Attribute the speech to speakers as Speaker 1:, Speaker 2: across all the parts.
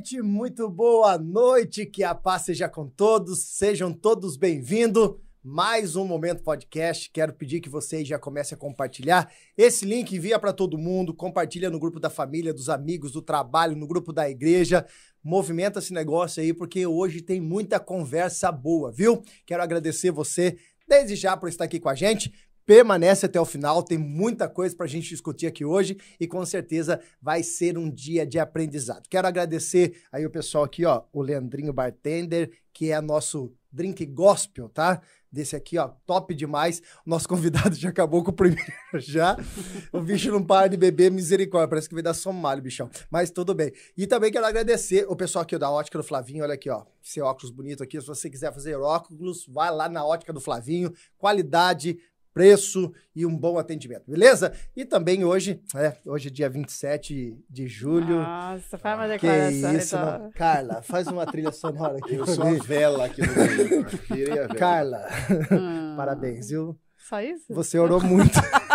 Speaker 1: noite, muito boa noite, que a paz seja com todos, sejam todos bem-vindos. Mais um Momento Podcast. Quero pedir que vocês já comecem a compartilhar esse link, envia para todo mundo, compartilha no grupo da família, dos amigos, do trabalho, no grupo da igreja. Movimenta esse negócio aí, porque hoje tem muita conversa boa, viu? Quero agradecer você desde já por estar aqui com a gente permanece até o final, tem muita coisa para a gente discutir aqui hoje e com certeza vai ser um dia de aprendizado. Quero agradecer aí o pessoal aqui, ó, o Leandrinho Bartender, que é nosso drink gospel, tá? Desse aqui, ó, top demais. Nosso convidado já acabou com o primeiro já. O bicho não para de beber, misericórdia. Parece que vai dar somalho, bichão. Mas tudo bem. E também quero agradecer o pessoal aqui da Ótica do Flavinho. Olha aqui, ó. Esse óculos bonito aqui. Se você quiser fazer óculos, vai lá na Ótica do Flavinho. Qualidade, preço e um bom atendimento, beleza? E também hoje, é, hoje é dia 27 de julho.
Speaker 2: Nossa, faz uma declaração.
Speaker 1: Que isso,
Speaker 2: então.
Speaker 1: não. Carla, faz uma trilha sonora aqui.
Speaker 3: Eu sou a vela aqui no meio.
Speaker 1: Carla,
Speaker 2: Hum.
Speaker 1: parabéns, viu?
Speaker 2: Só isso?
Speaker 1: Você orou muito.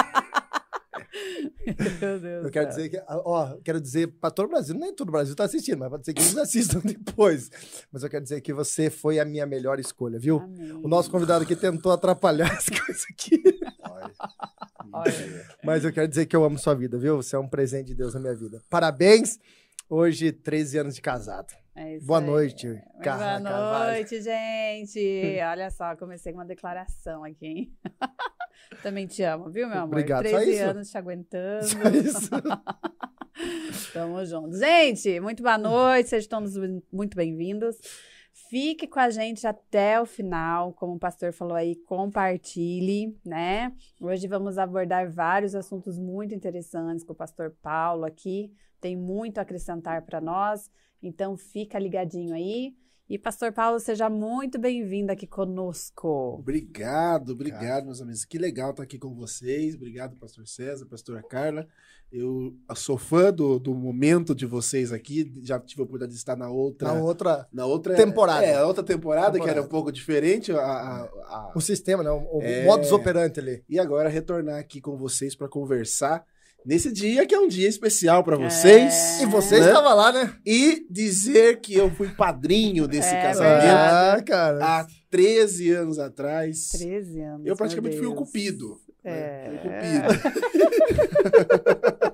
Speaker 2: Meu Deus.
Speaker 1: Eu quero dizer que, ó, quero dizer para todo o Brasil, nem todo o Brasil tá assistindo, mas pode ser que eles assistam depois. Mas eu quero dizer que você foi a minha melhor escolha, viu?
Speaker 2: Amém.
Speaker 1: O nosso convidado aqui tentou atrapalhar as coisas aqui.
Speaker 3: Olha.
Speaker 2: Olha.
Speaker 1: Mas eu quero dizer que eu amo sua vida, viu? Você é um presente de Deus na minha vida. Parabéns! Hoje, 13 anos de casado.
Speaker 2: É
Speaker 1: Boa
Speaker 2: aí.
Speaker 1: noite, Carla
Speaker 2: Boa
Speaker 1: Carvalho.
Speaker 2: noite, gente. Olha só, comecei com uma declaração aqui, hein? Também te amo, viu, meu amor?
Speaker 1: Obrigado, só
Speaker 2: 13
Speaker 1: isso?
Speaker 2: anos te aguentando.
Speaker 1: Só isso.
Speaker 2: Tamo junto. Gente, muito boa noite, sejam todos muito bem-vindos. Fique com a gente até o final, como o pastor falou aí, compartilhe, né? Hoje vamos abordar vários assuntos muito interessantes com o pastor Paulo aqui, tem muito a acrescentar para nós, então fica ligadinho aí. E pastor Paulo, seja muito bem-vindo aqui conosco.
Speaker 3: Obrigado, obrigado, meus amigos. Que legal estar aqui com vocês. Obrigado, pastor César, pastora Carla. Eu sou fã do, do momento de vocês aqui. Já tive a oportunidade de estar na outra.
Speaker 1: Na outra,
Speaker 3: na outra
Speaker 1: temporada.
Speaker 3: É, a outra temporada, que era
Speaker 1: Temporada.
Speaker 3: um pouco diferente. a- a- a-
Speaker 1: o sistema, né? O, o
Speaker 3: É.
Speaker 1: modus operandi ali.
Speaker 3: E agora retornar aqui com vocês para conversar nesse dia que é um dia especial para vocês.
Speaker 2: É.
Speaker 1: E você
Speaker 3: Né?
Speaker 1: estava lá, né?
Speaker 3: E dizer que eu fui padrinho desse
Speaker 2: É
Speaker 3: casamento.
Speaker 1: Ah, cara.
Speaker 3: há 13 anos atrás.
Speaker 2: 13 anos.
Speaker 3: Eu praticamente
Speaker 2: meu
Speaker 3: fui o cupido.
Speaker 2: É.
Speaker 3: né? Fui o cupido.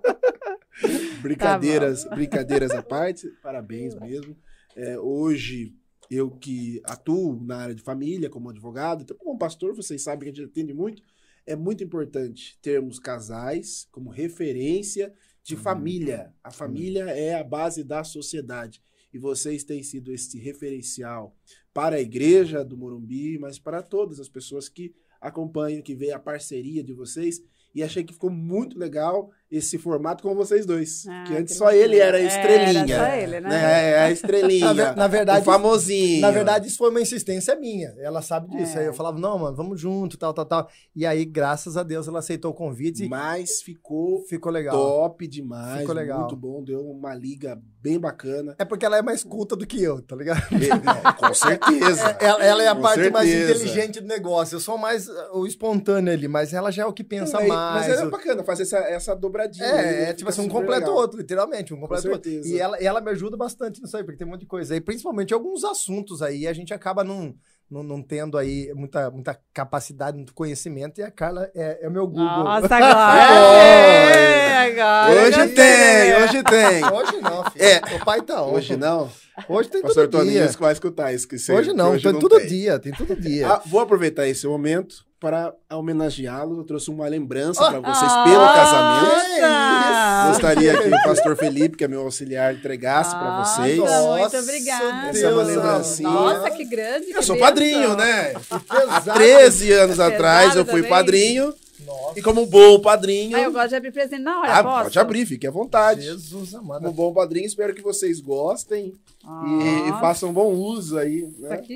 Speaker 3: brincadeiras, brincadeiras à parte, parabéns mesmo. É, hoje, eu que atuo na área de família como advogado, então, como pastor, vocês sabem que a gente atende muito, é muito importante termos casais como referência de família. A família é a base da sociedade. E vocês têm sido esse referencial para a igreja do Morumbi, mas para todas as pessoas que acompanham, que veem a parceria de vocês. E achei que ficou muito legal esse formato com vocês dois.
Speaker 2: Ah,
Speaker 3: que antes
Speaker 2: que
Speaker 3: só ele era a estrelinha.
Speaker 2: Era só ele, né?
Speaker 3: É, a estrelinha.
Speaker 1: Na na verdade-
Speaker 3: o famosinho.
Speaker 1: Na verdade, isso foi uma insistência minha. Ela sabe disso.
Speaker 2: É.
Speaker 1: Aí eu falava, não, mano, vamos junto, tal, tal, tal. E aí, graças a Deus, ela aceitou o convite
Speaker 3: Mas ficou
Speaker 1: ficou legal.
Speaker 3: top demais.
Speaker 1: Ficou legal.
Speaker 3: Muito bom. Deu uma liga bem bacana.
Speaker 1: É porque ela é mais culta do que eu, tá ligado?
Speaker 3: Não, com certeza.
Speaker 1: Ela, ela é a
Speaker 3: Com
Speaker 1: parte mais
Speaker 3: certeza.
Speaker 1: inteligente do negócio. Eu sou mais uh, o espontâneo ali, mas ela já é o que pensa
Speaker 3: Aí,
Speaker 1: mais.
Speaker 3: Mas
Speaker 1: o-
Speaker 3: bacana fazer essa, essa dobradinha.
Speaker 1: É, é tipo assim, um
Speaker 3: super
Speaker 1: completa o
Speaker 3: legal.
Speaker 1: outro, literalmente, um completa o outro. E ela, e ela me ajuda bastante nisso aí, porque tem um monte de coisa aí, principalmente alguns assuntos aí, a gente acaba não, não, não tendo aí muita, muita capacidade, muito conhecimento, e a Carla é, é o meu Google.
Speaker 2: Nossa, agora! agora
Speaker 3: Hoje tem, hoje tem.
Speaker 1: Hoje não, filho.
Speaker 3: É.
Speaker 1: O pai tá on.
Speaker 3: Hoje não.
Speaker 1: Hoje tem
Speaker 3: Pastor
Speaker 1: todo dia.
Speaker 3: Toninho que vai escutar isso. Que você-
Speaker 1: Hoje não,
Speaker 3: hoje
Speaker 1: tem todo
Speaker 3: tem.
Speaker 1: dia, tem todo dia.
Speaker 3: Ah, vou aproveitar esse momento para homenageá-los. Eu trouxe uma lembrança
Speaker 1: Ah,
Speaker 3: para vocês pelo casamento.
Speaker 2: Nossa!
Speaker 3: Gostaria que o pastor Felipe, que é meu auxiliar, entregasse para
Speaker 2: Nossa,
Speaker 3: vocês.
Speaker 2: Muito
Speaker 1: Nossa,
Speaker 2: obrigada.
Speaker 3: Essa é uma lembrancinha.
Speaker 2: Nossa, que grande.
Speaker 3: Eu
Speaker 2: que
Speaker 3: sou
Speaker 2: bênção.
Speaker 3: padrinho, né? Há
Speaker 1: Pesado.
Speaker 3: 13 anos
Speaker 2: Pesado
Speaker 3: atrás eu fui
Speaker 2: também.
Speaker 3: padrinho.
Speaker 1: Nossa,
Speaker 3: E como bom padrinho.
Speaker 2: Ah, eu gosto de abrir presente na hora,
Speaker 3: Ah,
Speaker 2: posso?
Speaker 3: pode abrir, fique à vontade.
Speaker 1: Jesus amado.
Speaker 3: Como bom padrinho, espero que vocês gostem e, e façam bom uso aí. Né?
Speaker 2: que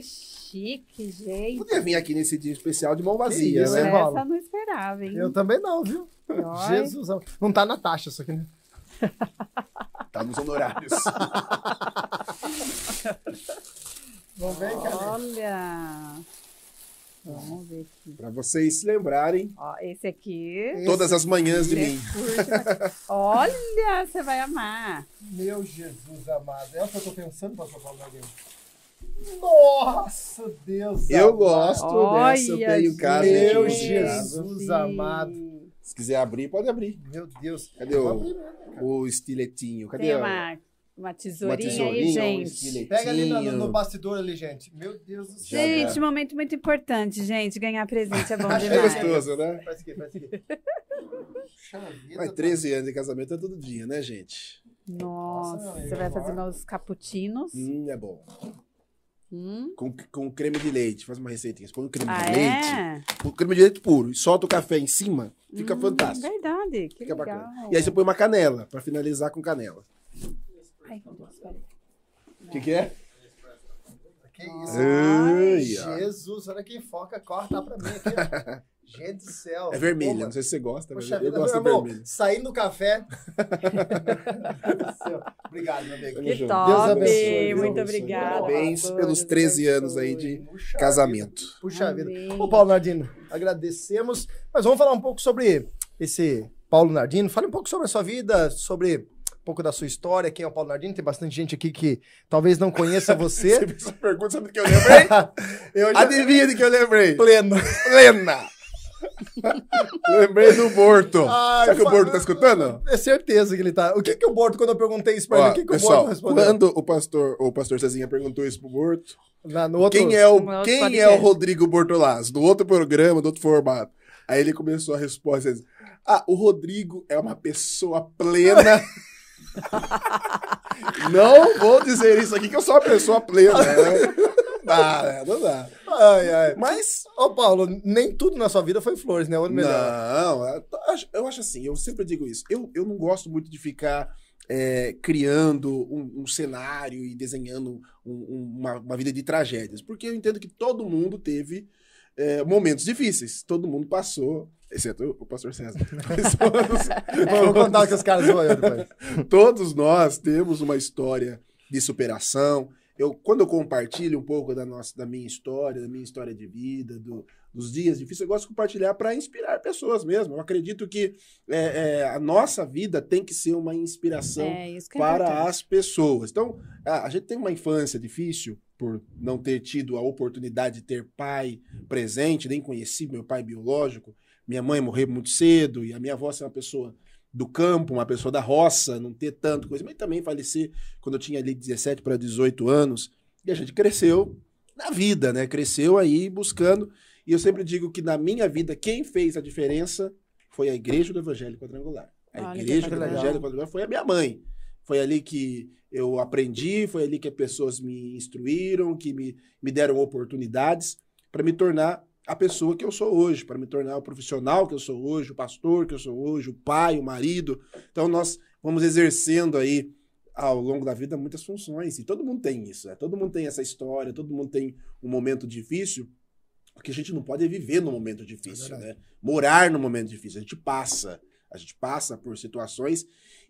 Speaker 2: chique, gente.
Speaker 3: Podia vir aqui nesse dia especial de mão vazia,
Speaker 1: isso,
Speaker 3: né?
Speaker 2: Essa eu não esperava, hein?
Speaker 1: Eu também não, viu? Jesus amado. Não tá na taxa isso aqui, né?
Speaker 3: Tá nos honorários.
Speaker 1: Vamos ver, cara.
Speaker 2: Olha. Vamos ver aqui.
Speaker 3: Pra vocês se lembrarem
Speaker 2: Ó, esse aqui.
Speaker 1: Esse
Speaker 3: todas as manhãs de mim.
Speaker 2: mas- Olha, você vai amar.
Speaker 1: Meu Jesus amado. É o que eu tô pensando, pastor Paulo Nardini. Nossa, Deus
Speaker 3: Eu
Speaker 1: amado.
Speaker 3: gosto dessa, eu tenho casa.
Speaker 1: Meu. Jesus amado.
Speaker 3: Se quiser abrir, pode abrir.
Speaker 1: Meu Deus.
Speaker 3: Cadê o,
Speaker 1: abrir cara.
Speaker 3: o estiletinho? Cadê
Speaker 2: Tem uma, uma
Speaker 3: uma
Speaker 2: tesourinha,
Speaker 3: tesourinha,
Speaker 2: aí,
Speaker 3: um
Speaker 2: gente.
Speaker 3: estiletinho?
Speaker 1: Pega ali no, no bastidor ali, gente. Meu Deus do céu.
Speaker 2: Gente, momento muito importante, gente. Ganhar presente é bom
Speaker 1: Achei
Speaker 3: É
Speaker 2: demais.
Speaker 3: gostoso, né?
Speaker 1: Faz aqui, faz aqui. Puxa vida,
Speaker 3: Mas 13 anos de casamento é todo dia, né, gente?
Speaker 2: Nossa,
Speaker 1: Nossa,
Speaker 2: você vai fazer meus cappuccinos.
Speaker 3: Hum, é bom.
Speaker 2: Hum.
Speaker 3: Com, com creme de leite. Faz uma receitinha. Você põe o creme
Speaker 2: Ah,
Speaker 3: de leite.
Speaker 2: é?
Speaker 3: O creme de leite puro. E solta o café em cima. Fica
Speaker 2: Hum,
Speaker 3: fantástico.
Speaker 2: Verdade, que
Speaker 3: Fica
Speaker 2: legal.
Speaker 3: bacana. E aí você põe uma canela, pra finalizar com canela.
Speaker 2: Ai, meu Deus, peraí.
Speaker 3: O que, que é?
Speaker 1: Que isso?
Speaker 3: Ai.
Speaker 1: Jesus, olha que foca, corta pra mim aqui. Gente do céu.
Speaker 3: É vermelho.
Speaker 1: Pô,
Speaker 3: Não sei se você gosta, mas eu
Speaker 1: vida,
Speaker 3: gosto
Speaker 1: meu
Speaker 3: vermelho.
Speaker 1: saindo do café. Deus. Obrigado, meu amigo.
Speaker 2: Que
Speaker 3: junto.
Speaker 2: top,
Speaker 3: Deus abençoe, Deus
Speaker 2: muito obrigada.
Speaker 3: Parabéns pelos
Speaker 2: Deus
Speaker 3: 13 anos aí de
Speaker 1: Puxa
Speaker 3: casamento.
Speaker 1: vida. Puxa vida.
Speaker 2: Amém.
Speaker 1: Ô, Paulo Nardino, agradecemos. Mas vamos falar um pouco sobre esse Paulo Nardino. Fale um pouco sobre a sua vida, sobre um pouco da sua história. Quem é o Paulo Nardino? Tem bastante gente aqui que talvez não conheça você.
Speaker 3: Você fez essa pergunta, sabe do que eu lembrei?
Speaker 1: Eu já...
Speaker 3: Adivinha de que eu lembrei?
Speaker 1: Pleno.
Speaker 3: Plena! lembrei do Borto.
Speaker 1: Ai,
Speaker 3: Sabe que o Borto tá escutando?
Speaker 1: É certeza que ele tá. O que que o Borto, quando eu perguntei isso pra ele, o que que o
Speaker 3: pessoal,
Speaker 1: Borto respondeu?
Speaker 3: quando o pastor, o pastor Cezinha perguntou isso pro Borto,
Speaker 1: Na- no outro...
Speaker 3: quem é o,
Speaker 2: No outro
Speaker 3: quem é
Speaker 2: podcast.
Speaker 3: o Rodrigo Bortolaz? Do outro programa, do outro formato. Aí ele começou a resposta. ele disse, Ah, o Rodrigo é uma pessoa plena. não vou dizer isso aqui que eu sou uma pessoa plena. Né? Dá, né? não dá.
Speaker 1: Ai, ai.
Speaker 3: Mas
Speaker 1: Ô, Paulo, nem tudo na sua vida foi flores, né? Olha melhor.
Speaker 3: Não, eu acho- eu acho assim, eu sempre digo isso. Eu, eu não gosto muito de ficar é, criando um, um cenário e desenhando um- um- uma, uma vida de tragédias, porque eu entendo que todo mundo teve é, momentos difíceis, todo mundo passou, exceto o pastor César.
Speaker 1: Vou contar o que os caras vão eu depois.
Speaker 3: Todos nós temos uma história de superação. Eu, quando eu compartilho um pouco da, nossa, da minha história, da minha história de vida, do- dos dias difíceis, eu gosto de compartilhar para inspirar pessoas mesmo. Eu acredito que é, é, a nossa vida tem que ser uma inspiração
Speaker 2: É, é
Speaker 3: para as pessoas. Então, a, a gente tem uma infância difícil por não ter tido a oportunidade de ter pai presente, nem conheci meu pai biológico. Minha mãe morreu muito cedo e a minha avó ser uma pessoa do campo, uma pessoa da roça, não ter tanto coisa, mas também falecer quando eu tinha ali 17 para 18 anos. E a gente cresceu na vida, né? Cresceu aí buscando. E eu sempre digo que na minha vida, quem fez a diferença foi a Igreja do Evangelho Quadrangular. A
Speaker 2: Olha
Speaker 3: Igreja do. Evangelho Quadrangular foi a minha mãe. Foi ali que eu aprendi, foi ali que as pessoas me instruíram, que me, me deram oportunidades para me tornar a pessoa que eu sou hoje, para me tornar o profissional que eu sou hoje, o pastor que eu sou hoje, o pai, o marido. Então nós vamos exercendo aí ao longo da vida muitas funções e todo mundo tem isso, né? todo mundo tem essa história, todo mundo tem um momento difícil, porque a gente não pode viver no momento difícil,
Speaker 1: É
Speaker 3: né? Morar no momento difícil, a gente passa, a gente passa por situações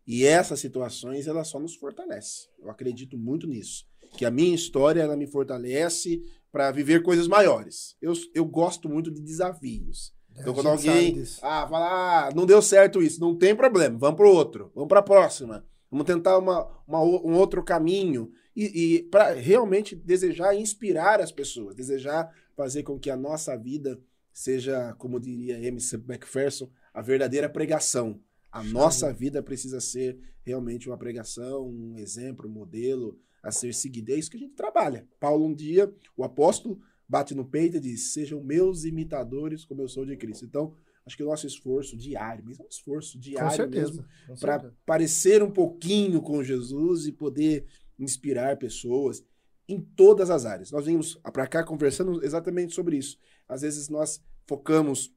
Speaker 3: e essas situações elas só nos fortalecem. Eu acredito muito nisso, que a minha história ela me fortalece para viver coisas maiores. Eu, eu gosto muito de desafios. Então, quando
Speaker 1: A
Speaker 3: alguém ah, fala, ah, não deu certo isso, não tem problema, vamos pro outro, vamos pra próxima, vamos tentar uma, uma um outro caminho e, e para realmente desejar inspirar as pessoas, desejar fazer com que a nossa vida seja, como diria M.C. Macpherson, a verdadeira pregação. A nossa vida precisa ser realmente uma pregação, um exemplo, um modelo a ser seguido. É isso que a gente trabalha. Paulo, um dia, o apóstolo, bate no peito e diz: Sejam meus imitadores, como eu sou de Cristo. Então, acho que o nosso esforço diário, mesmo um esforço
Speaker 1: Com
Speaker 3: diário mesmo,
Speaker 1: certeza. com
Speaker 3: para parecer um pouquinho com Jesus e poder inspirar pessoas em todas as áreas. Nós vimos para cá conversando exatamente sobre isso. Às vezes nós focamos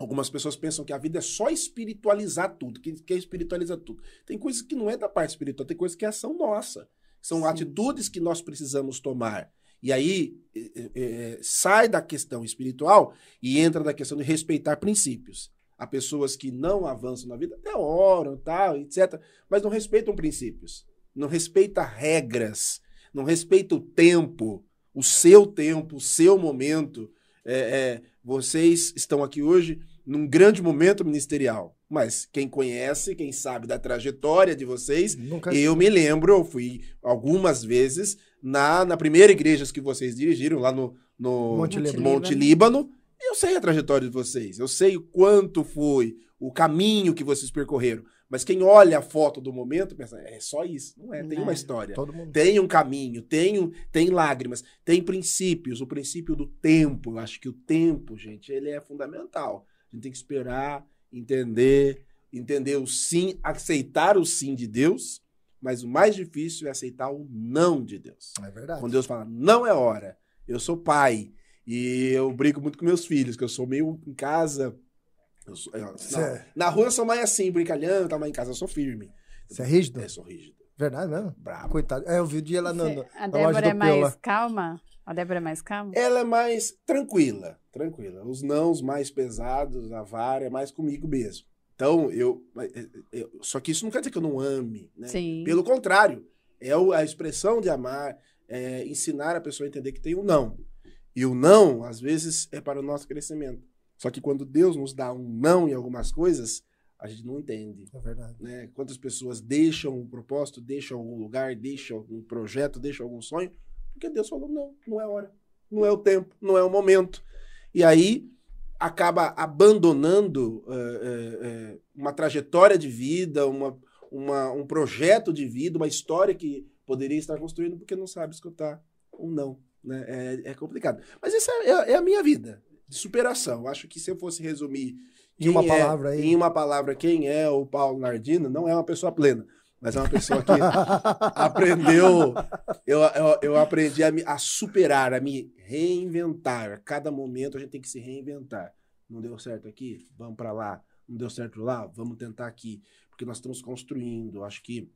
Speaker 3: Algumas pessoas pensam que a vida é só espiritualizar tudo, que quer espiritualizar tudo. Tem coisas que não é da parte espiritual, tem coisas que é ação nossa. São
Speaker 2: Sim.
Speaker 3: atitudes que nós precisamos tomar. E aí é, é, sai da questão espiritual e entra da questão de respeitar princípios. Há pessoas que não avançam na vida, até oram, tal, etc., mas não respeitam princípios, não respeitam regras, não respeitam o tempo, o seu tempo, o seu momento. É, é, vocês estão aqui hoje num grande momento ministerial. Mas quem conhece, quem sabe da trajetória de vocês,
Speaker 1: Nunca
Speaker 3: eu me lembro, eu fui algumas vezes na, na primeira igreja que vocês dirigiram, lá no, no
Speaker 1: Monte Líbano.
Speaker 3: Monte Líbano. Eu sei a trajetória de vocês, eu sei o quanto foi, o caminho que vocês percorreram. Mas quem olha a foto do momento pensa, é só isso. Não é, tem
Speaker 2: Não.
Speaker 3: uma história.
Speaker 1: Todo mundo.
Speaker 3: Tem um caminho, tem, um- tem lágrimas, tem princípios. O princípio do tempo, eu acho que o tempo, gente, ele é fundamental. A gente tem que esperar, entender, entender o sim, aceitar o sim de Deus, mas o mais difícil é aceitar o não de Deus.
Speaker 1: É verdade.
Speaker 3: Quando Deus fala, não é hora, eu sou pai, e eu brinco muito com meus filhos, que eu sou meio em casa. eu sou- eu-
Speaker 1: Cê-
Speaker 3: não, na rua eu sou mais assim, brincalhão, tá, mas em casa eu sou firme.
Speaker 1: Você é rígido?
Speaker 3: É, sou rígido.
Speaker 1: Verdade mesmo?
Speaker 3: Bravo.
Speaker 1: Coitado. É, eu vi o dia lá
Speaker 2: a
Speaker 1: na loja
Speaker 2: Débora é mais calma? A Débora é mais calma?
Speaker 3: Ela é mais tranquila, tranquila. Os nãos mais pesados, a vara é mais comigo mesmo. Então, eu, eu- Só que isso não quer dizer que eu não ame, né?
Speaker 2: Sim.
Speaker 3: Pelo contrário, é a expressão de amar, é ensinar a pessoa a entender que tem o não. E o não, às vezes, é para o nosso crescimento. Só que quando Deus nos dá um não em algumas coisas, a gente não entende.
Speaker 1: É verdade.
Speaker 3: Né? Quantas pessoas deixam um propósito, deixam algum lugar, deixam algum projeto, deixam algum sonho, porque Deus falou: não, não é hora, não é o tempo, não é o momento. E aí acaba abandonando eh, eh, uma trajetória de vida, uma, uma- um projeto de vida, uma história que poderia estar construindo porque não sabe escutar um não. Né? É, é complicado. Mas essa é, é a minha vida de superação. Acho que se eu fosse resumir
Speaker 1: Em uma
Speaker 3: é-
Speaker 1: palavra aí.
Speaker 3: em uma palavra, quem é o Paulo Nardino, não é uma pessoa plena, mas é uma pessoa que aprendeu. Eu, eu, eu aprendi a, me, a superar, a me reinventar. A cada momento a gente tem que se reinventar. Não deu certo aqui? Vamos para lá. Não deu certo lá? Vamos tentar aqui. Porque nós estamos construindo. Acho que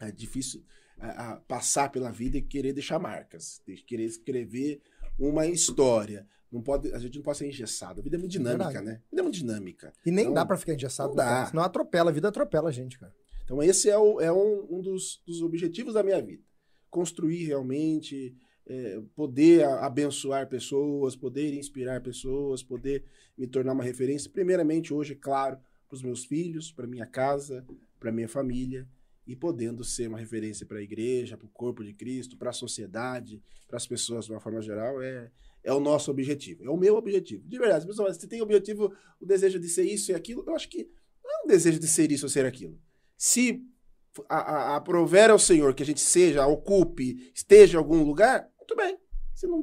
Speaker 3: é difícil a- a passar pela vida e querer deixar marcas, querer escrever uma história. Não pode, a gente não pode ser engessado. A vida é muito dinâmica,
Speaker 1: Verdade.
Speaker 3: né? A vida é muito dinâmica.
Speaker 1: E nem
Speaker 3: Não-
Speaker 1: dá pra ficar engessado.
Speaker 3: não dá.
Speaker 1: cara? Senão atropela, a vida atropela a gente, cara.
Speaker 3: Então, esse é, o- é um, um dos, dos objetivos da minha vida. Construir realmente, é, poder abençoar pessoas, poder inspirar pessoas, poder me tornar uma referência, primeiramente hoje, claro, para os meus filhos, para minha casa, para minha família, e podendo ser uma referência para a igreja, para o corpo de Cristo, para a sociedade, para as pessoas de uma forma geral, é, é o nosso objetivo, é o meu objetivo. De verdade, pessoas, você tem objetivo, o desejo de ser isso e aquilo, eu acho que não é um desejo de ser isso ou ser aquilo. Se aprover ao Senhor que a gente seja, ocupe, esteja em algum lugar, muito bem. Se não,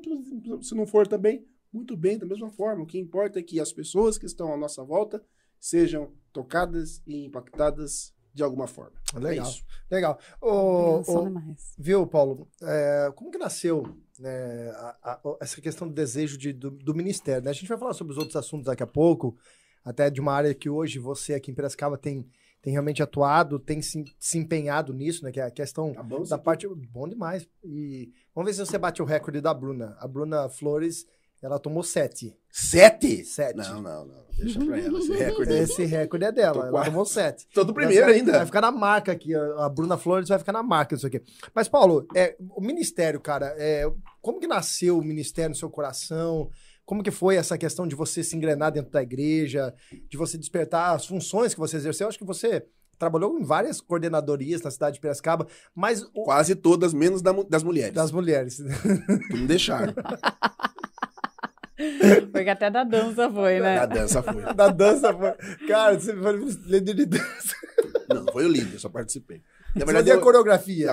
Speaker 3: se não for também, muito bem, da mesma forma. O que importa é que as pessoas que estão à nossa volta sejam tocadas e impactadas de alguma forma.
Speaker 1: Legal.
Speaker 3: É isso.
Speaker 1: Legal.
Speaker 2: Pensou
Speaker 1: ô,
Speaker 2: demais.
Speaker 1: viu, Paulo? é, como que nasceu né, a- a- essa questão do desejo de- do, do ministério? né? A gente vai falar sobre os outros assuntos daqui a pouco, até de uma área que hoje você aqui em Piracicaba tem, tem realmente atuado, tem se, se empenhado nisso, né? Que é a questão
Speaker 3: Tá bom?
Speaker 1: da parte. Bom demais. E vamos ver se você bate o recorde da Bruna. A Bruna Flores, ela tomou sete.
Speaker 3: Sete?
Speaker 1: Sete.
Speaker 3: Não, não, não. Deixa pra ela esse recorde.
Speaker 1: Esse recorde é dela. Ela
Speaker 3: quase.
Speaker 1: tomou sete.
Speaker 3: Tô do primeiro
Speaker 1: Vai-
Speaker 3: ainda.
Speaker 1: Vai ficar na marca aqui. A Bruna Flores vai ficar na marca isso aqui. Mas, Paulo, é, o ministério, cara, é, como que nasceu o ministério no seu coração? Como que foi essa questão de você se engrenar dentro da igreja, de você despertar as funções que você exerceu? Eu acho que você trabalhou em várias coordenadorias na cidade de Piracicaba, mas o-
Speaker 3: Quase todas, menos da das mulheres.
Speaker 1: das mulheres.
Speaker 3: Que não deixaram.
Speaker 2: Porque até da dança foi, né?
Speaker 3: A dança foi.
Speaker 1: da dança. foi- Cara, você foi líder de dança.
Speaker 3: Não, não foi o líder, eu só participei. Na verdade, eu-
Speaker 1: coreografia.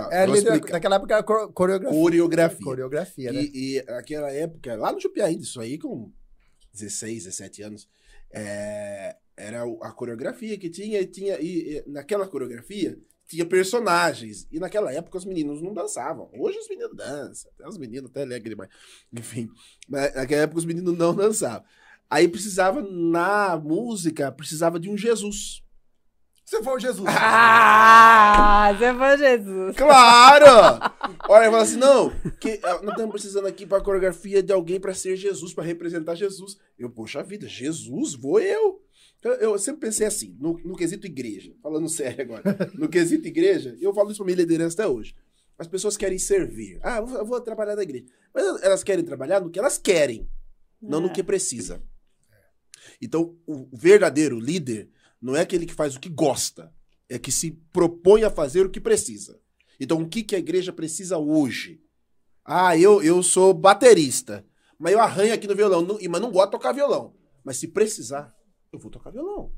Speaker 3: Explicar.
Speaker 1: naquela época era cor- coreografia.
Speaker 3: coreografia.
Speaker 1: Coreografia, né?
Speaker 3: E, e naquela época, lá no Jupiaí, isso aí com 16, 17 anos, é, era a coreografia que tinha, e tinha e, e naquela coreografia tinha personagens. E naquela época os meninos não dançavam. Hoje os meninos dançam, até os meninos até alegre, mas enfim. Mas naquela época os meninos não dançavam. Aí precisava, na música, precisava de um Jesus.
Speaker 1: Você foi o Jesus.
Speaker 2: Ah, você foi Jesus.
Speaker 3: Claro! Olha, fala assim, não, que, ah, nós estamos precisando aqui para coreografia de alguém para ser Jesus, para representar Jesus. Eu, poxa vida, Jesus, vou eu. Eu, eu sempre pensei assim, no, no quesito igreja, falando sério agora, no quesito igreja, eu falo isso para minha liderança até hoje. As pessoas querem servir. Ah, eu vou, eu vou trabalhar na igreja. Mas elas querem trabalhar no que elas querem. não no
Speaker 2: É.
Speaker 3: que precisa. Então, o verdadeiro líder não é aquele que faz o que gosta, é que se propõe a fazer o que precisa. Então, o que, que a igreja precisa hoje? Ah, eu, eu sou baterista, mas eu arranho aqui no violão, não- mas não gosto de tocar violão. Mas se precisar, eu vou tocar violão.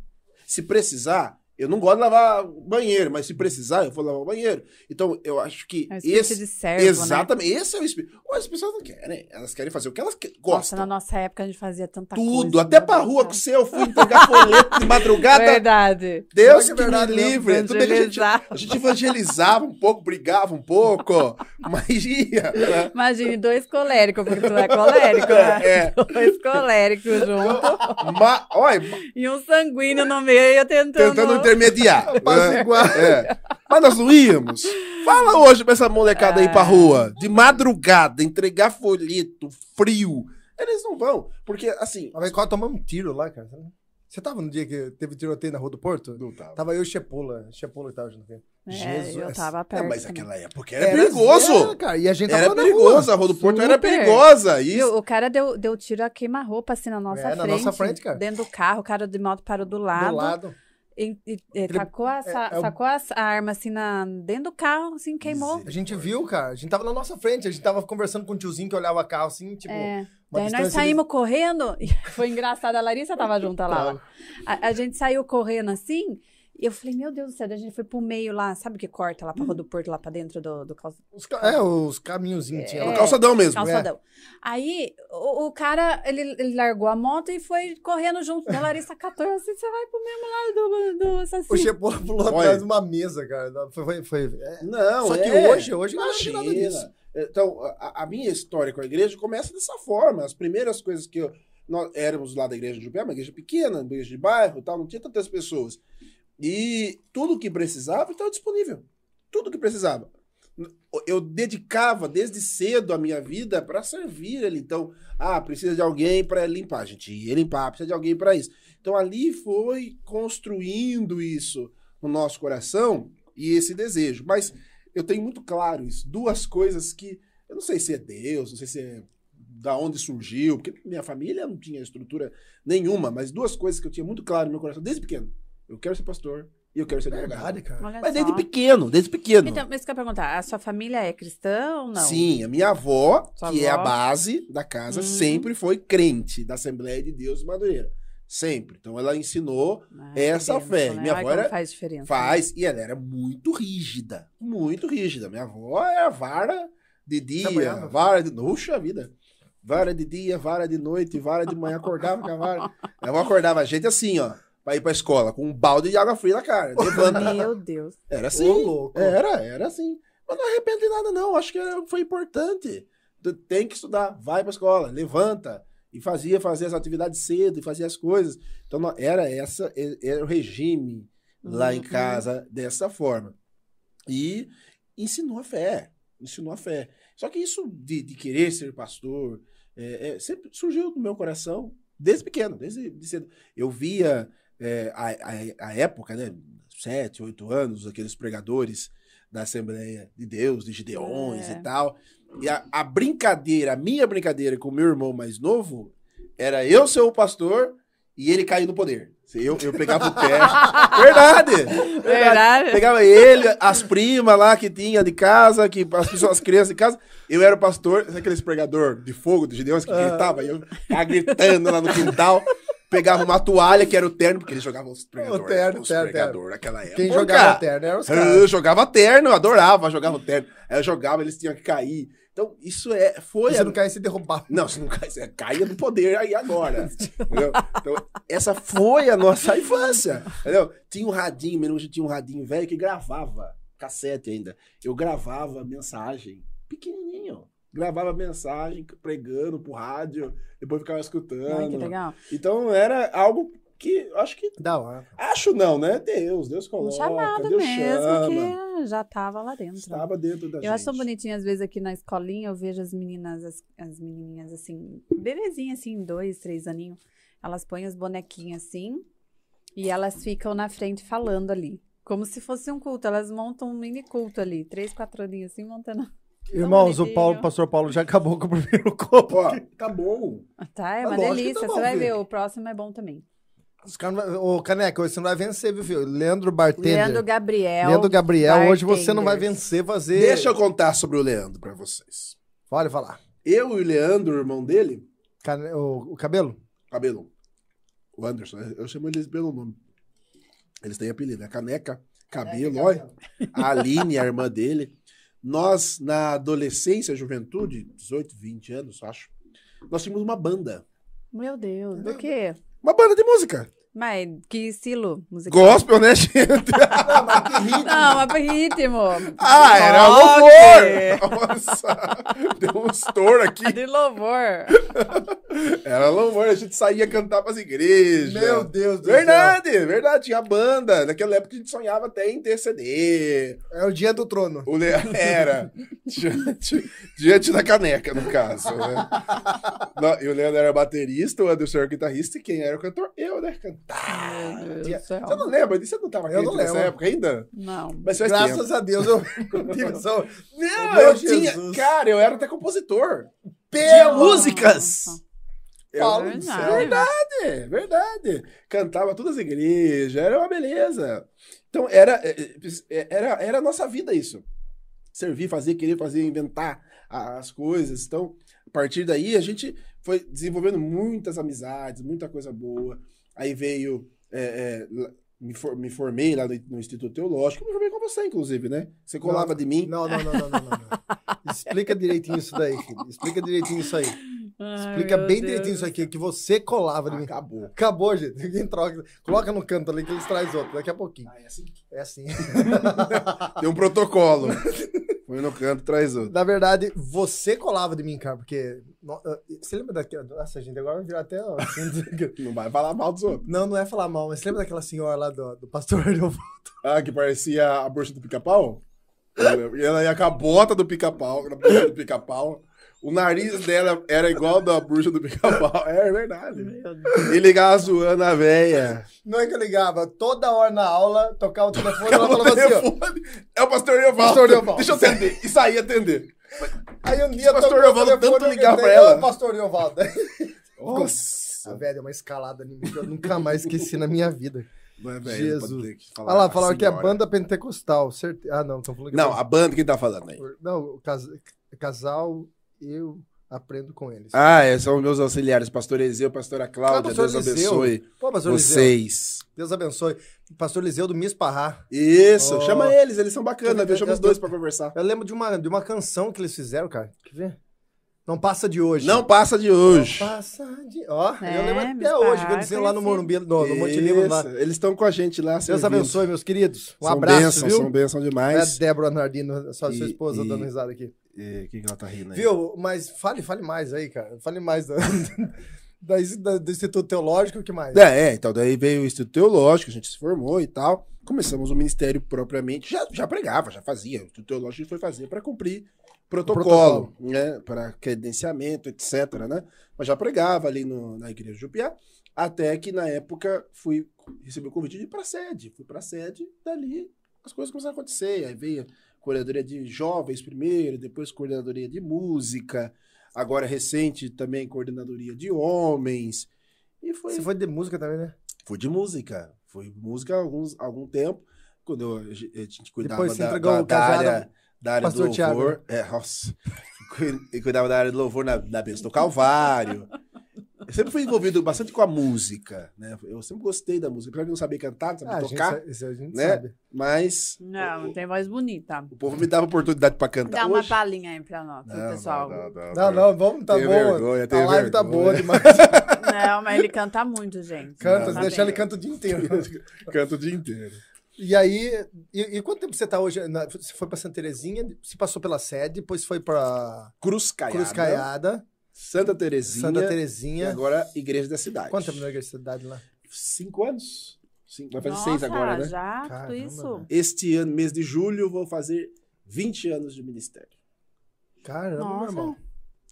Speaker 3: Se precisar, eu não gosto de lavar banheiro, mas se precisar, eu vou lavar o banheiro. Então, eu acho que
Speaker 2: É
Speaker 3: esse.
Speaker 2: de servo, né?
Speaker 3: Exatamente, esse é o espírito. As pessoas não querem, elas querem fazer o que elas que-
Speaker 2: Nossa,
Speaker 3: gostam.
Speaker 2: na nossa época a gente fazia tanta coisa.
Speaker 3: Tudo, até
Speaker 2: meu
Speaker 3: pra rua com o seu, eu fui entregar folheto de madrugada.
Speaker 2: Verdade.
Speaker 3: Deus que,
Speaker 1: verdade
Speaker 3: me
Speaker 1: mesmo?
Speaker 3: livre. Tudo bem que a gente, a gente evangelizava um pouco, brigava um pouco, mas ia. né?
Speaker 2: Imagine dois coléricos, porque tu é colérico, né?
Speaker 3: É.
Speaker 2: Dois coléricos juntos
Speaker 3: Ma- olha,
Speaker 2: e um sanguíneo no meio tentando...
Speaker 3: tentando intermediar.
Speaker 1: Apaziguar.
Speaker 3: É. Mas nós não íamos. Fala hoje pra essa molecada aí pra
Speaker 2: É.
Speaker 3: rua. De madrugada, entregar folheto, frio. Eles não vão. Porque, assim.
Speaker 1: Vez quase tomamos um tiro lá, cara. Você tava no dia que teve tiroteio na Rua do Porto?
Speaker 3: Não tava.
Speaker 1: Tava eu e o Chepola. Chepola que tava junto com.
Speaker 2: É, eu tava
Speaker 3: É,
Speaker 2: perto.
Speaker 3: mas
Speaker 2: também.
Speaker 3: naquela época era, perigoso.
Speaker 1: Era, cara. E a gente tava
Speaker 3: Era perigoso.
Speaker 1: rua.
Speaker 3: A Rua do Porto era
Speaker 2: Super.
Speaker 3: perigosa. E?
Speaker 2: O cara deu, deu tiro a queima-roupa assim na nossa
Speaker 1: É,
Speaker 2: frente.
Speaker 1: na nossa frente, cara.
Speaker 2: Dentro do carro, o cara de moto parou do lado.
Speaker 1: Do lado.
Speaker 2: E, e- e
Speaker 1: Ele-
Speaker 2: tacou, a, sa-
Speaker 1: é o-
Speaker 2: sacou a, a arma assim na, dentro do carro, assim, queimou.
Speaker 1: A gente viu, cara. A gente tava na nossa frente. A gente tava conversando com um tiozinho que olhava carro assim, tipo.
Speaker 2: É. Daí nós saímos correndo. e Foi engraçado, a Larissa tava junto lá. A, a gente saiu correndo assim. E eu falei, meu Deus do céu, a gente foi pro meio lá, sabe o que corta lá pra Rua do Porto, lá pra dentro do, do calça-
Speaker 1: Os ca- É, os caminhozinhos tinha
Speaker 3: No.
Speaker 2: É.
Speaker 3: calçadão mesmo.
Speaker 2: calçadão. Aí o, o cara, ele, ele largou a moto e foi correndo junto. Da Larissa catou assim, você vai pro mesmo lado do, do
Speaker 1: O
Speaker 2: assassino.
Speaker 1: Chepola pulou
Speaker 3: Olha.
Speaker 1: atrás de uma mesa, cara. Foi, foi, foi- é.
Speaker 3: Não,
Speaker 1: Só que
Speaker 3: é.
Speaker 1: hoje, hoje não tem nada
Speaker 3: Imagina.
Speaker 1: disso.
Speaker 3: Então, a, a minha história com a igreja começa dessa forma. As primeiras coisas que eu, nós éramos lá da igreja de Jupé, uma igreja pequena, uma igreja de bairro e tal, não tinha tantas pessoas. E tudo que precisava estava disponível. Tudo que precisava. Eu dedicava desde cedo a minha vida para servir ele. Então, ah, precisa de alguém para limpar. A gente ia limpar, precisa de alguém para isso. Então, ali foi construindo isso no nosso coração e esse desejo. Mas eu tenho muito claro isso. Duas coisas que eu não sei se é Deus, não sei se é da onde surgiu, porque minha família não tinha estrutura nenhuma, mas duas coisas que eu tinha muito claro no meu coração desde pequeno. Eu quero ser pastor e eu quero ser advogado.
Speaker 1: Verdade, cara.
Speaker 2: Olha
Speaker 3: Mas
Speaker 2: só.
Speaker 3: desde pequeno, desde pequeno.
Speaker 2: Então, mas que eu perguntar, a sua família é cristã ou não?
Speaker 3: Sim, a minha avó,
Speaker 2: Sua
Speaker 3: que é a
Speaker 2: avó?
Speaker 3: base da casa,
Speaker 2: Uhum.
Speaker 3: sempre foi crente da Assembleia de Deus de Madureira. Sempre. Então ela ensinou,
Speaker 2: Ah,
Speaker 3: essa fé.
Speaker 2: bênção,
Speaker 3: Minha
Speaker 2: Ai,
Speaker 3: avó era-
Speaker 2: faz diferença.
Speaker 3: faz, e ela era muito rígida. Muito rígida. Minha avó era vara de dia,
Speaker 1: apanhava?
Speaker 3: vara de. Puxa vida! Vara de dia, vara de noite, vara de manhã, acordava com a vara. Minha avó acordava a gente assim, ó, pra ir pra escola, com um balde de água fria na cara. Levanta.
Speaker 2: Meu Deus.
Speaker 3: Era assim.
Speaker 1: Ô, louco.
Speaker 3: Era, era assim. Mas não arrependo de nada, não. Acho que foi importante. Tu tem que estudar, vai pra escola, levanta. E fazia, fazia as atividades cedo, e fazia as coisas. Então, não- era essa, era o regime lá em
Speaker 2: Uhum.
Speaker 3: casa dessa forma. E ensinou a fé. Ensinou a fé. Só que isso de, de querer ser pastor é, é, sempre surgiu no meu coração desde pequeno, desde de cedo. Eu via é, a, a, a época, né? Sete, oito anos, aqueles pregadores da Assembleia de Deus, de Gideões
Speaker 2: É.
Speaker 3: e tal. E a, a brincadeira, a minha brincadeira com o meu irmão mais novo, era eu ser o pastor e ele cair no poder. Eu, eu pegava o pé. Verdade!
Speaker 2: Verdade.
Speaker 3: Pegava ele, as primas lá que tinha de casa, que as pessoas, as crianças de casa. Eu era o pastor, sabe aqueles pregador de fogo de Gideões que gritava? Eu gritando lá no quintal. Pegava uma toalha, que era o terno, porque eles jogavam os pregadores.
Speaker 1: O terno,
Speaker 3: os
Speaker 1: terno,
Speaker 3: pregador naquela época.
Speaker 1: Quem jogava terno era os
Speaker 3: Eu
Speaker 1: caras.
Speaker 3: jogava terno, eu adorava jogar no terno. Aí eu jogava, eles tinham que cair. Então, isso é, foi.
Speaker 1: Se não cair, se derrubar.
Speaker 3: não, se não cai, você caia do poder aí agora. entendeu? Então, essa foi a nossa infância. Entendeu? Tinha um radinho, mesmo hoje tinha um radinho velho que gravava, cassete ainda. Eu gravava mensagem, pequenininho. Gravava mensagem, pregando pro rádio, depois ficava
Speaker 2: Ai, que
Speaker 3: escutando.
Speaker 2: legal.
Speaker 3: Então era algo que eu acho que.
Speaker 1: Da hora.
Speaker 3: Acho não, né? Deus, Deus
Speaker 2: Um
Speaker 3: coloca.
Speaker 2: chamado
Speaker 3: Deus
Speaker 2: mesmo,
Speaker 3: chama.
Speaker 2: que já tava lá dentro.
Speaker 3: Estava dentro da
Speaker 2: Eu
Speaker 3: gente.
Speaker 2: acho tão bonitinho, às vezes, aqui na escolinha, eu vejo as meninas, as, as menininhas, assim, bebezinhas, assim, dois, três aninhos, elas põem as bonequinhas assim, e elas ficam na frente falando ali. Como se fosse um culto, elas montam um mini culto ali, três, quatro aninhos assim, montando.
Speaker 1: Irmãos, o. Paulo, o pastor Paulo já acabou com o primeiro copo.
Speaker 3: Ó, tá bom.
Speaker 2: Tá, é
Speaker 1: Ah,
Speaker 2: uma delícia.
Speaker 1: tá bom,
Speaker 2: Você vai ver, o próximo é bom também.
Speaker 1: Os caras não vai- Ô, Caneca, hoje você não vai vencer, viu, filho? Leandro Bartender.
Speaker 2: Leandro Gabriel.
Speaker 1: Leandro Gabriel, hoje você não vai vencer fazer.
Speaker 3: Deixa eu contar sobre o Leandro pra vocês.
Speaker 1: Olha, falar.
Speaker 3: Eu e o Leandro, o irmão dele,
Speaker 1: Cane... O, o cabelo?
Speaker 3: cabelo, o Anderson, eu chamo eles pelo nome. Eles têm apelido, é Caneca, Cabelo, olha. A Aline, a irmã dele. Nós, na adolescência, juventude, 18, 20 anos, acho, nós tínhamos uma banda.
Speaker 2: Meu Deus, do quê?
Speaker 3: Uma banda de música.
Speaker 2: Mas que estilo musical?
Speaker 3: Gospel, né, gente?
Speaker 1: Não, mas que ritmo.
Speaker 2: Não, mas por ritmo.
Speaker 3: Ah, era louvor! Nossa, deu um estouro aqui.
Speaker 2: De louvor.
Speaker 3: Era louvor, a gente saía cantar pras igrejas.
Speaker 1: Meu Deus do
Speaker 3: Verdade, verdade, tinha banda. Naquela época a gente sonhava até em ter CD.
Speaker 1: céu. É o dia do trono.
Speaker 3: O Le... Era. diante, diante da caneca, no caso. Né? Não, E o Leandro era baterista, o Anderson era guitarrista, e quem era o cantor? Eu, né? Cantar.
Speaker 2: Deus
Speaker 3: Tinha-. Você não lembra disso? Você não tava
Speaker 1: Eu não
Speaker 3: nessa
Speaker 1: lembro.
Speaker 3: época ainda?
Speaker 2: Não.
Speaker 3: Mas
Speaker 1: Graças
Speaker 3: tempo.
Speaker 1: a Deus eu não tive essa...
Speaker 3: Não, eu tinha. Cara, eu era até compositor.
Speaker 1: Pelo
Speaker 3: músicas.
Speaker 1: É Paulo
Speaker 2: Verdade.
Speaker 3: Verdade, verdade. Cantava todas as igrejas, era uma beleza. Então, era, é, é, era, era a nossa vida isso. Servir, fazer, querer fazer, inventar as coisas. Então, a partir daí, a gente foi desenvolvendo muitas amizades, muita coisa boa. Aí veio. é, é, me, for- me formei lá no, no Instituto Teológico, me formei com você, inclusive, né? Você colava
Speaker 1: Não,
Speaker 3: de mim.
Speaker 1: Não, não, não, não, não, não. Explica direitinho isso daí, filho. Explica direitinho isso aí. Explica bem direitinho isso aqui, que você colava de mim.
Speaker 3: Acabou.
Speaker 1: Acabou, gente. Ninguém troca. Coloca no canto ali que eles trazem outro daqui a pouquinho.
Speaker 3: Ah, é assim.
Speaker 1: É assim.
Speaker 3: Tem um protocolo. Foi no canto, traz outro.
Speaker 1: Na verdade, você colava de mim, cara, porque. eh, Você lembra daquela. Nossa, gente, agora virar até. ó, assim,
Speaker 3: Não vai falar mal dos outros.
Speaker 1: Não, não é falar mal, mas você lembra daquela senhora lá do, do pastor Arnolfo?
Speaker 3: Ah, que parecia a bruxa do pica-pau? E ela ia com a bota do pica-pau, na bruxa do pica-pau. O nariz dela era igual da bruxa do pica-pau. É verdade. E ligava zoando a véia.
Speaker 1: Não é que eu ligava, toda hora na aula, tocava o telefone e ela falava assim, ó.
Speaker 3: Telefone. É o pastor Evaldo.
Speaker 1: Pastor Evaldo.
Speaker 3: Deixa eu atender. E sair atender.
Speaker 1: Aí um dia
Speaker 3: Pastor
Speaker 1: o
Speaker 3: Evaldo
Speaker 1: telefone,
Speaker 3: tanto
Speaker 1: gritei,
Speaker 3: pra ela.
Speaker 1: "Ô, pastor Evaldo. A
Speaker 3: Nossa.
Speaker 1: velha é uma escalada em mim que eu nunca mais esqueci na minha vida.
Speaker 3: Não é velho,
Speaker 1: Jesus.
Speaker 3: falar
Speaker 1: Olha lá,
Speaker 3: a
Speaker 1: falaram que é
Speaker 3: senhora.
Speaker 1: banda pentecostal. Certe... Ah, não, estão falando que
Speaker 3: Não,
Speaker 1: é
Speaker 3: a banda, quem tá falando aí?
Speaker 1: Não, o cas- casal, eu aprendo com eles.
Speaker 3: Ah, é, são meus auxiliares, pastor Ezeu, pastora Cláudia,
Speaker 1: Ah, pastor
Speaker 3: Deus
Speaker 1: Eliseu.
Speaker 3: abençoe
Speaker 1: Pô, Liseu,
Speaker 3: vocês.
Speaker 1: Deus abençoe. Pastor Liseu do Miss Parrá.
Speaker 3: Isso,
Speaker 1: Oh.
Speaker 3: chama eles, eles são bacanas,
Speaker 1: Eu-
Speaker 3: deixamos
Speaker 1: eu-
Speaker 3: os dois
Speaker 1: eu-
Speaker 3: pra conversar.
Speaker 1: Eu lembro de uma, de uma canção que eles fizeram, cara. Quer ver? Não passa de hoje.
Speaker 3: Não passa de hoje.
Speaker 1: Não passa de... Ó, eu
Speaker 2: É,
Speaker 1: lembro
Speaker 2: Miss
Speaker 1: até hoje, que eles iam lá no. Morumbi, no, no Monte Livro lá.
Speaker 3: Eles estão com a gente lá.
Speaker 1: Deus
Speaker 3: servindo.
Speaker 1: abençoe, meus queridos. Um
Speaker 3: são
Speaker 1: abraço, viu?
Speaker 3: São bênçãos
Speaker 1: É a
Speaker 3: demais.
Speaker 1: Débora Nardino, sua, sua
Speaker 3: E-
Speaker 1: esposa,
Speaker 3: e-
Speaker 1: dando risada aqui.
Speaker 3: O que, que ela tá rindo aí?
Speaker 1: Viu? Mas fale, fale mais aí, cara. Fale mais da, da- da- do Instituto Teológico, o que mais?
Speaker 3: É, é, então daí veio o Instituto Teológico, a gente se formou e tal. Começamos o ministério propriamente, já, já pregava, já fazia. O Instituto Teológico a gente foi fazer para cumprir protocolo, né? Para credenciamento, etc, né? Mas já pregava ali no- na igreja de Jupiá, até que na época fui recebi o convite de ir para sede. Fui para sede, dali as coisas começaram a acontecer. Aí veio coordenadoria de jovens primeiro, depois coordenadoria de música, agora recente também coordenadoria de homens. E foi
Speaker 1: Você foi de música também, né?
Speaker 3: Fui de música. Fui música há alguns, algum tempo. Quando eu- a gente cuidava da, da, da
Speaker 1: cajado
Speaker 3: área, da área do
Speaker 1: Thiago,
Speaker 3: louvor. É, nossa. E cuidava da área do louvor na, na bênção do Calvário. Eu sempre fui envolvido bastante com a música, né? Eu sempre gostei da música. Apesar de não saber cantar, não saber
Speaker 1: Ah, a gente,
Speaker 3: tocar,
Speaker 1: sa- isso a gente
Speaker 3: né?
Speaker 1: sabe.
Speaker 3: mas
Speaker 2: Não, tem voz bonita.
Speaker 3: o povo me dava oportunidade pra cantar.
Speaker 2: Dá uma
Speaker 3: Hoje-
Speaker 2: palhinha aí pra nós,
Speaker 3: Não,
Speaker 2: pessoal.
Speaker 3: não, não,
Speaker 1: Não, não, vamos, tá
Speaker 3: Tenho
Speaker 1: bom.
Speaker 3: vergonha,
Speaker 1: a live tá
Speaker 3: vergonha.
Speaker 1: boa demais.
Speaker 2: Não, mas ele canta muito, gente.
Speaker 1: Canta,
Speaker 3: Não,
Speaker 1: se deixar
Speaker 2: bem.
Speaker 1: ele canta o dia inteiro.
Speaker 3: Canto o dia inteiro.
Speaker 1: E aí, e, e quanto tempo você tá hoje? na- você foi pra Santa Terezinha, se passou pela sede, depois foi pra
Speaker 3: Cruz Caiada,
Speaker 1: Cruz Caiada,
Speaker 3: Santa Terezinha,
Speaker 1: Santa
Speaker 3: e
Speaker 1: Terezinha.
Speaker 3: agora Igreja da Cidade.
Speaker 1: Quanto tempo na universidade lá?
Speaker 3: Cinco anos. Cinco, vai fazer
Speaker 2: Nossa,
Speaker 3: seis agora, né?
Speaker 2: já, tudo
Speaker 1: Caramba,
Speaker 2: isso.
Speaker 1: velho.
Speaker 3: Este ano, mês de julho, vou fazer 20 anos de ministério.
Speaker 1: Caramba, meu
Speaker 2: Nossa.
Speaker 1: irmão.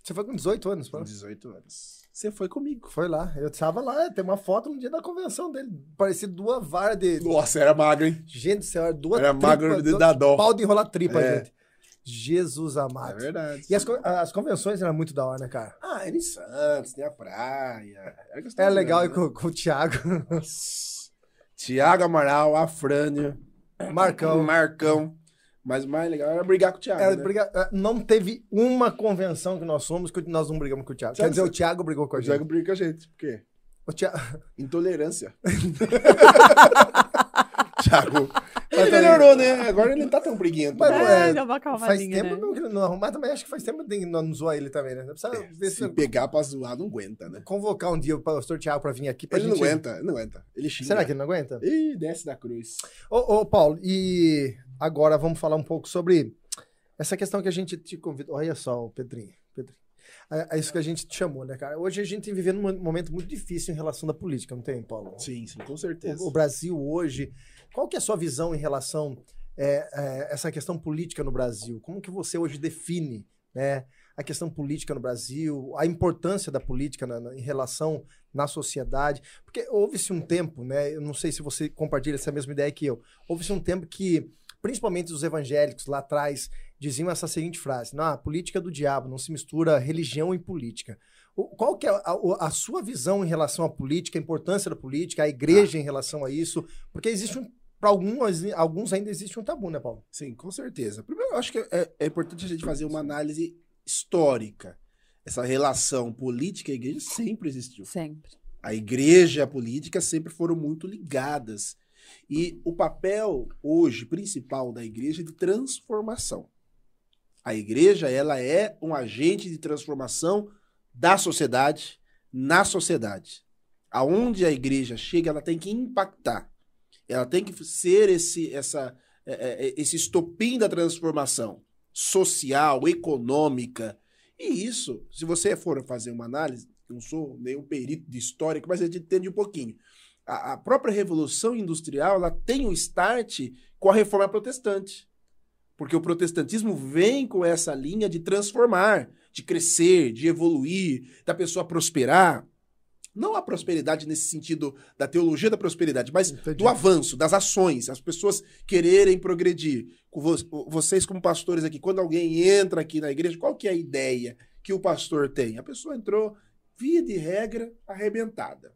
Speaker 1: Você foi com 18 anos,
Speaker 3: Com
Speaker 1: pô?
Speaker 3: 18 anos. Você foi comigo.
Speaker 1: Foi lá. Eu tava lá, tem uma foto no dia da convenção dele. Parecia duas varas de.
Speaker 3: Nossa, era magro, hein?
Speaker 1: Gente do céu, era duas
Speaker 3: Era magro de dar dó.
Speaker 1: Pau de enrolar tripa,
Speaker 3: É.
Speaker 1: gente. Jesus
Speaker 3: É
Speaker 1: amado.
Speaker 3: verdade.
Speaker 1: E as, as convenções eram muito da hora, né, cara?
Speaker 3: Ah, era em Santos, tem a praia.
Speaker 1: É legal
Speaker 3: né?
Speaker 1: ir com, com o Thiago,
Speaker 3: Tiago Amaral, Afrânio,
Speaker 1: Marcão.
Speaker 3: Marcão. Mas o mais legal era brigar com o Thiago.
Speaker 1: Era
Speaker 3: né?
Speaker 1: briga- é, Não teve uma convenção que nós fomos que nós não brigamos com o Thiago. Quer
Speaker 3: Thiago,
Speaker 1: dizer, o
Speaker 3: você-
Speaker 1: Thiago brigou com a
Speaker 3: O
Speaker 1: gente.
Speaker 3: Thiago briga com a gente. Por quê?
Speaker 1: O Thiago...
Speaker 3: Intolerância. Thiago. Ele melhorou, né? Agora ele não tá tão briguento.
Speaker 1: Mas,
Speaker 3: né?
Speaker 1: é,
Speaker 2: É, deu uma
Speaker 1: Faz
Speaker 2: calmadinha,
Speaker 1: tempo
Speaker 2: né?
Speaker 1: não, que não arruma, mas também acho que faz tempo que não não zoar ele também, né? Precisa ver se
Speaker 3: Se pegar pra zoar, não aguenta, né?
Speaker 1: convocar um dia o pastor Thiago pra vir aqui pra
Speaker 3: Ele
Speaker 1: gente...
Speaker 3: não aguenta, ele não aguenta. Ele xinga.
Speaker 1: Será que ele não aguenta?
Speaker 3: Ih, desce da cruz.
Speaker 1: Ô, ô, Paulo, e agora vamos falar um pouco sobre essa questão que a gente te convidou. Olha só, o Pedrinho. Pedrinho. É, é isso que a gente te chamou, né, cara? Hoje a gente tem vivendo um momento muito difícil em relação da política, não tem, Paulo?
Speaker 3: Sim, sim, com certeza.
Speaker 1: O, o Brasil hoje, qual que é a sua visão em relação é, é, essa questão política no Brasil? Como que você hoje define, né, a questão política no Brasil, a importância da política na- na- em relação na sociedade? Porque houve-se um tempo, né, eu não sei se você compartilha essa mesma ideia que eu, houve-se um tempo que, principalmente os evangélicos lá atrás, diziam essa seguinte frase, não, a política é do diabo, não se mistura religião e política. Qual que é a, a sua visão em relação à política, a importância da política, a igreja em relação a isso? Porque existe um, para alguns, alguns ainda existe um tabu, né, Paulo?
Speaker 3: Sim, com certeza. Primeiro, eu acho que é, é importante a gente fazer uma análise histórica. Essa relação política e igreja sempre existiu.
Speaker 2: Sempre.
Speaker 3: A igreja e a política sempre foram muito ligadas. E o papel hoje principal da igreja é de transformação. A igreja, ela é um agente de transformação da sociedade, na sociedade. Aonde a igreja chega, ela tem que impactar. Ela tem que ser esse, essa, é, é, esse estopim da transformação social, econômica. E isso, se você for fazer uma análise, eu não sou nenhum perito de histórico, mas a gente entende um pouquinho. A, a própria Revolução Industrial, ela tem um start com a Reforma Protestante. Porque o protestantismo vem com essa linha de transformar, de crescer, de evoluir, da pessoa prosperar. Não a prosperidade nesse sentido da teologia da prosperidade, mas
Speaker 1: Entendi.
Speaker 3: do avanço, das ações, as pessoas quererem progredir. Vocês, como pastores aqui, quando alguém entra aqui na igreja, qual que é a ideia que o pastor tem? A pessoa entrou, via de regra, arrebentada.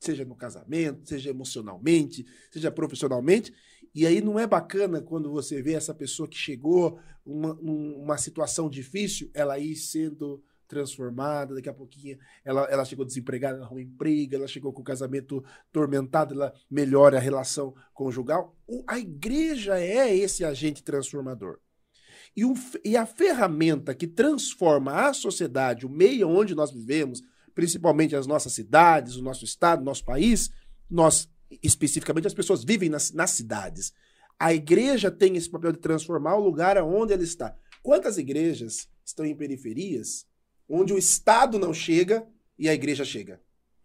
Speaker 3: Seja no casamento, seja emocionalmente, seja profissionalmente. E aí não é bacana quando você vê essa pessoa que chegou uma, uma situação difícil, ela ir sendo transformada, daqui a pouquinho ela, ela chegou desempregada, ela arruma emprego, ela chegou com o casamento tormentado, ela melhora a relação conjugal. O- a igreja é esse agente transformador. E, o e a ferramenta que transforma a sociedade, o meio onde nós vivemos, principalmente as nossas cidades, o nosso estado, o nosso país, nós, especificamente, as pessoas vivem nas, nas cidades. A igreja tem esse papel de transformar o lugar onde ela está. Quantas igrejas estão em periferias onde o Estado não chega e a igreja chega?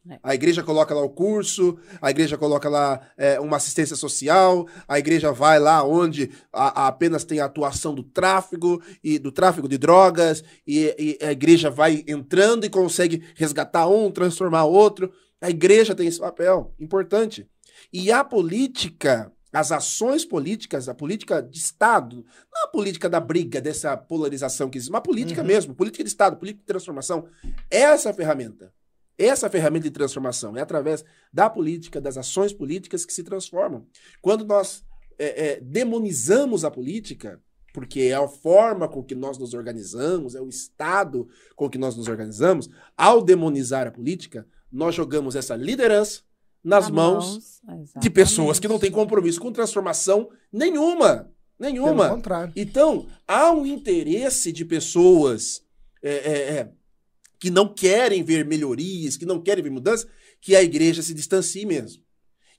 Speaker 2: É.
Speaker 3: A igreja coloca lá o curso, a igreja coloca lá é, uma assistência social, a igreja vai lá onde a- a apenas tem a atuação do tráfico e do tráfico de drogas, e, e a igreja vai entrando e consegue resgatar um, transformar outro. A igreja tem esse papel importante. E a política, as ações políticas, a política de Estado, não a política da briga, dessa polarização que existe, mas a política
Speaker 1: Uhum.
Speaker 3: mesmo, política de Estado, política de transformação, essa ferramenta. Essa ferramenta de transformação é através da política, das ações políticas que se transformam. Quando nós é, é, demonizamos a política, porque é a forma com que nós nos organizamos, é o Estado com que nós nos organizamos, ao demonizar a política, nós jogamos essa liderança nas mãos de pessoas que não têm compromisso com transformação nenhuma.
Speaker 1: Pelo
Speaker 3: Nenhuma.
Speaker 1: contrário.
Speaker 3: Então, há um interesse de pessoas é, é, é, que não querem ver melhorias, que não querem ver mudanças, que a igreja se distancie mesmo.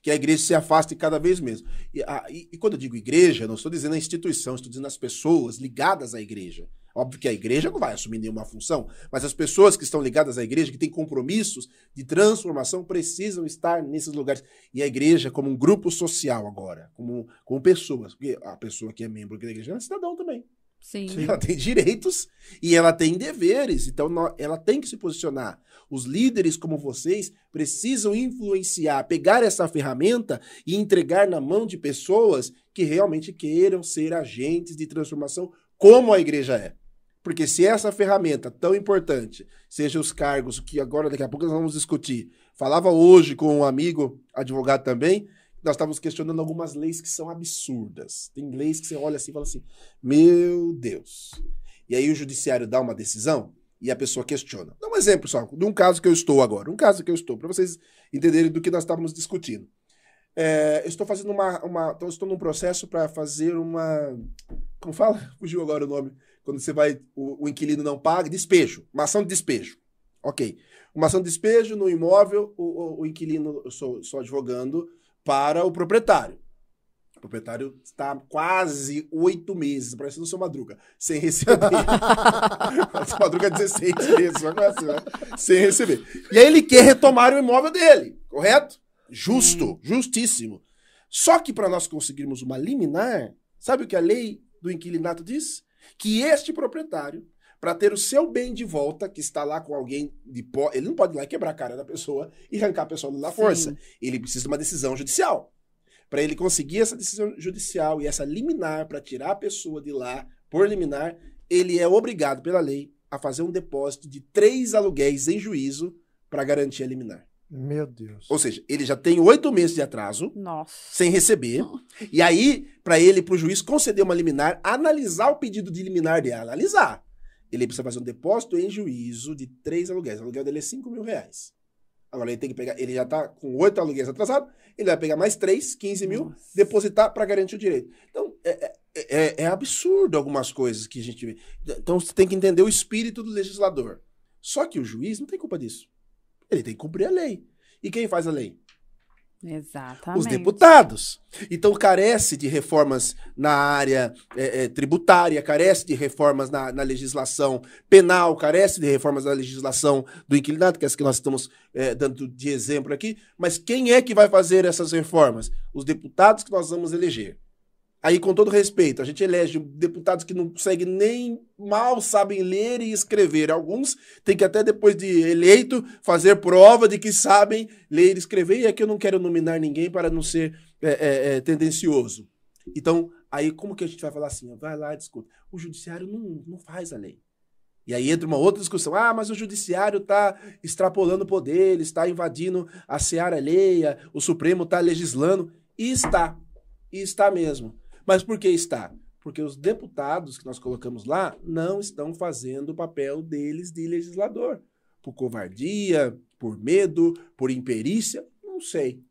Speaker 3: Que a igreja se afaste cada vez mesmo. E, a- e- e quando eu digo igreja, não estou dizendo a instituição, estou dizendo as pessoas ligadas à igreja. Óbvio que a igreja não vai assumir nenhuma função, mas as pessoas que estão ligadas à igreja, que têm compromissos de transformação, precisam estar nesses lugares. E a igreja, como um grupo social agora, como, como pessoas, porque a pessoa que é membro da igreja é cidadão também.
Speaker 2: Sim.
Speaker 3: Ela tem direitos e ela tem deveres, então ela tem que se posicionar. Os líderes como vocês precisam influenciar, pegar essa ferramenta e entregar na mão de pessoas que realmente queiram ser agentes de transformação como a igreja é. Porque se essa ferramenta tão importante, seja os cargos, que agora daqui a pouco nós vamos discutir, falava hoje com um amigo, advogado também, nós estávamos questionando algumas leis que são absurdas. Tem leis que você olha assim e fala assim: meu Deus. E aí o judiciário dá uma decisão e a pessoa questiona. Dá um exemplo só, de um caso que eu estou agora, um caso que eu estou, para vocês entenderem do que nós estávamos discutindo. É, eu estou fazendo uma. uma então, estou num processo para fazer uma. Como fala? Fugiu agora o nome. Quando você vai. O, o, inquilino não paga, despejo. Uma ação de despejo. Ok. Uma ação de despejo no imóvel, o, o, o inquilino, eu sou, sou advogando, para o proprietário. O proprietário está quase oito meses, parecendo o seu Madruga, sem receber. seu Madruga 16 meses, assim, né? sem receber. E aí ele quer retomar o imóvel dele, correto? Justo, hum. justíssimo. Só que para nós conseguirmos uma liminar, sabe o que a lei do inquilinato diz? Que este proprietário, para ter o seu bem de volta, que está lá com alguém de pó, ele não pode ir lá quebrar a cara da pessoa e arrancar a pessoa na força. Ele precisa de uma decisão judicial. Para ele conseguir essa decisão judicial e essa liminar para tirar a pessoa de lá por liminar, ele é obrigado pela lei a fazer um depósito de três aluguéis em juízo para garantir a liminar.
Speaker 1: Meu Deus.
Speaker 3: Ou seja, ele já tem oito meses de atraso
Speaker 2: Nossa.
Speaker 3: sem receber. E aí, para ele, para o juiz conceder uma liminar, analisar o pedido de liminar dele, analisar. Ele precisa fazer um depósito em juízo de três aluguéis. O aluguel dele é cinco mil reais. Agora ele tem que pegar, ele já está com oito aluguéis atrasados, ele vai pegar mais três, 15 mil, Nossa. depositar para garantir o direito. Então, é, é, é, é absurdo algumas coisas que a gente vê. Então, você tem que entender o espírito do legislador. Só que o juiz não tem culpa disso. Ele tem que cumprir a lei. E quem faz a lei?
Speaker 2: Exatamente.
Speaker 3: Os deputados. Então, carece de reformas na área é, é, tributária, carece de reformas na, na, legislação penal, carece de reformas na legislação do inquilinato, que é essa que nós estamos é, dando de exemplo aqui. Mas quem é que vai fazer essas reformas? Os deputados que nós vamos eleger. Aí, com todo respeito, a gente elege deputados que não conseguem nem mal sabem ler e escrever. Alguns têm que até depois de eleito fazer prova de que sabem ler e escrever. E aqui eu não quero nominar ninguém para não ser é, é, é, tendencioso. Então, aí como que a gente vai falar assim? Vai lá, discuta. O judiciário não, não faz a lei. E aí entra uma outra discussão. Ah, mas o judiciário está extrapolando poder, está invadindo a seara alheia, o Supremo está legislando. E está. E está mesmo. Mas por que está? Porque os deputados que nós colocamos lá não estão fazendo o papel deles de legislador. Por covardia, por medo, por imperícia, não sei.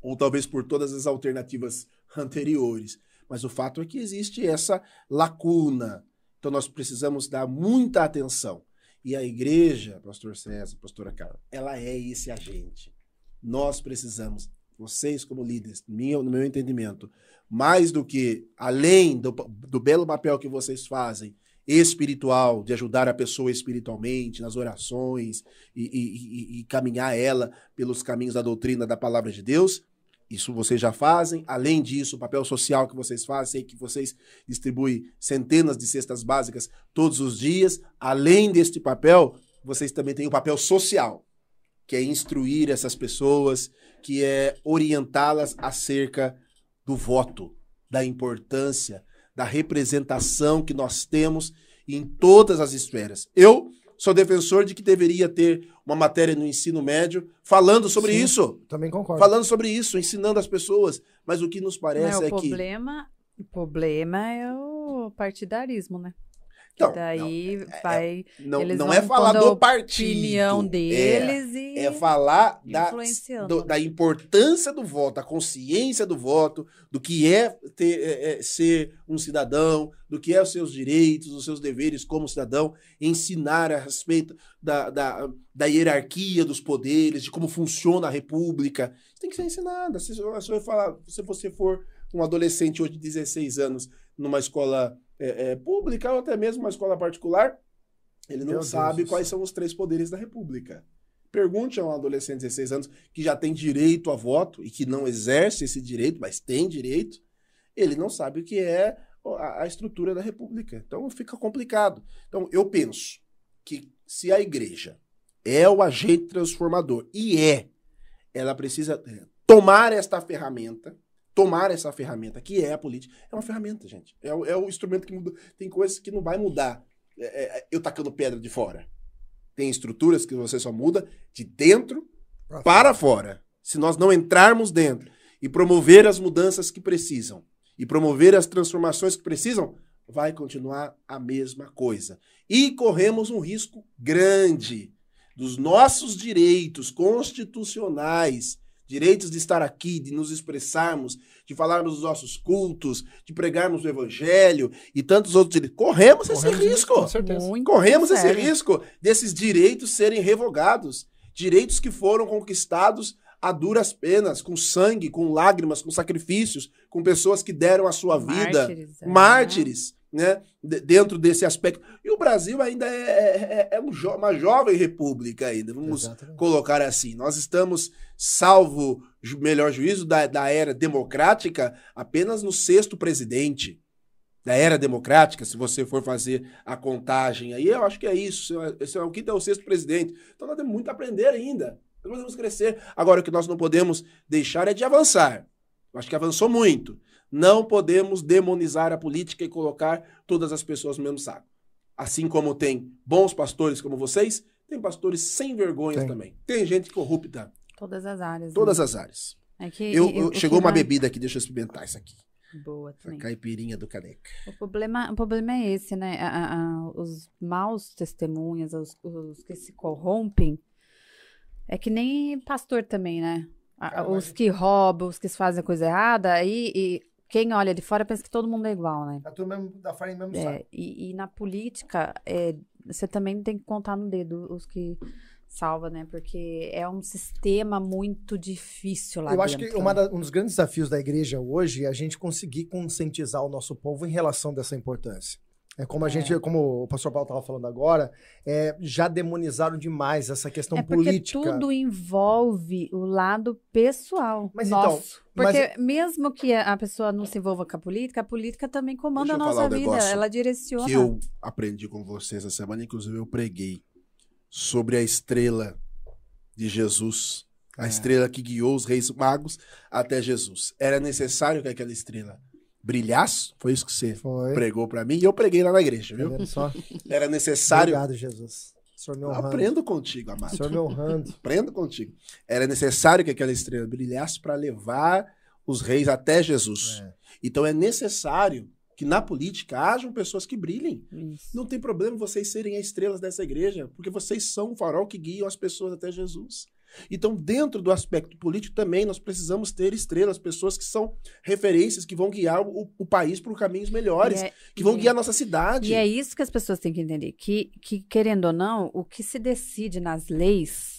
Speaker 3: Ou talvez por todas as alternativas anteriores. Mas o fato é que existe essa lacuna. Então nós precisamos dar muita atenção. E a igreja, pastor César, pastora Carla, ela é esse agente. Nós precisamos, vocês como líderes, no meu entendimento, mais do que além do, do belo papel que vocês fazem espiritual, de ajudar a pessoa espiritualmente nas orações e, e, e, e, caminhar ela pelos caminhos da doutrina da palavra de Deus. Isso vocês já fazem. Além disso, o papel social que vocês fazem, que vocês distribuem centenas de cestas básicas todos os dias. Além deste papel, vocês também têm o papel social, que é instruir essas pessoas, que é orientá-las acerca do voto, da importância, da representação que nós temos em todas as esferas. Eu sou defensor de que deveria ter uma matéria no ensino médio falando sobre Sim, isso.
Speaker 1: Também concordo.
Speaker 3: Falando sobre isso, ensinando as pessoas. Mas o que nos parece
Speaker 2: Não,
Speaker 3: é,
Speaker 2: o problema,
Speaker 3: que.
Speaker 2: O problema é o partidarismo, né? Então, daí não, é, vai.
Speaker 3: É, não, não é falar do partido.
Speaker 2: opinião é, deles
Speaker 3: é,
Speaker 2: e.
Speaker 3: É falar da, do, da importância do voto, a consciência do voto, do que é, ter, é, é, ser um cidadão, do que é os seus direitos, os seus deveres como cidadão, ensinar a respeito da, da, da hierarquia dos poderes, de como funciona a república. Isso tem que ser ensinado. Se, se, falar, se você for um adolescente hoje de 16 anos numa escola é, é, pública ou até mesmo uma escola particular, ele não Meu sabe Deus quais Deus. são os três poderes da República. Pergunte a um adolescente de 16 anos que já tem direito a voto e que não exerce esse direito, mas tem direito, ele não sabe o que é a, a estrutura da República. Então fica complicado. Então eu penso que se a igreja é o agente transformador, e é, ela precisa tomar esta ferramenta tomar essa ferramenta, que é a política. É uma ferramenta, gente. É, o- é o instrumento que muda. Tem coisas que não vai mudar é, é, eu tacando pedra de fora. Tem estruturas que você só muda de dentro para fora. Se nós não entrarmos dentro e promover as mudanças que precisam e promover as transformações que precisam, vai continuar a mesma coisa. E corremos um risco grande dos nossos direitos constitucionais, direitos de estar aqui, de nos expressarmos, de falarmos dos nossos cultos, de pregarmos o evangelho e tantos outros direitos. Corremos, esse
Speaker 1: Corremos
Speaker 3: risco.
Speaker 1: Com certeza.
Speaker 2: Muito
Speaker 3: Corremos esse risco desses direitos serem revogados. Direitos que foram conquistados a duras penas, com sangue, com lágrimas, com sacrifícios, com pessoas que deram a sua vida,
Speaker 2: Mártires, é.
Speaker 3: mártires, né? de- dentro desse aspecto. E o Brasil ainda é, é- é um jo- uma jovem república ainda, vamos
Speaker 1: Exatamente.
Speaker 3: colocar assim. Nós estamos, salvo melhor juízo da, da era democrática, apenas no sexto presidente da era democrática, se você for fazer a contagem aí, eu acho que é isso. Esse é o quinto é o sexto presidente. Então nós temos muito a aprender ainda. Nós podemos crescer. Agora, o que nós não podemos deixar é de avançar. Eu acho que avançou muito. Não podemos demonizar a política e colocar todas as pessoas no mesmo saco. Assim como tem bons pastores como vocês, tem pastores sem vergonha
Speaker 1: Tem.
Speaker 3: também. Tem gente corrupta.
Speaker 2: Todas as áreas.
Speaker 3: Todas
Speaker 2: né?
Speaker 3: as áreas.
Speaker 2: É que,
Speaker 3: Eu, eu- chegou uma
Speaker 2: vai-
Speaker 3: bebida aqui, deixa eu experimentar isso aqui.
Speaker 2: Boa
Speaker 3: A
Speaker 2: também.
Speaker 3: caipirinha do caneca.
Speaker 2: O problema, o problema é esse, né? A- a- a- os maus testemunhas, os, os que se corrompem, é que nem pastor também, né? A- os que roubam, os que fazem coisa errada, aí e quem olha de fora pensa que todo mundo é igual, né?
Speaker 1: Tá tudo mesmo, da farinha mesmo
Speaker 2: É, e, e na política, é, você também tem que contar no dedo os que salva, né? Porque é um sistema muito difícil lá
Speaker 1: Eu acho
Speaker 2: dentro.
Speaker 1: que uma da- um dos grandes desafios da igreja hoje é a gente conseguir conscientizar o nosso povo em relação dessa importância. É como a
Speaker 2: É.
Speaker 1: gente, como o pastor Paulo estava falando agora, é, já demonizaram demais essa questão
Speaker 2: É porque
Speaker 1: política.
Speaker 2: tudo envolve o lado pessoal
Speaker 1: Mas então,
Speaker 2: nosso.
Speaker 1: mas
Speaker 2: porque mesmo que a pessoa não se envolva com a política, a política também comanda a nossa
Speaker 3: um
Speaker 2: vida, ela direciona.
Speaker 3: que eu aprendi com vocês essa semana, inclusive eu preguei sobre a estrela de Jesus, a
Speaker 1: É.
Speaker 3: estrela que guiou os reis magos até Jesus. Era necessário que aquela estrela brilhasse? Foi isso que você
Speaker 1: Foi.
Speaker 3: pregou pra mim e eu preguei lá na igreja, viu?
Speaker 1: só?
Speaker 3: Era necessário.
Speaker 1: Obrigado, Jesus. Senhor.
Speaker 3: Aprendo contigo,
Speaker 1: O
Speaker 3: amado.
Speaker 1: senhor me honrando.
Speaker 3: Aprendo contigo. Era necessário que aquela estrela brilhasse para levar os reis até Jesus.
Speaker 1: É.
Speaker 3: Então é necessário que na política hajam pessoas que brilhem.
Speaker 2: Isso.
Speaker 3: Não tem problema vocês serem as estrelas dessa igreja, porque vocês são o farol que guiam as pessoas até Jesus. Então, dentro do aspecto político também, nós precisamos ter estrelas, pessoas que são referências, que vão guiar o, o país por caminhos melhores,
Speaker 2: é-
Speaker 3: que vão
Speaker 2: é-
Speaker 3: guiar a nossa cidade.
Speaker 2: E é isso que as pessoas têm que entender, que, que querendo ou não, o que se decide nas leis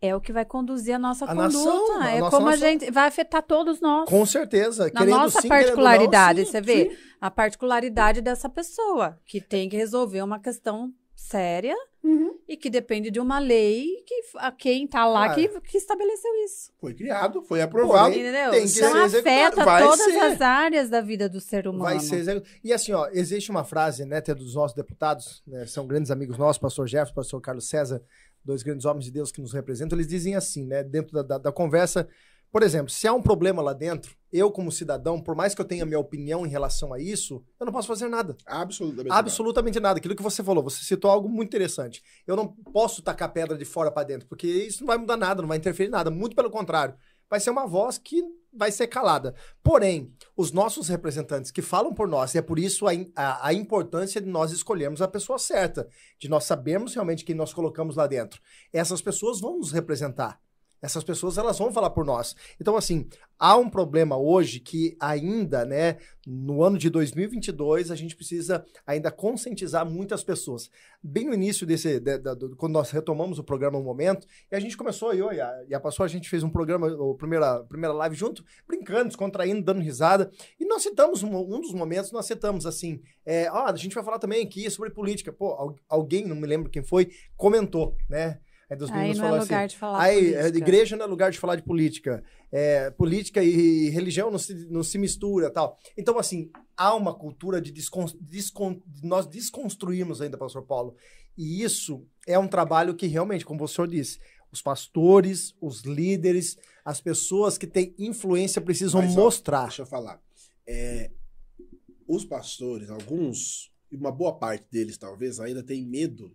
Speaker 2: é o que vai conduzir a nossa
Speaker 1: A
Speaker 2: conduta.
Speaker 1: nação, a
Speaker 2: é
Speaker 1: nossa
Speaker 2: como a gente vai afetar todos nós.
Speaker 1: Com certeza.
Speaker 2: na nossa
Speaker 1: sim, querendo não,
Speaker 2: particularidade,
Speaker 1: sim,
Speaker 2: você vê
Speaker 1: sim.
Speaker 2: a particularidade dessa pessoa que tem que resolver uma questão séria
Speaker 1: Uhum.
Speaker 2: e que depende de uma lei que a quem tá lá
Speaker 1: Claro.
Speaker 2: que, que estabeleceu isso.
Speaker 3: Foi criado, foi aprovado.
Speaker 1: Porém,
Speaker 2: Entendeu?
Speaker 1: tem que
Speaker 2: então
Speaker 1: ser
Speaker 2: afeta todas
Speaker 3: ser.
Speaker 2: as áreas da vida do ser humano.
Speaker 1: Vai ser E assim, ó, existe uma frase, né, até dos nossos deputados, né, são grandes amigos nossos, pastor Jefferson, pastor Carlos César, dois grandes homens de Deus que nos representam, eles dizem assim, né, dentro da, da, da conversa, por exemplo, se há um problema lá dentro, eu como cidadão, por mais que eu tenha minha opinião em relação a isso, eu não posso fazer nada.
Speaker 3: Absolutamente.
Speaker 1: Absolutamente nada. Aquilo que você falou, você citou algo muito interessante. Eu não posso tacar pedra de fora para dentro, porque isso não vai mudar nada, não vai interferir em nada. Muito pelo contrário. Vai ser uma voz que vai ser calada. Porém, os nossos representantes que falam por nós, e é por isso a, a, a importância de nós escolhermos a pessoa certa, de nós sabermos realmente quem nós colocamos lá dentro. Essas pessoas vão nos representar. Essas pessoas elas vão falar por nós. Então, assim, há um problema hoje que ainda, né, no ano de 2022, a gente precisa ainda conscientizar muitas pessoas. Bem no início desse, de- da- do- quando nós retomamos o programa no momento, e a gente começou, eu e a, e a a gente fez um programa, a primeira, primeira live junto, brincando, descontraindo, dando risada, e nós citamos, um, um dos momentos, nós citamos assim, é, ó, a gente vai falar também aqui sobre política. Pô, al- alguém, não me lembro quem foi, comentou, né? Aí dos
Speaker 2: Aí
Speaker 1: meninos
Speaker 2: não é lugar
Speaker 1: assim,
Speaker 2: de falar
Speaker 1: Aí,
Speaker 2: política.
Speaker 1: é, igreja não é lugar de falar de política. É, política e religião não se, não se mistura tal. Então, assim, há uma cultura de, descon, descon, de nós desconstruirmos ainda, pastor Paulo. E isso é um trabalho que realmente, como o senhor disse, Os pastores, os líderes, as pessoas que têm influência precisam
Speaker 3: Mas, ó,
Speaker 1: mostrar.
Speaker 3: Deixa eu falar. É, os pastores, alguns, e uma boa parte deles talvez, ainda tem medo.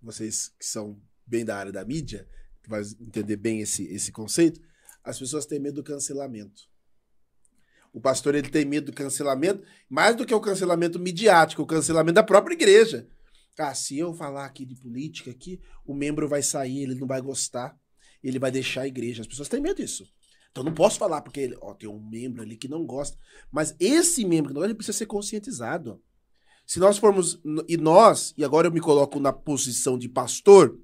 Speaker 3: Vocês que são bem da área da mídia, que vai entender bem esse, esse conceito. As pessoas têm medo do cancelamento. O pastor ele tem medo do cancelamento, mais do que o cancelamento midiático, o cancelamento da própria igreja. Ah, se eu falar aqui de política aqui, o membro vai sair, ele não vai gostar, ele vai deixar a igreja. As pessoas têm medo disso. Então não posso falar porque ó, tem um membro ali que não gosta, mas esse membro que não gosta, ele precisa ser conscientizado. Se nós formos e nós, e agora eu me coloco na posição de pastor,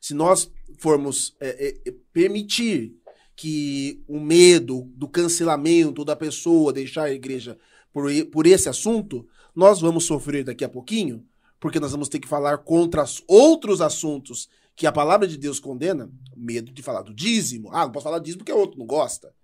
Speaker 3: se nós formos é, é, é, permitir que o medo do cancelamento da pessoa deixar a igreja por, por esse assunto, nós vamos sofrer daqui a pouquinho, porque nós vamos ter que falar contra os outros assuntos que a palavra de Deus condena. Medo de falar do dízimo. Ah, não posso falar dízimo porque o outro não gosta.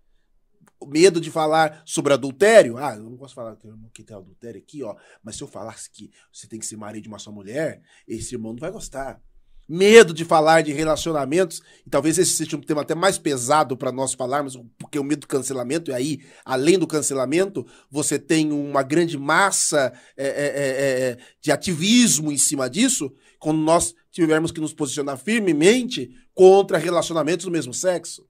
Speaker 3: Medo de falar sobre adultério. Ah, eu não posso falar que tem adultério aqui, ó. Mas se eu falasse que você tem que ser marido de uma só mulher, esse irmão não vai gostar. Medo de falar de relacionamentos, e talvez esse seja um tema até mais pesado para nós falarmos, porque o medo do cancelamento, e aí, além do cancelamento, você tem uma grande massa é, é, é, é, de ativismo em cima disso, quando nós tivermos que nos posicionar firmemente contra relacionamentos do mesmo sexo.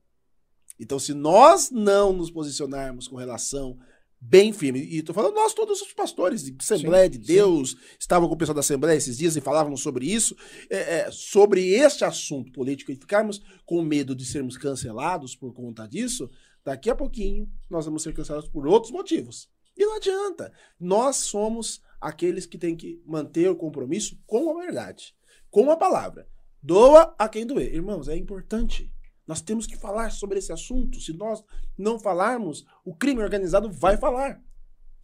Speaker 3: Então, se nós não nos posicionarmos com relação bem firme, e estou falando nós, todos os pastores de Assembleia de
Speaker 1: sim.
Speaker 3: Deus, estavam com o pessoal da Assembleia esses dias e falávamos sobre isso, é, é, sobre este assunto político, e ficarmos com medo de sermos cancelados por conta disso, daqui a pouquinho nós vamos ser cancelados por outros motivos. E não adianta. Nós somos aqueles que têm que manter o compromisso com a verdade, com a palavra. Doa a quem doer. Irmãos, é importante. Nós temos que falar sobre esse assunto. Se nós não falarmos, o crime organizado vai falar.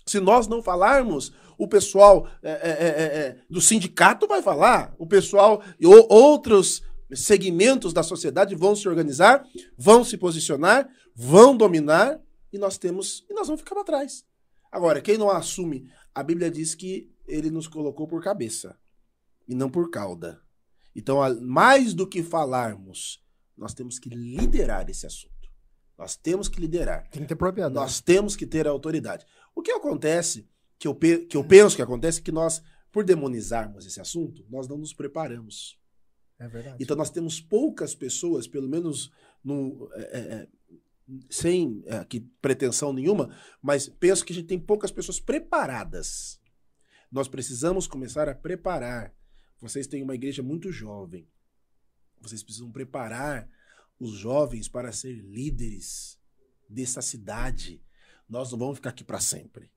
Speaker 3: Se nós não falarmos, o pessoal é, é, é, é, do sindicato vai falar. O pessoal e outros segmentos da sociedade vão se organizar, vão se posicionar, vão dominar e nós temos e nós vamos ficar para trás. Agora, quem não assume, a Bíblia diz que ele nos colocou por cabeça e não por cauda. Então, mais do que falarmos, nós temos que liderar esse assunto. Nós temos que liderar.
Speaker 1: Tem que ter propriedade.
Speaker 3: Nós temos que ter a autoridade. O que acontece, que eu, pe- que eu penso que acontece, é que nós, por demonizarmos esse assunto, nós não nos preparamos.
Speaker 1: É verdade.
Speaker 3: Então nós temos poucas pessoas, pelo menos no, é, é, é, sem é, aqui, pretensão nenhuma, mas penso que a gente tem poucas pessoas preparadas. Nós precisamos começar a preparar. Vocês têm uma igreja muito jovem. Vocês precisam preparar os jovens para ser líderes dessa cidade. Nós não vamos ficar aqui para sempre.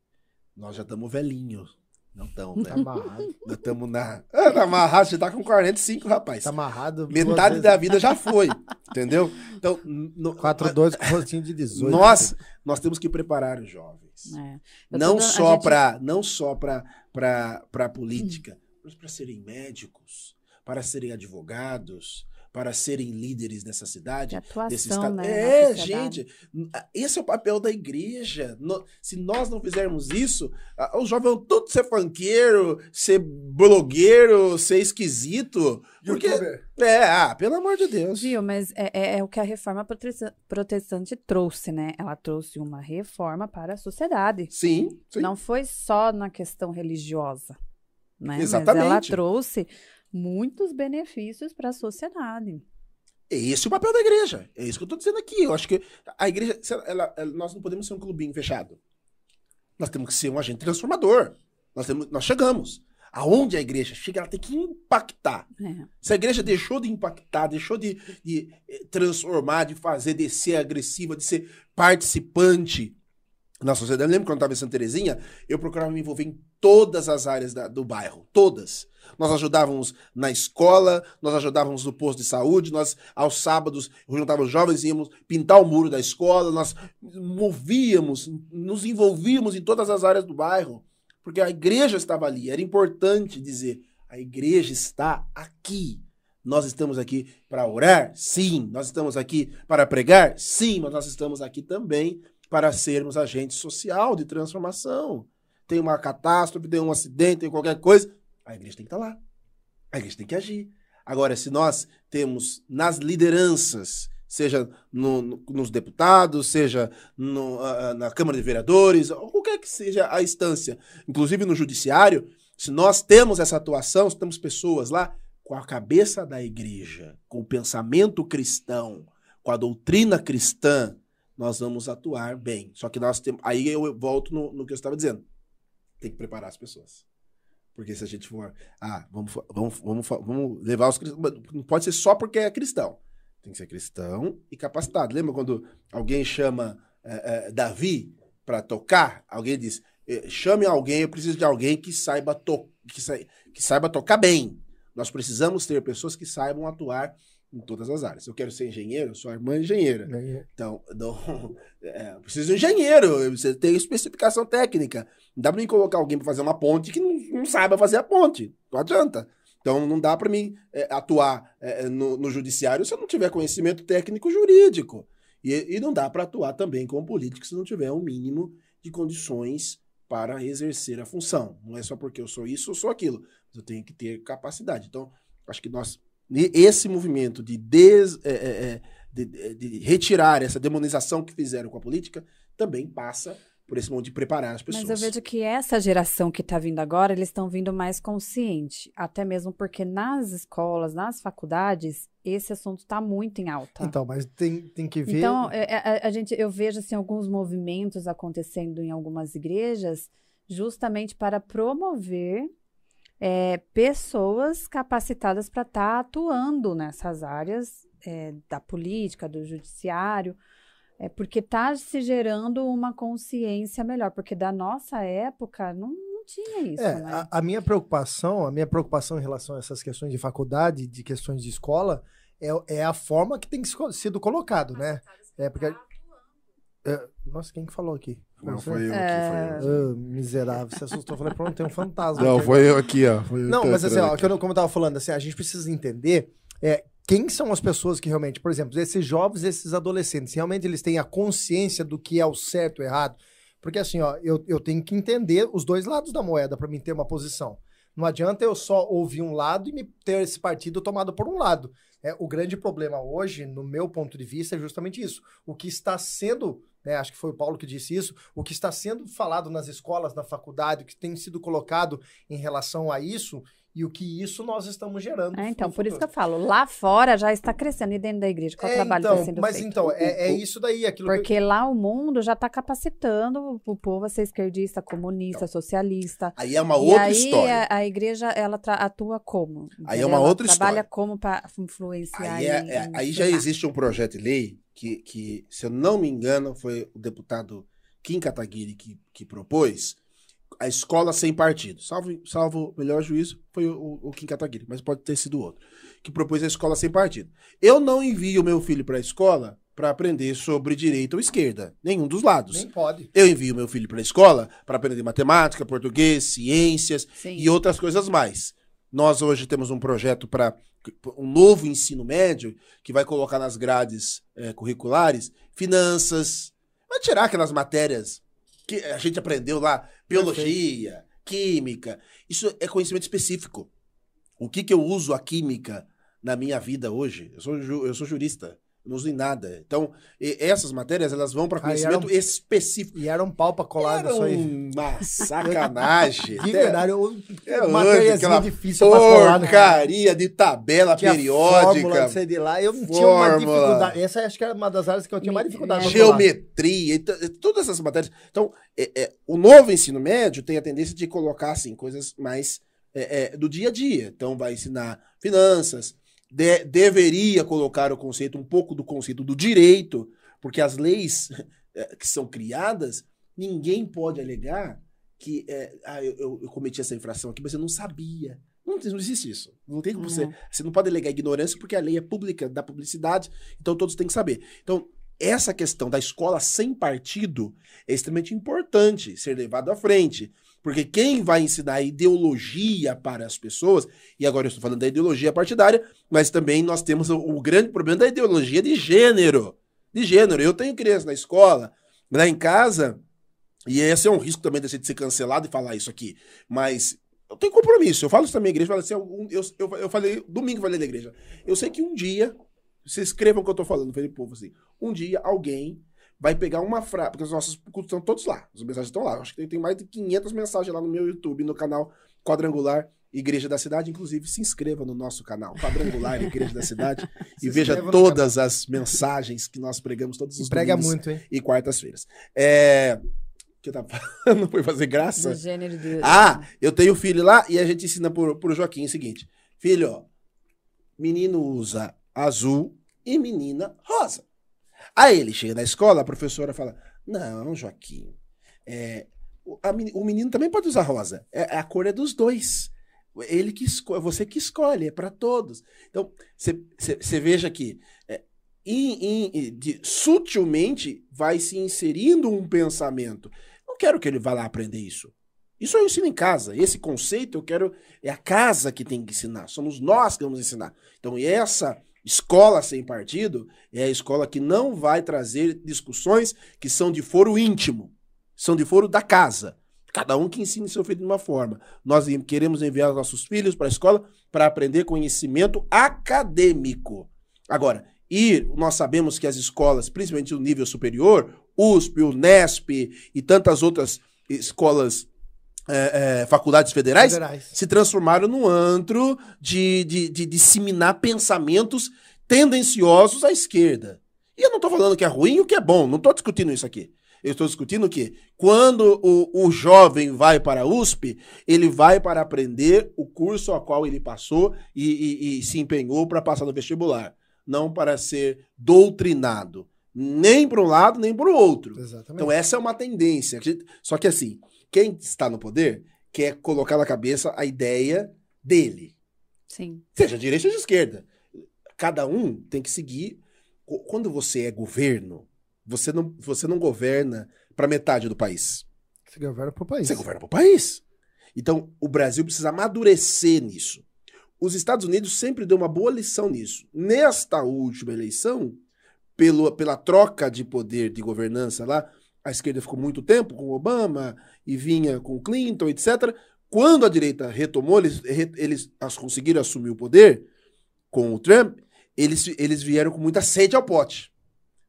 Speaker 3: Nós já estamos velhinhos. Não estamos, né?
Speaker 1: Tá amarrado.
Speaker 3: Nós estamos na. Ah, tá amarrado, você tá com 45, rapaz.
Speaker 1: Tá amarrado.
Speaker 3: Metade
Speaker 1: vezes.
Speaker 3: da vida já foi. entendeu? Então, no,
Speaker 1: 4-2 com rostinho de 18.
Speaker 3: nós, nós temos que preparar os jovens.
Speaker 2: É.
Speaker 3: Não
Speaker 2: dando- a
Speaker 3: só
Speaker 2: gente-
Speaker 3: para não só para para política, mas para serem médicos, para serem advogados, para serem líderes nessa cidade.
Speaker 2: de
Speaker 3: Desse
Speaker 2: atuação,
Speaker 3: estado.
Speaker 2: né?
Speaker 3: é, gente, esse é o papel da igreja. No- se nós não fizermos isso, ah, os jovens vão todos ser funkeiro, ser blogueiro, ser esquisito. Porque, é, ah, pelo amor de Deus.
Speaker 2: Viu, mas é, é- é o que a reforma prote- protestante trouxe, né? Ela trouxe uma reforma para a sociedade.
Speaker 3: Sim, sim.
Speaker 2: Não foi só na questão religiosa, né? Mas ela
Speaker 3: Exatamente.
Speaker 2: trouxe muitos benefícios para a sociedade.
Speaker 3: Esse é o papel da igreja. É isso que eu estou dizendo aqui. Eu acho que a igreja, ela- ela- nós não podemos ser um clubinho fechado. Nós temos que ser um agente transformador. Nós, temos, nós chegamos. Aonde a igreja chega, ela tem que impactar.
Speaker 2: É.
Speaker 3: Se a igreja deixou de impactar, deixou de, de, eh, transformar, de fazer, de ser agressiva, de ser participante na sociedade. Eu lembro quando eu estava em Santa Terezinha, eu procurava me envolver em todas as áreas da- do bairro. Todas. Nós ajudávamos na escola, nós ajudávamos no posto de saúde, nós, aos sábados, juntávamos os jovens e íamos pintar o muro da escola, nós movíamos, nos envolvíamos em todas as áreas do bairro, porque a igreja estava ali. Era importante dizer, a igreja está aqui. Nós estamos aqui para orar? Sim. Nós estamos aqui para pregar? Sim. Mas nós estamos aqui também para sermos agente social de transformação. Tem uma catástrofe, tem um acidente, tem qualquer coisa. A igreja tem que estar lá. A igreja tem que agir. Agora, se nós temos nas lideranças, seja no- no- nos deputados, seja no, ah, na Câmara de Vereadores, ou qualquer que seja a instância, inclusive no Judiciário, se nós temos essa atuação, se temos pessoas lá com a cabeça da igreja, com o pensamento cristão, com a doutrina cristã, nós vamos atuar bem. Só que nós temos. Aí eu volto no, no que eu estava dizendo. Tem que preparar as pessoas. Porque se a gente for. Ah, vamos, vamos, vamos, vamos levar os cristãos. Não pode ser só porque é cristão. Tem que ser cristão e capacitado. Lembra quando alguém chama eh, eh, Davi para tocar? Alguém diz: eh, chame alguém, eu preciso de alguém que saiba, to que, sai- que saiba tocar bem. Nós precisamos ter pessoas que saibam atuar em todas as áreas. Eu quero ser engenheiro, sua irmã é engenheira. Então, não, é, eu preciso de engenheiro, você tem especificação técnica. Não dá pra mim colocar alguém pra fazer uma ponte que não, não saiba fazer a ponte. Não adianta. Então, não dá pra mim é, atuar é, no, no judiciário se eu não tiver conhecimento técnico jurídico. E, e não dá pra atuar também como político se não tiver um mínimo de condições para exercer a função. Não é só porque eu sou isso ou sou aquilo. Eu tenho que ter capacidade. Então, acho que nós. Esse movimento de des, é, é, é, de, de- retirar essa demonização que fizeram com a política, também passa por esse modo de preparar as pessoas.
Speaker 2: Mas eu vejo que essa geração que está vindo agora, eles estão vindo mais consciente. Até mesmo porque nas escolas, nas faculdades, esse assunto está muito em alta.
Speaker 1: Então, mas tem, tem que ver.
Speaker 2: Então, é, é, a, gente, eu vejo assim, alguns movimentos acontecendo em algumas igrejas, justamente para promover é, pessoas capacitadas para estar atuando nessas áreas é, da política, do judiciário, é, porque está se gerando uma consciência melhor, porque da nossa época não, não tinha isso,
Speaker 1: É,
Speaker 2: né?
Speaker 1: a, a minha preocupação, a minha preocupação em relação a essas questões de faculdade, de questões de escola, é, é a forma que tem sido sido colocado, né? É porque. é, nossa, quem que falou aqui?
Speaker 3: Não, foi eu
Speaker 2: É.
Speaker 3: aqui, foi eu.
Speaker 1: Ah, miserável, você assustou. Eu falei, pronto, tem um fantasma.
Speaker 3: Não,
Speaker 1: aqui.
Speaker 3: foi eu aqui, ó. Eu
Speaker 1: Não, mas assim, ó,
Speaker 3: aqui.
Speaker 1: eu- como eu tava falando, assim, a gente precisa entender é, quem são as pessoas que realmente, por exemplo, esses jovens, esses adolescentes, realmente eles têm a consciência do que é o certo e o errado. Porque assim, ó, eu, eu tenho que entender os dois lados da moeda para mim ter uma posição. Não adianta eu só ouvir um lado e me ter esse partido tomado por um lado. É, o grande problema hoje, no meu ponto de vista, é justamente isso. O que está sendo, né, acho que foi o Paulo que disse isso, o que está sendo falado nas escolas, na faculdade, o que tem sido colocado em relação a isso e o que isso nós estamos gerando.
Speaker 2: É, então, por isso que eu falo, lá fora já está crescendo, e dentro da igreja, qual
Speaker 1: É,
Speaker 2: trabalho
Speaker 1: então,
Speaker 2: está sendo
Speaker 1: mas
Speaker 2: feito?
Speaker 1: então, é, é isso daí, aquilo que
Speaker 2: Porque lá o mundo já está capacitando o povo a ser esquerdista, comunista, socialista.
Speaker 3: Aí é uma
Speaker 2: e
Speaker 3: outra
Speaker 2: aí
Speaker 3: história.
Speaker 2: A, a igreja ela atua como?
Speaker 3: Aí é uma
Speaker 2: Ela
Speaker 3: outra
Speaker 2: trabalha
Speaker 3: história.
Speaker 2: como para influenciar.
Speaker 3: Aí, é-
Speaker 2: em-
Speaker 3: é- aí já existe um projeto de lei que, que, se eu não me engano, foi o deputado Kim Kataguiri que, que propôs a escola sem partido. Salvo, salvo o melhor juízo, foi o, o Kim Kataguiri, mas pode ter sido outro. Que propôs a escola sem partido. Eu não envio meu filho para a escola para aprender sobre direita ou esquerda, nenhum dos lados.
Speaker 1: nem pode.
Speaker 3: Eu envio meu filho para a escola para aprender matemática, português, ciências,
Speaker 2: Sim.
Speaker 3: e outras coisas mais. Nós hoje temos um projeto para um novo ensino médio que vai colocar nas grades eh, curriculares finanças, vai tirar aquelas matérias que a gente aprendeu lá, biologia, química. Isso é conhecimento específico. O que, que eu uso a química na minha vida hoje? Eu sou, eu sou jurista. Não uso em nada. Então, essas matérias elas vão para
Speaker 1: Aí
Speaker 3: conhecimento
Speaker 1: era um-
Speaker 3: específico.
Speaker 1: E era um pau pra colar
Speaker 3: Era
Speaker 1: aí.
Speaker 3: uma sacanagem.
Speaker 1: De verdade, eu,
Speaker 3: É
Speaker 1: matériazinha difícil pra colar. né?
Speaker 3: porcaria de tabela
Speaker 1: Tinha
Speaker 3: periódica,
Speaker 1: fórmula, sei de lá. Eu não tinha uma
Speaker 3: Fórmula.
Speaker 1: dificuldade. Essa acho que era uma das áreas que eu tinha mais dificuldade.
Speaker 3: geometria, e t- todas essas matérias. Então, é- é, o novo ensino médio tem a tendência de colocar assim, coisas mais é, é, do dia a dia. Então, vai ensinar finanças, de- deveria colocar o conceito, um pouco do conceito do direito, porque as leis é, que são criadas, ninguém pode alegar que é, ah, eu, eu- cometi essa infração aqui, mas eu não sabia. Não, não existe isso. Não tem como você.
Speaker 2: Não.
Speaker 3: Você não pode alegar ignorância porque a lei é pública, da publicidade, então todos têm que saber. Então, essa questão da escola sem partido é extremamente importante ser levado à frente. Porque quem vai ensinar ideologia para as pessoas, e agora eu estou falando da ideologia partidária, mas também nós temos o, o grande problema da ideologia de gênero. De gênero. Eu tenho criança na escola, lá em casa, e esse é um risco também de ser cancelado e falar isso aqui, mas eu tenho compromisso. Eu falo isso na minha igreja. Eu, assim, eu, eu, eu falei, domingo eu falei na igreja. Eu sei que um dia, se escrevam o que eu tô falando, falei povo assim. Um dia alguém vai pegar uma frase, porque os nossos cultos estão todos lá, as mensagens estão lá. Acho que tem mais de 500 mensagens lá no meu YouTube, no canal Quadrangular Igreja da Cidade. Inclusive, se inscreva no nosso canal Quadrangular Igreja da Cidade e veja todas as mensagens que nós pregamos todos os
Speaker 1: Prega muito, hein?
Speaker 3: e quartas-feiras. É que eu tava falando, foi fazer graça.
Speaker 2: Do gênero de...
Speaker 3: Ah, eu tenho filho lá e a gente ensina pro, pro Joaquim o seguinte: filho, ó, menino usa azul e menina rosa. Aí ele chega na escola, a professora fala: Não, Joaquim, é, o, menino também pode usar rosa. É, a cor é dos dois. Ele que escolhe, você que escolhe, é para todos. Então, você veja que é, in, in, de, sutilmente vai se inserindo um pensamento. Não quero que ele vá lá aprender isso. Isso eu ensino em casa. Esse conceito eu quero. É a casa que tem que ensinar. Somos nós que vamos ensinar. Então, essa Escola sem partido é a escola que não vai trazer discussões que são de foro íntimo, são de foro da casa. Cada um que ensine seu filho de uma forma. Nós queremos enviar nossos filhos para a escola para aprender conhecimento acadêmico. Agora, e nós sabemos que as escolas, principalmente no nível superior, USP, UNESP e tantas outras escolas é, é, faculdades federais, federais, se transformaram num antro de, de, de, disseminar pensamentos tendenciosos à esquerda. E eu não estou falando que é ruim ou que é bom, não estou discutindo isso aqui. Eu estou discutindo que quando o, o jovem vai para a USP, ele vai para aprender o curso ao qual ele passou e, e, e se empenhou para passar no vestibular, não para ser doutrinado, nem para um lado nem para o outro. Exatamente. Então essa é uma tendência. Só que assim, quem está no poder quer colocar na cabeça a ideia dele.
Speaker 2: Sim.
Speaker 3: Seja direita ou de esquerda. Cada um tem que seguir. Quando você é governo, você não, você não governa para metade do país.
Speaker 1: Você governa para o país.
Speaker 3: Você governa para o país. Então, o Brasil precisa amadurecer nisso. Os Estados Unidos sempre deu uma boa lição nisso. Nesta última eleição, pelo, pela troca de poder de governança lá, a esquerda ficou muito tempo com Obama e vinha com Clinton, etc. Quando a direita retomou, eles, eles conseguiram assumir o poder com o Trump, eles, eles vieram com muita sede ao pote.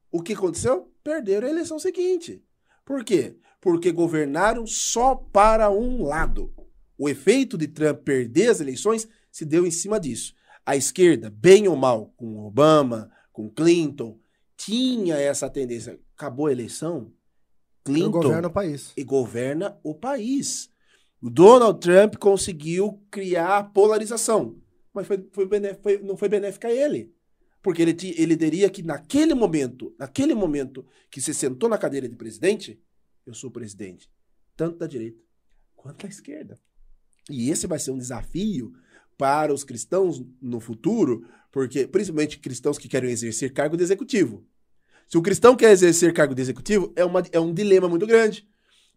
Speaker 3: O que aconteceu? Perderam a eleição seguinte. Por quê? Porque governaram só para um lado. O efeito de Trump perder as eleições se deu em cima disso. A esquerda, bem ou mal, com Obama, com Clinton, tinha essa tendência. Acabou a eleição, Clinton
Speaker 1: governa o país.
Speaker 3: E governa o país. O Donald Trump conseguiu criar polarização, mas foi, foi, foi, não foi benéfica a ele. Porque ele, ele teria que, naquele momento, naquele momento que se sentou na cadeira de presidente, eu sou presidente, tanto da direita quanto da esquerda. E esse vai ser um desafio para os cristãos no futuro, porque principalmente cristãos que querem exercer cargo de executivo. Se o cristão quer exercer cargo de executivo, é, uma, é um dilema muito grande.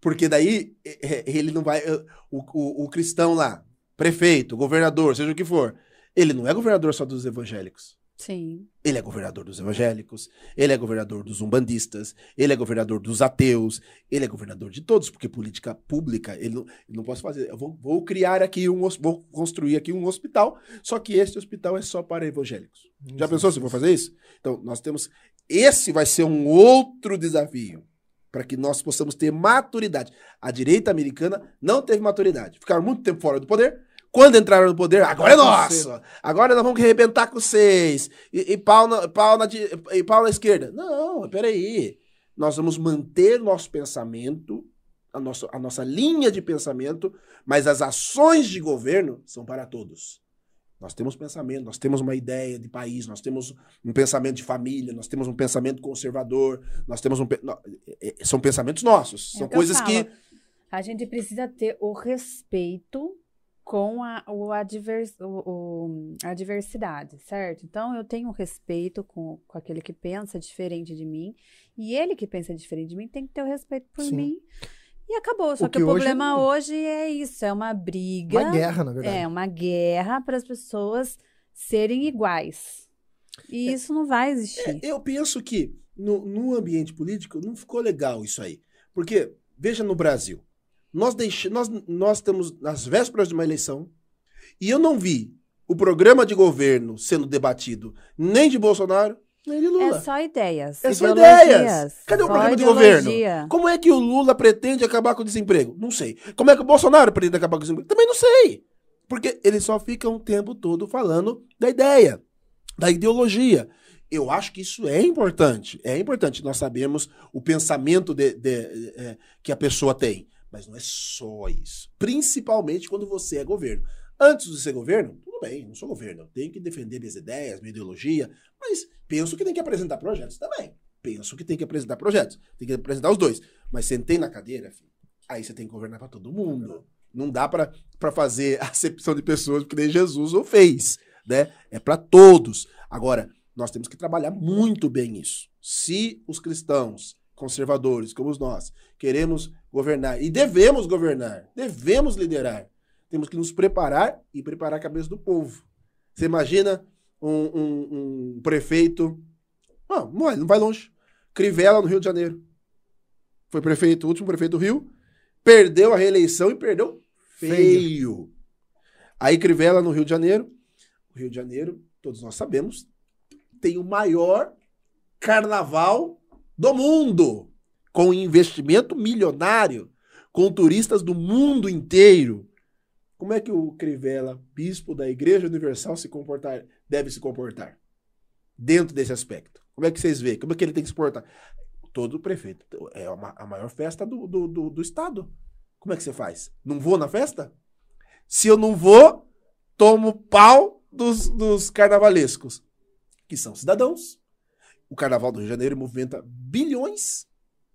Speaker 3: Porque daí é, é, ele não vai. É, o, o, o cristão lá, prefeito, governador, seja o que for, ele não é governador só dos evangélicos.
Speaker 2: Sim.
Speaker 3: Ele é governador dos evangélicos, ele é governador dos umbandistas, ele é governador dos ateus, ele é governador de todos, porque política pública, ele não, ele não posso fazer. Eu vou, vou, criar aqui um, vou construir aqui um hospital, só que este hospital é só para evangélicos. Já pensou se eu vou fazer isso? Então, nós temos. Esse vai ser um outro desafio para que nós possamos ter maturidade. A direita americana não teve maturidade. Ficaram muito tempo fora do poder quando entraram no poder, agora é nosso. Agora nós vamos arrebentar com vocês. E, e, pau, na, pau, na, e pau na esquerda. Não, peraí. Nós vamos manter nosso pensamento, a nossa, a nossa linha de pensamento, mas as ações de governo são para todos. Nós temos pensamento, nós temos uma ideia de país, nós temos um pensamento de família, nós temos um pensamento conservador, nós temos um. É, é, são pensamentos nossos. É são coisas que.
Speaker 2: A gente precisa ter o respeito com a, o advers, o, o, a diversidade, certo? Então, eu tenho respeito com, com aquele que pensa diferente de mim, e ele que pensa diferente de mim tem que ter o respeito por Sim. mim. E acabou. Só o que, que, o problema hoje... hoje é isso: é uma briga.
Speaker 1: Uma guerra, na verdade.
Speaker 2: É, uma guerra para as pessoas serem iguais. E é, isso não vai existir.
Speaker 3: É, eu penso que no, no ambiente político não ficou legal isso aí. Porque, veja no Brasil, Nós, deixe, nós, nós estamos nas vésperas de uma eleição e eu não vi o programa de governo sendo debatido nem de Bolsonaro, de Lula.
Speaker 2: É só ideias.
Speaker 3: É só
Speaker 2: ideologias.
Speaker 3: ideias. Cadê o
Speaker 2: Só
Speaker 3: programa de governo? Como é que o Lula pretende acabar com o desemprego? Não sei. Como é que o Bolsonaro pretende acabar com o desemprego? Também não sei. Porque eles só ficam o tempo todo falando da ideia, da ideologia. Eu acho que isso é importante. É importante nós sabermos o pensamento de- de- é, que a pessoa tem. Mas não é só isso. Principalmente quando você é governo. Antes de ser governo, bem, não sou governo. Eu tenho que defender minhas ideias, minha ideologia. Mas penso que tem que apresentar projetos também. Penso que tem que apresentar projetos. Tem que apresentar os dois. Mas sentei na cadeira, filho, aí você tem que governar para todo mundo. Não dá para fazer acepção de pessoas, porque nem Jesus o fez. Né? É para todos. Agora, nós temos que trabalhar muito bem isso. Se os cristãos conservadores como nós queremos governar e devemos governar, devemos liderar, temos que nos preparar e preparar a cabeça do povo. Você imagina um, um- um prefeito. Não, não vai, não vai longe. Crivella, no Rio de Janeiro. Foi prefeito, o último prefeito do Rio. Perdeu a reeleição e perdeu feio. Aí Crivella, no Rio de Janeiro. O Rio de Janeiro, todos nós sabemos, tem o maior carnaval do mundo. Com investimento milionário. Com turistas do mundo inteiro. Como é que o Crivella, bispo da Igreja Universal, se comportar, deve se comportar? Dentro desse aspecto. Como é que vocês veem? Como é que ele tem que se comportar? Todo prefeito. É a maior festa do, do, do, do Estado. Como é que você faz? Não vou na festa? Se eu não vou, tomo pau dos, dos carnavalescos, que são cidadãos. O Carnaval do Rio de Janeiro movimenta bilhões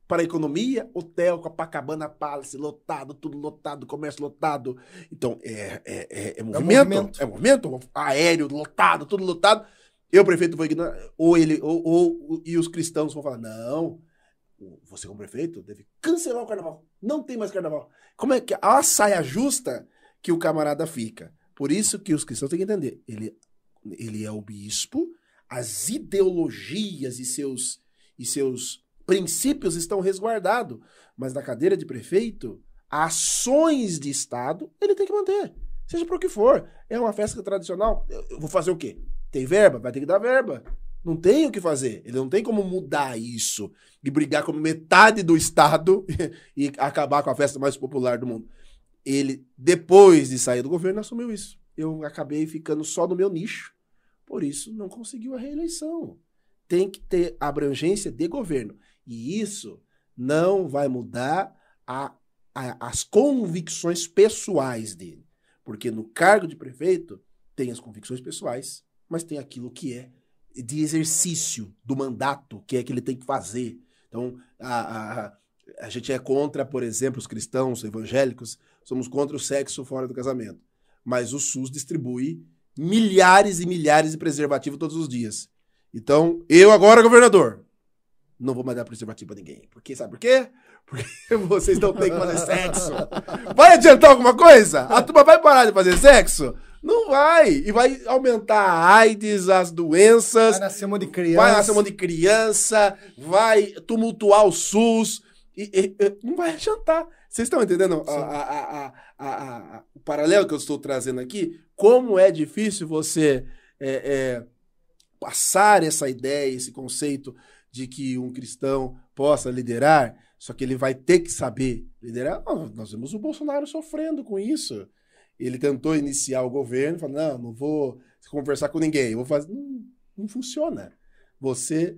Speaker 3: para a economia, hotel, Copacabana Palace, lotado, tudo lotado, comércio lotado. Então, é, é, é, é movimento,
Speaker 1: movimento.
Speaker 3: é movimento, aéreo, lotado, tudo lotado. Eu, prefeito, vou ignorar, ou ele, ou, ou- e os cristãos vão falar, não, você como prefeito deve cancelar o carnaval. Não tem mais carnaval. Como é que a saia justa que o camarada fica? Por isso que os cristãos têm que entender, ele, ele é o bispo, as ideologias e seus, e seus princípios estão resguardados. Mas na cadeira de prefeito, ações de Estado ele tem que manter. Seja por que for. É uma festa tradicional. Eu, eu vou fazer o quê? Tem verba? Vai ter que dar verba. Não tem o que fazer. Ele não tem como mudar isso e brigar com metade do Estado e acabar com a festa mais popular do mundo. Ele, depois de sair do governo, assumiu isso. Eu acabei ficando só no meu nicho. Por isso, não conseguiu a reeleição. Tem que ter abrangência de governo. E isso não vai mudar a- a- as convicções pessoais dele. Porque no cargo de prefeito tem as convicções pessoais, mas tem aquilo que é de exercício do mandato, que é que ele tem que fazer. Então, a, a, a gente é contra, por exemplo, os cristãos evangélicos, somos contra o sexo fora do casamento. Mas o SUS distribui milhares e milhares de preservativos todos os dias. Então, eu agora, governador, não vou mandar preservativo pra ninguém. Porque, sabe por quê? Porque vocês não têm que fazer sexo. Vai adiantar alguma coisa? A turma vai parar de fazer sexo? Não vai. E vai aumentar a AIDS, as doenças,
Speaker 1: Vai nascer um monte de criança.
Speaker 3: vai nascer um monte de criança, vai tumultuar o SUS. E, e- e não vai adiantar. Vocês estão entendendo a- a- a- o paralelo que eu estou trazendo aqui? Como é difícil você é, é, passar essa ideia, esse conceito de que um cristão possa liderar, só que ele vai ter que saber liderar. Nós- vemos o Bolsonaro sofrendo com isso. Ele tentou iniciar o governo, falou: não, não vou conversar com ninguém, vou fazer. Não, não funciona. Você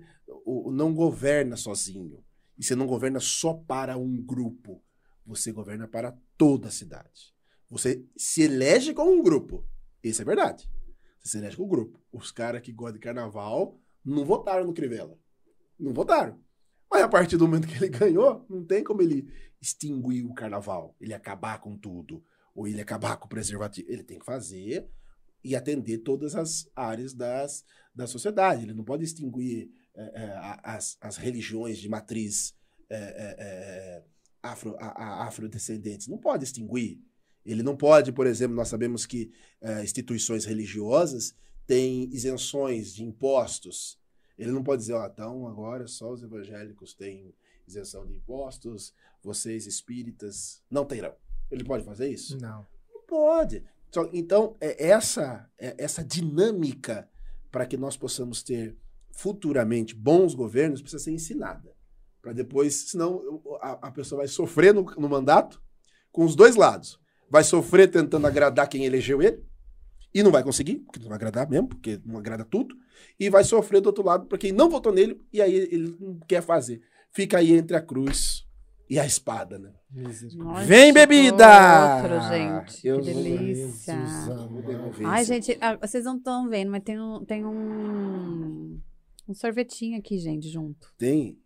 Speaker 3: não governa sozinho. E você não governa só para um grupo. Você governa para toda a cidade. Você se elege com um grupo. Isso é verdade. Você se elege com um grupo. Os caras que gostam de carnaval não votaram no Crivella. Não votaram. Mas a partir do momento que ele ganhou, não tem como ele extinguir o carnaval, ele acabar com tudo, ou ele acabar com o preservativo. Ele tem que fazer e atender todas as áreas das, da sociedade. Ele não pode extinguir é, é, as, as religiões de matriz é, é, é, afro, a- a- afrodescendentes. Não pode extinguir. Ele não pode, por exemplo, nós sabemos que é, instituições religiosas têm isenções de impostos. Ele não pode dizer, ó, então agora só os evangélicos têm isenção de impostos, vocês espíritas não terão. Ele pode fazer isso?
Speaker 1: Não.
Speaker 3: Não pode. Só- Então, é essa, é essa dinâmica para que nós possamos ter futuramente bons governos precisa ser ensinada. Para depois, senão a, a pessoa vai sofrer no, no mandato com os dois lados. Vai sofrer tentando agradar quem elegeu ele, e não vai conseguir, porque não vai agradar mesmo, porque não agrada tudo, e vai sofrer do outro lado para quem não votou nele, e aí ele não quer fazer. Fica aí entre a cruz e a espada, né?
Speaker 2: Nossa,
Speaker 3: Vem, bebida!
Speaker 2: Outro, gente.
Speaker 3: Eu-
Speaker 2: que delícia.
Speaker 3: Devolver
Speaker 2: Ai, gente, ah, vocês não estão vendo, mas tem um, tem um, um sorvetinho aqui, gente, junto.
Speaker 3: Tem.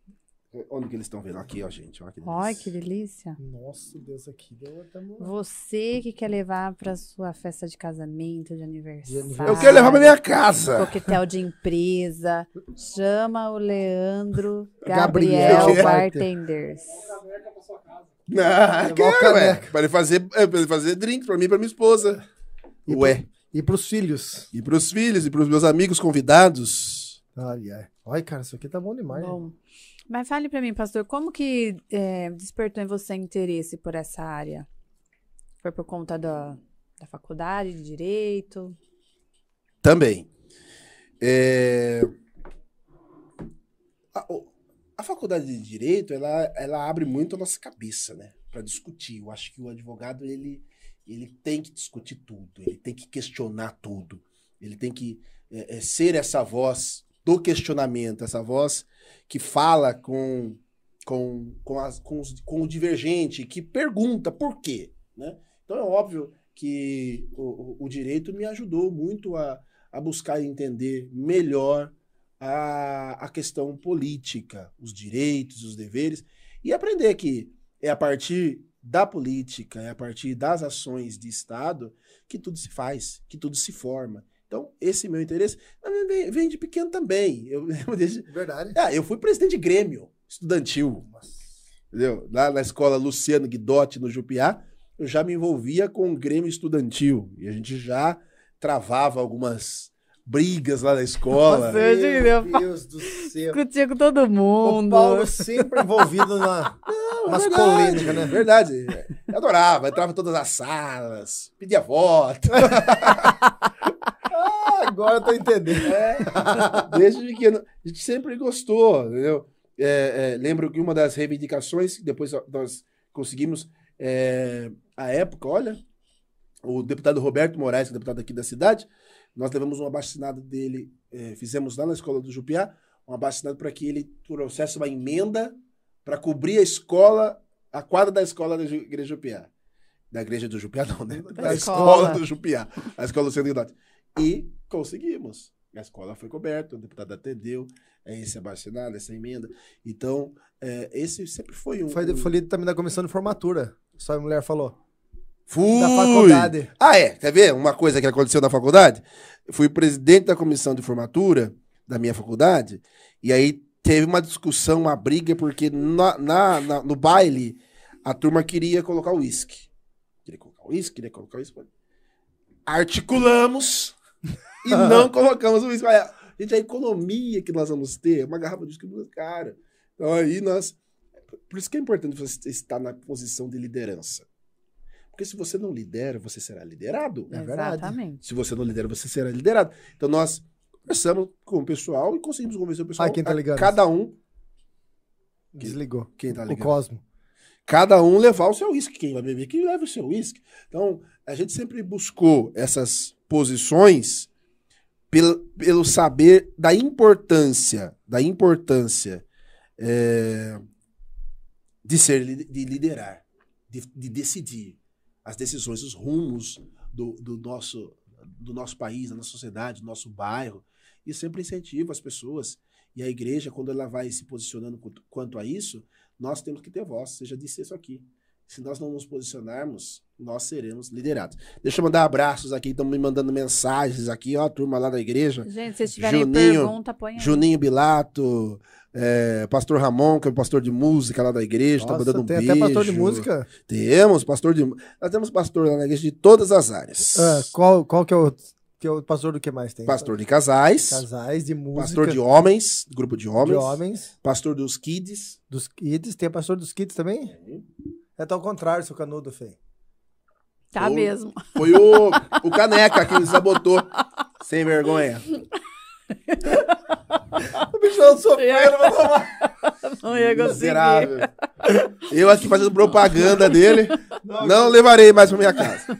Speaker 3: Onde que eles estão vendo? Aqui, ó, gente. Ó, que delícia.
Speaker 2: Ai, que delícia.
Speaker 1: Nossa, Deus, aqui deu até.
Speaker 2: Você que quer levar pra sua festa de casamento, de aniversário.
Speaker 3: Eu quero levar pra minha casa.
Speaker 2: Coquetel de empresa. Chama o Leandro
Speaker 1: Gabriel
Speaker 2: Gabriel. Bartenders.
Speaker 3: Ah,
Speaker 1: o
Speaker 3: quero, ué.
Speaker 1: caneca.
Speaker 3: Pra ele fazer, é, pra ele fazer drink pra mim e pra minha esposa.
Speaker 1: E
Speaker 3: Ué.
Speaker 1: E pros filhos.
Speaker 3: E pros filhos e pros meus amigos convidados.
Speaker 1: Ai, ai. Olha, cara, isso aqui tá bom demais.
Speaker 2: Bom, mas fale pra mim, pastor, como que é, despertou em você interesse por essa área? Foi por conta da, da faculdade de direito?
Speaker 3: Também. É, A, a faculdade de direito, ela, ela abre muito a nossa cabeça, né? Para discutir. Eu acho que o advogado, ele, ele tem que discutir tudo, ele tem que questionar tudo. Ele tem que é, é, ser essa voz do questionamento, essa voz que fala com, com, com, as- com os- com o divergente, que pergunta por quê, né? Então é óbvio que o, o- direito me ajudou muito a, a buscar entender melhor a, a questão política, os direitos, os deveres, e aprender que é a partir da política, é a partir das ações de Estado que tudo se faz, que tudo se forma. Então, esse meu interesse vem, vem de pequeno também. Eu lembro desde.
Speaker 1: Verdade.
Speaker 3: Ah, eu fui presidente de Grêmio estudantil. Entendeu? Lá na escola Luciano Guidotti, no Jupiá, eu já me envolvia com o Grêmio estudantil. E a gente já travava algumas brigas lá na escola.
Speaker 2: Nossa, meu
Speaker 1: Meu Deus do céu.
Speaker 2: Discutia com todo
Speaker 1: O
Speaker 2: mundo.
Speaker 1: Paulo sempre envolvido na, polêmicas, né?
Speaker 3: Verdade. Eu adorava, entrava em todas as salas, pedia voto.
Speaker 1: Agora eu tô entendendo.
Speaker 3: É, desde pequeno. A gente sempre gostou, entendeu? É, é, lembro que uma das reivindicações que depois nós conseguimos, é, à época, olha, o deputado Roberto Moraes, que é deputado aqui da cidade, nós levamos um abaixo-assinado dele, é, fizemos lá na escola do Jupiá, um abaixo-assinado para que ele trouxesse uma emenda para cobrir a escola, a quadra da escola da Igreja Jupiá. Da igreja do Jupiá, não, né? Da,
Speaker 2: Da
Speaker 3: escola.
Speaker 2: escola.
Speaker 3: do Jupiá. A escola do Centro. E conseguimos. A escola foi coberta, o deputado atendeu é, esse abaixo-assinado, essa emenda. Então, é, esse sempre foi um.
Speaker 1: Foi,
Speaker 3: um-
Speaker 1: foi também da comissão de formatura. Só a mulher falou.
Speaker 3: Fui!
Speaker 1: Da faculdade.
Speaker 3: Ah, é? Quer ver uma coisa que aconteceu na faculdade? Eu fui presidente da comissão de formatura da minha faculdade, e aí teve uma discussão, uma briga, porque na, na- na- no baile a turma queria colocar o uísque. Queria colocar o uísque, queria colocar o uísque. Articulamos e não colocamos o uísque. Olha, Gente, a economia que nós vamos ter, uma garrafa de uísque muito cara. Então aí nós... Por isso que é importante você estar na posição de liderança. Porque se você não lidera, você será liderado.
Speaker 1: É verdade.
Speaker 2: Exatamente.
Speaker 3: Se você não lidera, você será liderado. Então nós conversamos com o pessoal e conseguimos convencer o pessoal.
Speaker 1: Ai, quem tá ligando?
Speaker 3: Cada um,
Speaker 1: Desligou.
Speaker 3: quem tá
Speaker 1: O
Speaker 3: ligado?
Speaker 1: Cosmo.
Speaker 3: Cada um levar o seu uísque. Quem vai beber, que leva o seu uísque. Então, a gente sempre buscou essas posições pelo, pelo saber da importância, da importância é, de ser, de liderar, de, de decidir as decisões, os rumos do, do nosso, do nosso país, da nossa sociedade, do nosso bairro. E sempre incentivo as pessoas. E a igreja, quando ela vai se posicionando quanto a isso, nós temos que ter voz. Você já disse isso aqui. Se nós não nos posicionarmos, nós seremos liderados. Deixa eu mandar abraços aqui, estão me mandando mensagens aqui, ó, a turma lá da igreja.
Speaker 2: Gente, se vocês tiverem
Speaker 3: Juninho,
Speaker 2: pergunta, põe aí.
Speaker 3: Juninho Bilato, é, pastor Ramon, que é o pastor de música lá da igreja, tá
Speaker 1: Nossa,
Speaker 3: mandando um
Speaker 1: tem
Speaker 3: beijo.
Speaker 1: até pastor de música.
Speaker 3: Temos pastor de Nós temos pastor lá na igreja de todas as áreas.
Speaker 1: Ah, qual, qual que é o Que o pastor do que mais tem?
Speaker 3: Pastor de casais,
Speaker 1: Casais, de música.
Speaker 3: pastor de homens, grupo de homens,
Speaker 1: de homens.
Speaker 3: pastor dos kids.
Speaker 1: Dos kids. Tem pastor dos kids também? É tá ao contrário, seu canudo, Fê.
Speaker 2: Tá mesmo.
Speaker 3: Foi o, o Caneca que me sabotou. Sem vergonha.
Speaker 1: O bichão sofrendo, vai tomar.
Speaker 2: Não ia conseguir.
Speaker 3: Miserável. Eu aqui fazendo propaganda dele. Não levarei mais pra minha casa.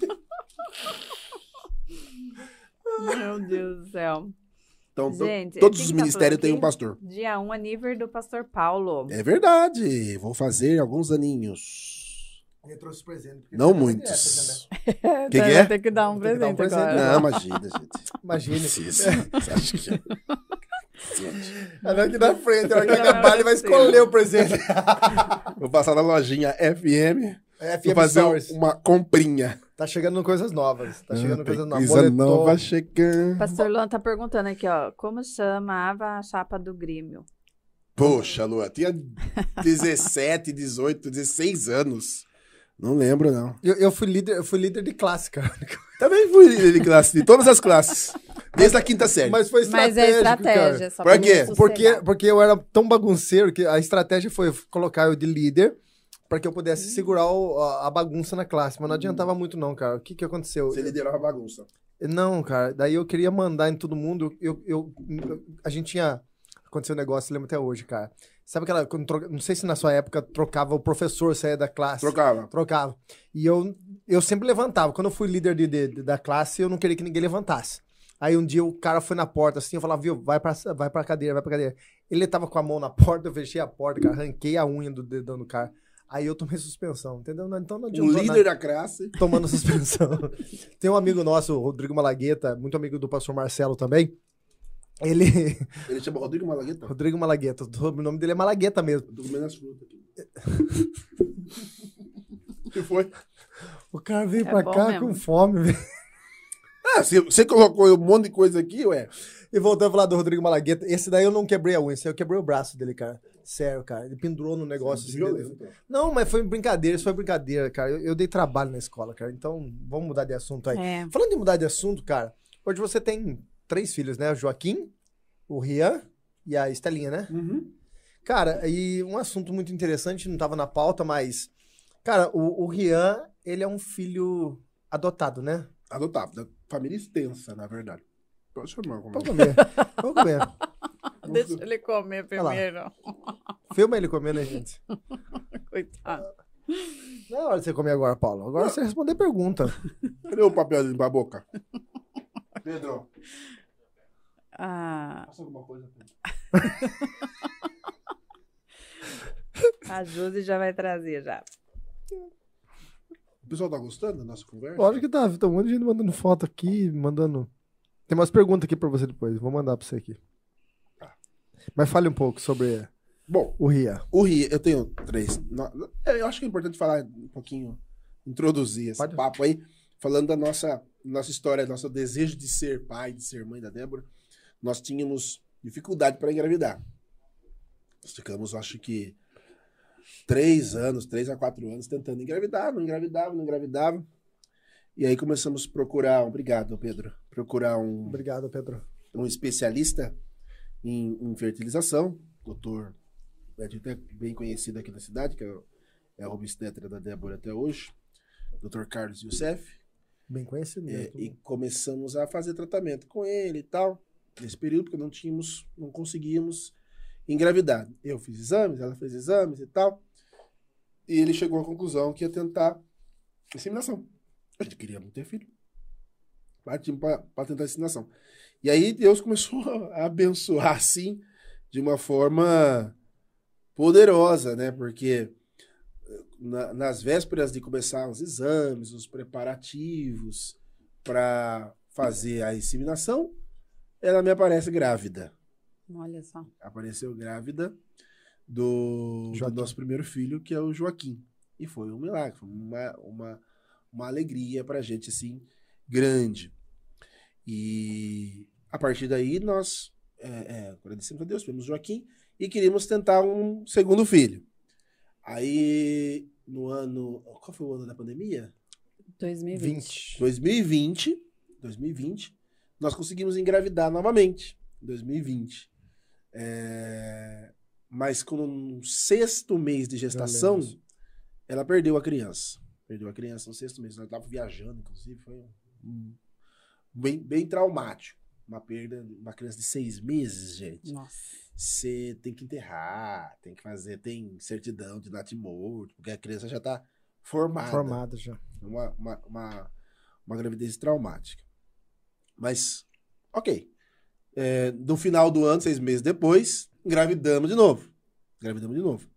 Speaker 2: Meu Deus do céu.
Speaker 3: Então,
Speaker 2: Gente,
Speaker 3: todos
Speaker 2: que
Speaker 3: os
Speaker 2: que tá
Speaker 3: ministérios têm um pastor.
Speaker 2: Dia 1 é nível do pastor Paulo.
Speaker 3: É verdade. Vou fazer alguns aninhos.
Speaker 1: Eu trouxe porque
Speaker 3: Não muitos.
Speaker 1: direto,
Speaker 3: Que
Speaker 2: Então
Speaker 3: que
Speaker 2: vai
Speaker 3: é?
Speaker 2: ter que dar um
Speaker 1: Tem que dar um
Speaker 2: presente
Speaker 1: presente,
Speaker 2: agora.
Speaker 3: Não, imagina, gente. Precisa. Você acha que...
Speaker 1: Ela aqui na frente, a hora que acabar, ele vai
Speaker 2: é
Speaker 1: escolher o presente.
Speaker 3: Vou passar na lojinha FM.
Speaker 1: É,
Speaker 3: Vou
Speaker 1: FM
Speaker 3: fazer
Speaker 1: Stores.
Speaker 3: uma comprinha.
Speaker 1: Tá chegando coisas novas. Tá chegando
Speaker 3: Ah,
Speaker 1: coisas
Speaker 3: tem
Speaker 1: novas.
Speaker 3: Coisa nova chegando.
Speaker 2: Pastor Luan tá perguntando aqui, ó. Como chamava a chapa do Grêmio?
Speaker 3: Poxa, Lua, tinha 17, 18, 16 anos. Não lembro, não.
Speaker 1: Eu, eu fui líder, eu fui líder de classe, cara.
Speaker 3: Também fui líder de classe, de todas as classes. Desde a quinta série.
Speaker 1: Mas foi
Speaker 2: Mas
Speaker 1: estratégico,
Speaker 2: é estratégia.
Speaker 1: cara.
Speaker 2: Só
Speaker 3: Por
Speaker 2: pra
Speaker 3: quê?
Speaker 1: Porque, porque eu era tão bagunceiro que a estratégia foi colocar eu de líder para que eu pudesse
Speaker 2: Hum.
Speaker 1: segurar o- a, a bagunça na classe. Mas não adiantava muito, não, cara. O que, que aconteceu?
Speaker 3: Você liderava a bagunça.
Speaker 1: Não, cara. Daí eu queria mandar em todo mundo. Eu, eu, eu- a gente tinha. Aconteceu um negócio, lembro até hoje, cara. Sabe aquela. troca- não sei se na sua época trocava o professor, saía da classe.
Speaker 3: Trocava.
Speaker 1: Trocava. E eu, eu sempre levantava. Quando eu fui líder de, de- da classe, eu não queria que ninguém levantasse. Aí um dia o cara foi na porta assim, eu falava, viu, vai pra, vai pra cadeira, vai pra cadeira. Ele tava com a mão na porta, eu fechei a porta, cara, arranquei a unha do dedão do cara. Aí eu tomei suspensão, entendeu? Então não
Speaker 3: O
Speaker 1: adiantou
Speaker 3: líder da classe.
Speaker 1: tomando suspensão. Tem um amigo nosso, o Rodrigo Malagueta, muito amigo do pastor Marcelo também. Ele.
Speaker 3: Ele chama Rodrigo Malagueta.
Speaker 1: Rodrigo Malagueta, o sobrenome dele é Malagueta mesmo.
Speaker 3: Eu tô comendo as frutas aqui. O que foi?
Speaker 1: O cara veio
Speaker 2: É
Speaker 1: pra cá
Speaker 2: mesmo.
Speaker 1: com fome, velho.
Speaker 3: Ah, você, você colocou um monte de coisa aqui, ué.
Speaker 1: E voltando a falar do Rodrigo Malagueta, esse daí eu não quebrei a unha, esse aí eu quebrei o braço dele, cara. Sério, cara. Ele pendurou no negócio. assim,
Speaker 3: Violento.
Speaker 1: Não, mas foi brincadeira, isso foi brincadeira, cara. Eu, eu dei trabalho na escola, cara. Então, vamos mudar de assunto aí.
Speaker 2: É.
Speaker 1: Falando em mudar de assunto, cara, hoje você tem três filhos, né? O Joaquim, o Rian e a Estelinha, né?
Speaker 3: Uhum.
Speaker 1: Cara, e um assunto muito interessante, não tava na pauta, mas. Cara, o, o Rian, ele é um filho adotado, né?
Speaker 3: Adotado. Da família extensa, na verdade. Pode chamar como
Speaker 1: Pode comer. Pode comer.
Speaker 2: Deixa ele comer primeiro.
Speaker 1: Filma ele comendo, né, gente?
Speaker 2: Coitado.
Speaker 1: Não é hora de você comer agora, Paulo. Agora você responder pergunta.
Speaker 3: Cadê o papel de limpar a boca? Pedro,
Speaker 2: Ah,
Speaker 3: passa alguma coisa.
Speaker 2: a Josi já vai trazer já.
Speaker 3: O pessoal tá gostando da nossa conversa?
Speaker 1: Lógico que tá. Tem um monte de gente mandando foto aqui, mandando. Tem umas perguntas aqui pra você depois. Vou mandar pra você aqui. Mas fale um pouco sobre
Speaker 3: Bom,
Speaker 1: o Rian.
Speaker 3: o Ria, eu tenho três. Eu acho que é importante falar um pouquinho, introduzir esse
Speaker 1: Pode.
Speaker 3: papo aí, falando da nossa, nossa história, nosso desejo de ser pai, de ser mãe da Débora. Nós tínhamos dificuldade para engravidar. Nós ficamos, acho que, três anos, três a quatro anos tentando engravidar, não engravidava, não engravidava. E aí começamos a procurar, obrigado, Pedro, procurar um,
Speaker 1: Obrigado, Pedro.
Speaker 3: um especialista em, em fertilização, doutor é até bem conhecido aqui na cidade, que é, o- é a obstetra da Débora até hoje, doutor Carlos Youssef,
Speaker 1: Bem conhecido
Speaker 3: é, e começamos a fazer tratamento com ele e tal, nesse período, porque não tínhamos, não conseguíamos engravidar. Eu fiz exames, ela fez exames e tal, e ele chegou à conclusão que ia tentar inseminação. A gente queria muito ter filho. Partimos para tentar inseminação. E aí Deus começou a abençoar, assim, de uma forma poderosa, né? Porque na- nas vésperas de começar os exames, os preparativos para fazer a inseminação, ela me aparece grávida.
Speaker 2: Olha só.
Speaker 3: Apareceu grávida do, do nosso primeiro filho, que é o Joaquim. E foi um milagre, foi uma, uma, uma alegria pra gente, assim, grande. E a partir daí nós é, é, agradecemos a Deus, tivemos Joaquim e queríamos tentar um segundo filho. Aí, no ano. Qual foi o ano da pandemia?
Speaker 2: 2020.
Speaker 1: 20.
Speaker 3: 2020. 2020. Nós conseguimos engravidar novamente, em 2020. É, Mas com um sexto mês de gestação, ela perdeu a criança. Perdeu a criança no sexto mês. Ela estava viajando, inclusive. Foi um- bem, bem traumático. Uma perda, uma criança de seis meses, gente.
Speaker 2: Nossa.
Speaker 3: Você tem que enterrar, tem que fazer, tem certidão de natimorto, porque a criança já está formada.
Speaker 1: Formado já.
Speaker 3: Uma, uma, uma, uma gravidez traumática. Mas, ok. É, no final do ano, seis meses depois, engravidamos de novo. Engravidamos de novo.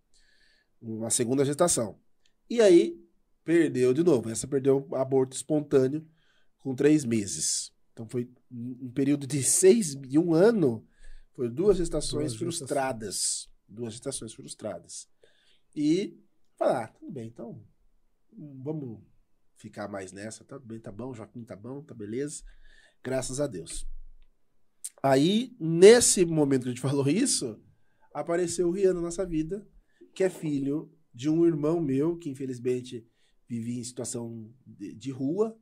Speaker 3: Uma segunda gestação. E aí, perdeu de novo. Essa perdeu aborto espontâneo com três meses. Então foi um período de seis, de um ano, foi duas gestações
Speaker 1: Duas gestações.
Speaker 3: frustradas. Duas gestações frustradas. E falar, ah, tudo bem, então vamos ficar mais nessa, tá bem, tá bom, Joaquim tá bom, tá beleza. Graças a Deus. Aí, nesse momento que a gente falou isso, apareceu o Rian na nossa vida, que é filho de um irmão meu, que infelizmente vivia em situação de, de rua,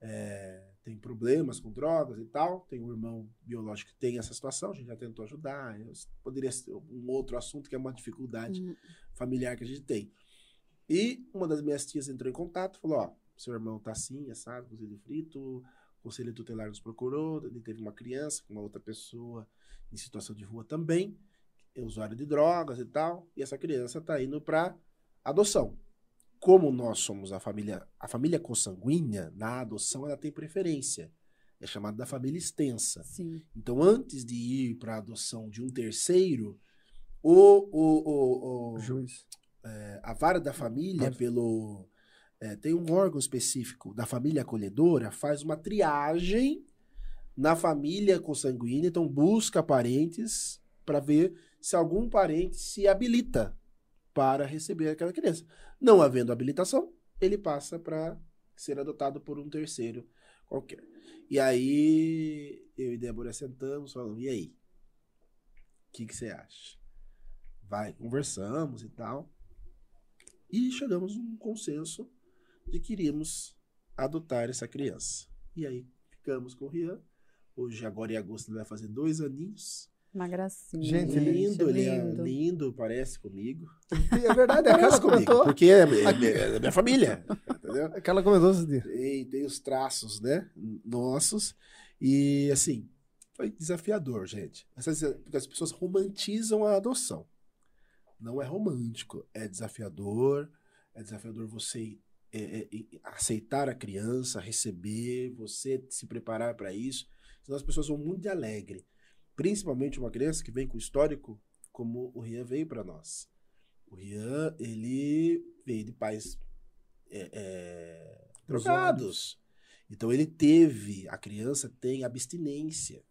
Speaker 3: é, tem problemas com drogas e tal. Tem um irmão biológico que tem essa situação, a gente já tentou ajudar. Poderia ser um outro assunto que é uma dificuldade
Speaker 2: Hum.
Speaker 3: familiar que a gente tem. E uma das minhas tias entrou em contato, falou, ó, seu irmão tá assim, assado, cozido frito, o conselho tutelar nos procurou, ele teve uma criança com uma outra pessoa em situação de rua também, é usuário de drogas e tal, e essa criança tá indo para adoção. Como nós somos a família, a família consanguínea, na adoção ela tem preferência. É chamada da família extensa.
Speaker 2: Sim.
Speaker 3: Então, antes de ir para a adoção de um terceiro, o, o, o, o-
Speaker 1: Juiz.
Speaker 3: é, a vara da família,
Speaker 1: Vara.
Speaker 3: pelo é, tem um órgão específico da família acolhedora, faz uma triagem na família consanguínea, então busca parentes para ver se algum parente se habilita para receber aquela criança. Não havendo habilitação, ele passa para ser adotado por um terceiro qualquer. E aí eu e Débora sentamos, falamos, e aí? O que que você acha? Vai, conversamos e tal. E chegamos a um consenso de que iríamos adotar essa criança. E aí ficamos com o Rian. Hoje, agora em agosto, ele vai fazer dois aninhos.
Speaker 2: Uma gracinha.
Speaker 1: Gente,
Speaker 3: lindo, ele é
Speaker 2: lindo.
Speaker 3: lindo, parece comigo.
Speaker 1: É verdade, a
Speaker 3: Parece
Speaker 1: Carla comentou.
Speaker 3: porque é, é- é minha família. Entendeu?
Speaker 1: A Carla comentou esse dia.
Speaker 3: Tem, tem os traços, né? Nossos. E assim, foi desafiador, gente. Essas- Porque as pessoas romantizam a adoção. Não é romântico, é desafiador. É desafiador você é, é, aceitar a criança, receber, você se preparar para isso. Senão as pessoas vão muito de alegre. Principalmente uma criança que vem com histórico, como o Rian veio para nós. O Rian, ele veio de pais é, é, drogados. Então ele teve, a criança tem abstinência.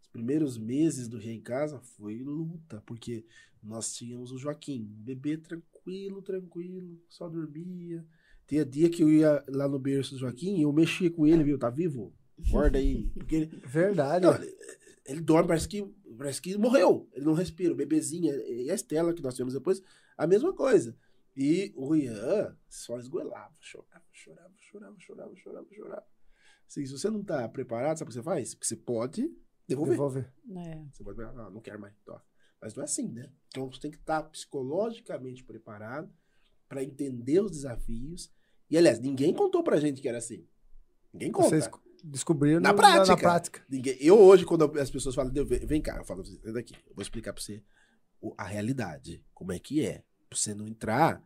Speaker 3: Os primeiros meses do Rian em casa foi luta, porque nós tínhamos o Joaquim, um bebê tranquilo, tranquilo, só dormia. Tinha dia que eu ia lá no berço do Joaquim e eu mexia com ele, viu? Tá vivo? Acorda aí. Porque ele,
Speaker 1: Verdade.
Speaker 3: não, ele, ele dorme, parece que, parece que morreu. Ele não respira. O bebezinho e a Estela, que nós tivemos depois, a mesma coisa. E o Ian só esgoelava, chorava, chorava, chorava, chorava, chorava, chorava. Assim, se você não tá preparado, sabe o que você faz? Porque você pode devolver.
Speaker 1: Devolver.
Speaker 2: É.
Speaker 3: Você pode falar, ah, não quero mais. Tó. Mas não é assim, né? Então você tem que estar psicologicamente preparado para entender os desafios. E, aliás, ninguém contou pra gente que era assim. Ninguém conta.
Speaker 1: Vocês descobriram
Speaker 3: Na
Speaker 1: no-
Speaker 3: prática.
Speaker 1: Na prática.
Speaker 3: Ninguém, eu hoje, quando as pessoas falam, "Deu, vem cá, eu falo, vem daqui, eu vou explicar pra você a realidade, como é que é. Pra você não entrar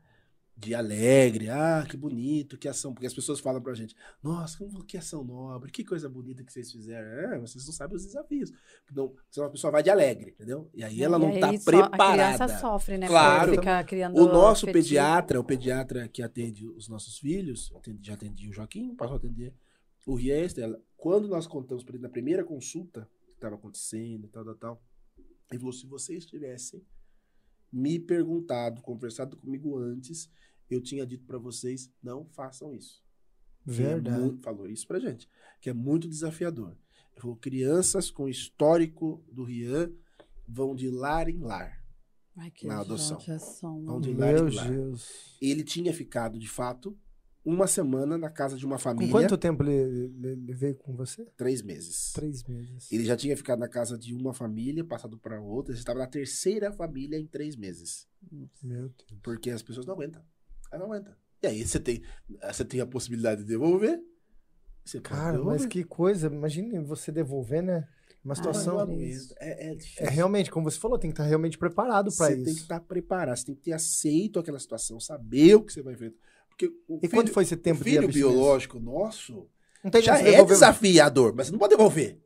Speaker 3: de alegre, ah, que bonito, que ação, porque as pessoas falam pra gente, nossa, como- que ação nobre, que coisa bonita que vocês fizeram. É, vocês não sabem os desafios. Não, senão a pessoa vai de alegre, entendeu? E aí ela
Speaker 2: E
Speaker 3: não
Speaker 2: aí
Speaker 3: tá
Speaker 2: só- A
Speaker 3: preparada.
Speaker 2: criança sofre, né?
Speaker 3: Claro. O nosso pediatra, o pediatra que atende os nossos filhos, já atendia o Joaquim, passou a atender o Ria e a Estela. Quando nós contamos para ele na primeira consulta que estava acontecendo, tal, tal, tal, ele falou: se vocês tivessem me perguntado, conversado comigo antes, eu tinha dito para vocês: não façam isso. É
Speaker 1: Verdade.
Speaker 3: mu- falou isso pra gente, que é muito desafiador. Ele falou: crianças com histórico do Rian vão de lar em lar.
Speaker 2: Ai, que
Speaker 3: na adoção.
Speaker 2: judiação,
Speaker 3: Vão de lar
Speaker 1: Meu
Speaker 3: em lar.
Speaker 1: Deus.
Speaker 3: Ele tinha ficado, de fato, uma semana na casa de uma
Speaker 1: Com
Speaker 3: família.
Speaker 1: quanto tempo ele, ele- ele veio com você?
Speaker 3: Três meses.
Speaker 1: Três meses.
Speaker 3: Ele já tinha ficado na casa de uma família, passado para outra. Ele estava na terceira família em três meses.
Speaker 1: Meu Deus.
Speaker 3: Porque as pessoas não aguentam. Elas não aguentam. E aí você tem, você tem a possibilidade de devolver. Você
Speaker 1: Cara,
Speaker 3: devolver.
Speaker 1: mas que coisa. Imagine você devolver, né? Uma
Speaker 2: Ah,
Speaker 1: situação.
Speaker 3: Aguento.
Speaker 2: isso.
Speaker 3: É, é.
Speaker 1: É realmente, como você falou, tem que estar realmente preparado para
Speaker 3: Você
Speaker 1: isso.
Speaker 3: tem que estar preparado, você tem que ter aceito aquela situação, saber o que você vai enfrentar. Porque o
Speaker 1: E
Speaker 3: filho,
Speaker 1: quanto foi esse
Speaker 3: o
Speaker 1: tempo de
Speaker 3: filho
Speaker 1: abstinência?
Speaker 3: biológico nosso
Speaker 1: Não tem
Speaker 3: já
Speaker 1: você
Speaker 3: é
Speaker 1: devolver.
Speaker 3: desafiador, mas você não pode devolver.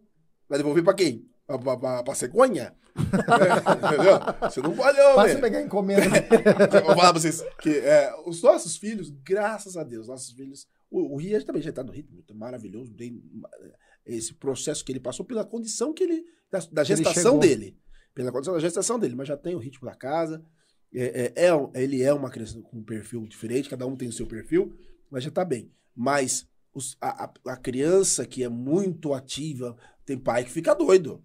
Speaker 3: Vai devolver pra quem? Pra, cegonha? Entendeu? Você não pode
Speaker 1: Passa
Speaker 3: devolver.
Speaker 1: pegar encomenda.
Speaker 3: Eu vou falar pra vocês que é, os nossos filhos, graças a Deus, nossos filhos. O, o Ria também já tá no ritmo, tá maravilhoso. Tem esse processo que ele passou pela condição que ele. da, da
Speaker 1: ele
Speaker 3: gestação
Speaker 1: chegou.
Speaker 3: dele. Pela condição da gestação dele, mas já tem o ritmo da casa. É, é, é ele é uma criança com um perfil diferente, cada um tem o seu perfil, mas já tá bem. Mas os- a- a criança que é muito ativa, tem pai que fica doido.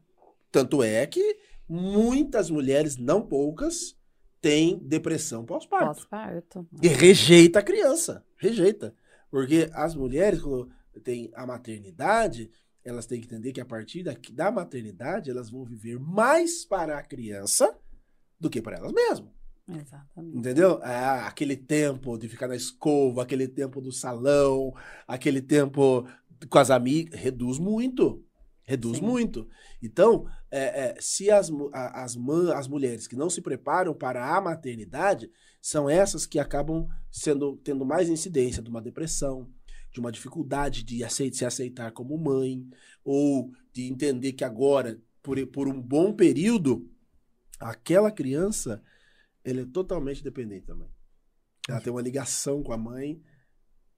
Speaker 3: Tanto é que muitas mulheres, não poucas, têm depressão pós-parto.
Speaker 2: Pós-parto.
Speaker 3: E rejeita a criança. Rejeita. Porque as mulheres, quando têm a maternidade, elas têm que entender que a partir da, da maternidade, elas vão viver mais para a criança do que para elas mesmas.
Speaker 2: Exatamente.
Speaker 3: Entendeu? Ah, aquele tempo de ficar na escova, aquele tempo do salão, aquele tempo com as amigas, reduz muito. Reduz
Speaker 2: Sim.
Speaker 3: muito. Então, é, é, se as, as, as mulheres que não se preparam para a maternidade, são essas que acabam sendo tendo mais incidência de uma depressão, de uma dificuldade de aceit- se aceitar como mãe, ou de entender que agora, por, por um bom período, aquela criança ela é totalmente dependente da mãe. Ela tem uma ligação com a mãe.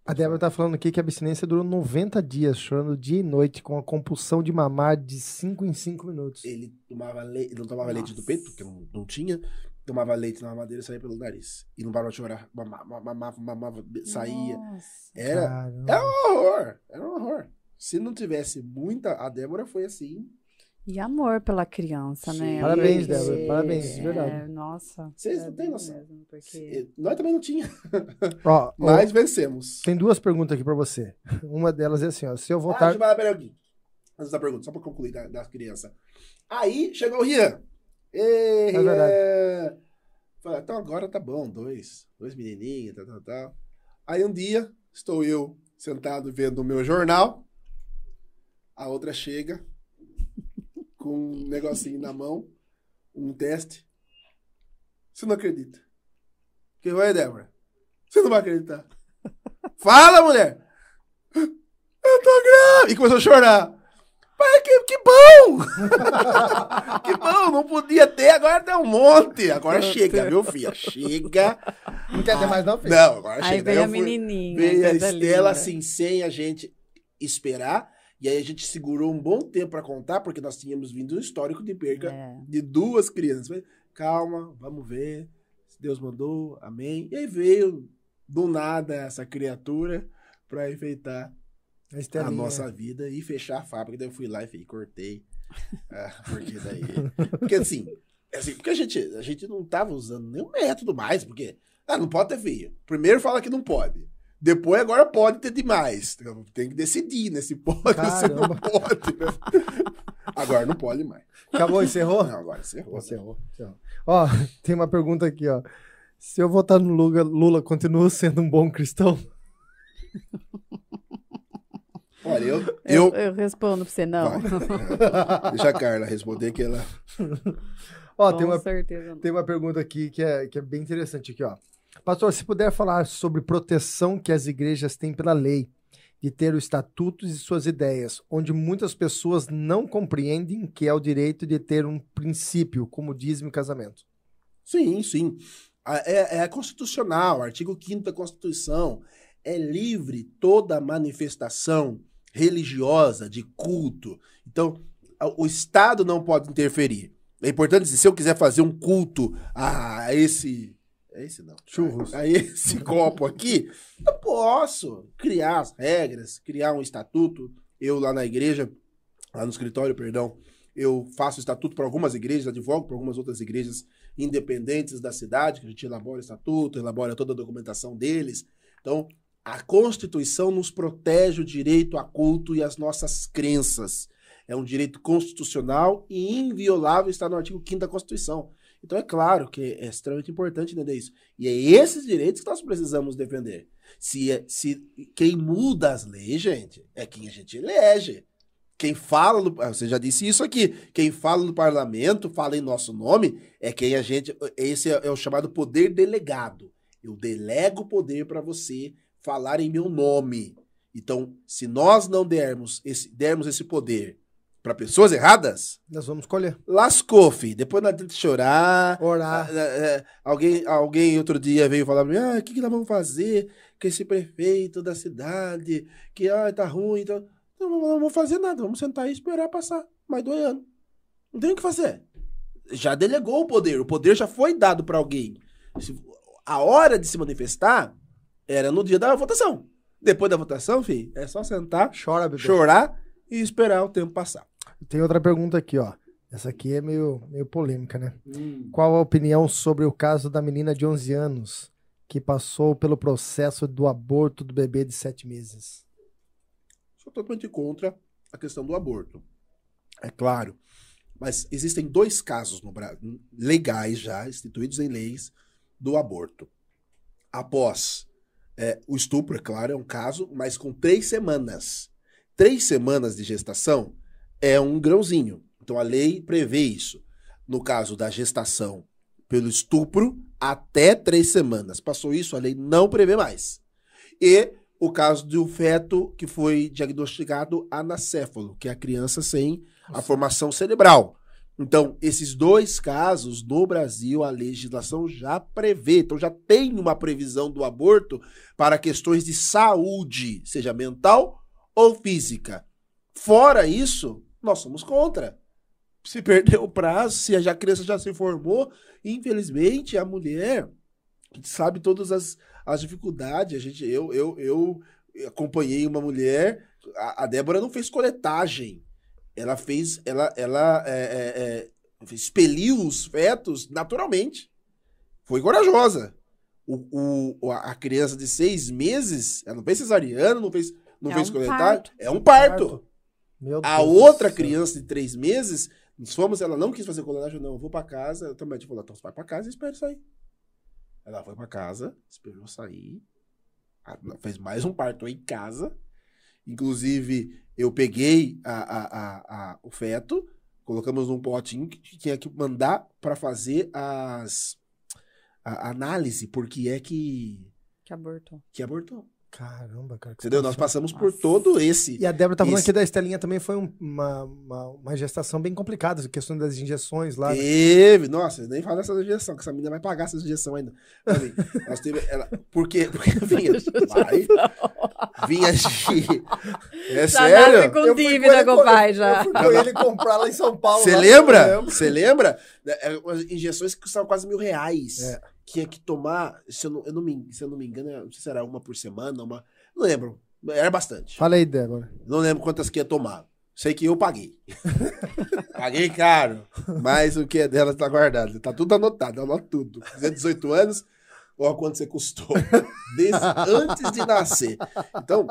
Speaker 1: A Débora tá falando aqui que a abstinência durou 90 dias, chorando dia e noite, com a compulsão de mamar de 5 em 5 minutos.
Speaker 3: Ele tomava leite, não tomava leite do
Speaker 2: Nossa.
Speaker 3: peito, porque não, não tinha. Tomava leite na mamadeira e saía pelo nariz. E não parava de chorar. Mamava, mamava, mamava, saía.
Speaker 2: Nossa.
Speaker 3: Era,
Speaker 1: Caramba.
Speaker 3: era um horror. Era um horror. Se não tivesse muita. A Débora foi assim.
Speaker 2: E amor pela criança, né?
Speaker 1: Parabéns, Débora, parabéns, de
Speaker 2: é,
Speaker 1: verdade.
Speaker 2: Nossa.
Speaker 3: Vocês
Speaker 2: é
Speaker 3: não têm noção.
Speaker 2: mesmo, porque...
Speaker 3: Nós também não tinha.
Speaker 1: Ó, ó,
Speaker 3: Mas vencemos.
Speaker 1: tem duas perguntas aqui pra você. Uma delas é assim, ó. Se eu
Speaker 3: Ah,
Speaker 1: voltar.
Speaker 3: deixa eu falar. Antes da pergunta, só pra concluir da, da criança. Aí chegou o Rian. Ei,
Speaker 1: É
Speaker 3: Rian.
Speaker 1: verdade.
Speaker 3: Falei, então agora tá bom, dois. Dois menininhos, tal, tal, tal. Aí um dia, estou eu sentado vendo o meu jornal. A outra chega com um negocinho na mão, um teste. Você não acredita. Quem vai, Débora? Você não vai acreditar. Fala, mulher! Eu tô grávida! E começou a chorar. Pai, que, que bom! que bom, não podia ter, agora tem um monte. Agora chega, viu, filha? Chega.
Speaker 1: Não quer ter mais, não, filho?
Speaker 3: Não, agora
Speaker 2: Aí
Speaker 3: chega.
Speaker 2: veio
Speaker 3: Eu
Speaker 2: a
Speaker 3: fui-
Speaker 2: menininha.
Speaker 3: Veio a Estela,
Speaker 2: linda.
Speaker 3: assim, sem a gente esperar. E aí a gente segurou um bom tempo pra contar, porque nós tínhamos vindo um histórico de perca
Speaker 2: É.
Speaker 3: de duas crianças. Falei, Calma, vamos ver. Se Deus mandou, amém. E aí veio, do nada, essa criatura pra enfeitar
Speaker 1: A
Speaker 3: a nossa vida e fechar a fábrica. Daí eu fui lá e cortei. Ah, porque daí. Porque assim, assim, porque a gente, a gente não tava usando nenhum método mais, porque. Ah, não pode ter filho. Primeiro fala que não pode. Depois agora pode ter demais. Tem que decidir, né? Se pode ou se não
Speaker 1: Caramba.
Speaker 3: pode. né? Agora não pode mais.
Speaker 1: Acabou, encerrou?
Speaker 3: Não, agora encerrou.
Speaker 1: Encerrou. encerrou. Ó, tem uma pergunta aqui, ó. Se eu votar no Lula, Lula continua sendo um bom cristão?
Speaker 3: Olha, eu.
Speaker 2: Eu,
Speaker 3: eu...
Speaker 2: eu respondo pra você, não.
Speaker 3: Vai. Deixa a Carla responder que ela.
Speaker 1: Ó,
Speaker 2: Com
Speaker 1: tem uma,
Speaker 2: certeza não.
Speaker 1: tem uma pergunta aqui que é, que é bem interessante aqui, ó. Pastor, se puder falar sobre proteção que as igrejas têm pela lei, de ter os estatutos e suas ideias, onde muitas pessoas não compreendem que é o direito de ter um princípio, como dízimo e casamento.
Speaker 3: Sim, sim. É, é constitucional, artigo 5 da Constituição. É livre toda manifestação religiosa, de culto. Então, o Estado não pode interferir. É importante dizer, se eu quiser fazer um culto a esse. É esse não.
Speaker 1: Churros.
Speaker 3: A esse copo aqui, eu posso criar as regras, criar um estatuto. Eu lá na igreja, lá no escritório, perdão, eu faço estatuto para algumas igrejas, advogo para algumas outras igrejas independentes da cidade, que a gente elabora o estatuto, elabora toda a documentação deles. Então, A Constituição nos protege o direito a culto e as nossas crenças. É um direito constitucional e inviolável, está no artigo 5 da Constituição. Então é claro que é extremamente importante entender isso. E é esses direitos que nós precisamos defender. Se, é- se quem muda as leis, gente, é quem a gente elege. Quem fala, no, ah, você já disse isso aqui, quem fala no parlamento, fala em nosso nome, é quem a gente, esse é, é o chamado poder delegado. Eu delego o poder para você falar em meu nome. Então, se nós não dermos esse, dermos esse poder para pessoas erradas,
Speaker 1: Nós vamos escolher.
Speaker 3: lascou, filho. Depois não adianta chorar.
Speaker 1: Orar.
Speaker 3: Ah, é, é, alguém, alguém outro dia veio falar pra mim: ah, o que, que nós vamos fazer com esse prefeito da cidade? Que ah, tá ruim. Então... Não, não vamos fazer nada, vamos sentar e esperar passar mais dois anos. Não tem o que fazer. Já delegou o poder, o poder já foi dado pra alguém. A hora de se manifestar era no dia da votação. Depois da votação, filho, é só sentar,
Speaker 1: Chora, bebê.
Speaker 3: chorar e esperar o tempo passar.
Speaker 1: Tem outra pergunta aqui, ó. Essa aqui é meio, meio polêmica, né? Qual a opinião sobre o caso da menina de 11 anos que passou pelo processo do aborto do bebê de 7 meses?
Speaker 3: Sou totalmente contra a questão do aborto. É claro. Mas existem dois casos no Bra- legais já, instituídos em leis, do aborto. Após é, o estupro, é claro, é um caso, mas com três semanas. Três semanas de gestação é um grãozinho. Então a lei prevê isso. No caso da gestação pelo estupro, até três semanas. Passou isso, a lei não prevê mais. E o caso do feto que foi diagnosticado anacéfalo, que é a criança sem a formação cerebral. Então, esses dois casos, no Brasil, a legislação já prevê. Então, já tem uma previsão do aborto para questões de saúde, seja mental ou física. Fora isso, nós somos contra. Se perdeu o prazo, se a criança já se formou, infelizmente, a mulher sabe todas as, as dificuldades. A gente, eu, eu, eu acompanhei uma mulher, a, a Débora não fez coletagem. Ela fez, ela, ela é, é, é, expeliu os fetos naturalmente. Foi corajosa. O, o, a criança de seis meses, ela não fez cesariana, não fez, não
Speaker 2: É
Speaker 3: fez
Speaker 2: um
Speaker 3: coletagem.
Speaker 2: parto.
Speaker 3: É um parto.
Speaker 1: Meu
Speaker 3: A
Speaker 1: Deus
Speaker 3: outra
Speaker 1: céu.
Speaker 3: criança de três meses, nós fomos, ela não quis fazer coletagem, não, eu vou pra casa. Eu também falou, então você vai pra casa e espera sair. Ela foi pra casa, esperou sair, a- fez mais um parto em casa. Inclusive, eu peguei a, a, a, a- o feto, colocamos num potinho que tinha que mandar pra fazer as a análise, porque é que,
Speaker 2: Que abortou.
Speaker 3: que abortou.
Speaker 1: Caramba, cara. que
Speaker 3: Entendeu? Nós passamos por todo esse.
Speaker 1: E a Débora tá falando
Speaker 3: Isso.
Speaker 1: aqui da Estelinha também foi um- uma, uma, uma gestação bem complicada, a questão das injeções lá. né?
Speaker 3: Teve, nossa, nem fala dessa injeção, que essa menina vai pagar essa injeção ainda. Nós teve, ela, por quê? Porque vinha, vai, vinha de. É
Speaker 2: Já
Speaker 3: sério?
Speaker 2: com
Speaker 1: Eu
Speaker 2: dívida com o pai
Speaker 1: Eu
Speaker 2: já.
Speaker 1: fui com ele comprar lá em São Paulo.
Speaker 3: Você lembra?
Speaker 1: eu.
Speaker 3: Você lembra? É, umas injeções que custavam quase mil reais.
Speaker 1: É.
Speaker 3: Tinha que tomar, se eu, não, eu não me, se eu não me engano, não sei se era uma por semana, uma. Não lembro. Era bastante.
Speaker 1: Fala aí, Débora.
Speaker 3: Não lembro quantas que ia tomar. Sei que eu paguei. paguei caro. Mas o que é dela tá guardado. Tá tudo anotado, eu anoto tudo. Fizer 18 anos, olha quanto você custou. Desde antes de nascer. Então,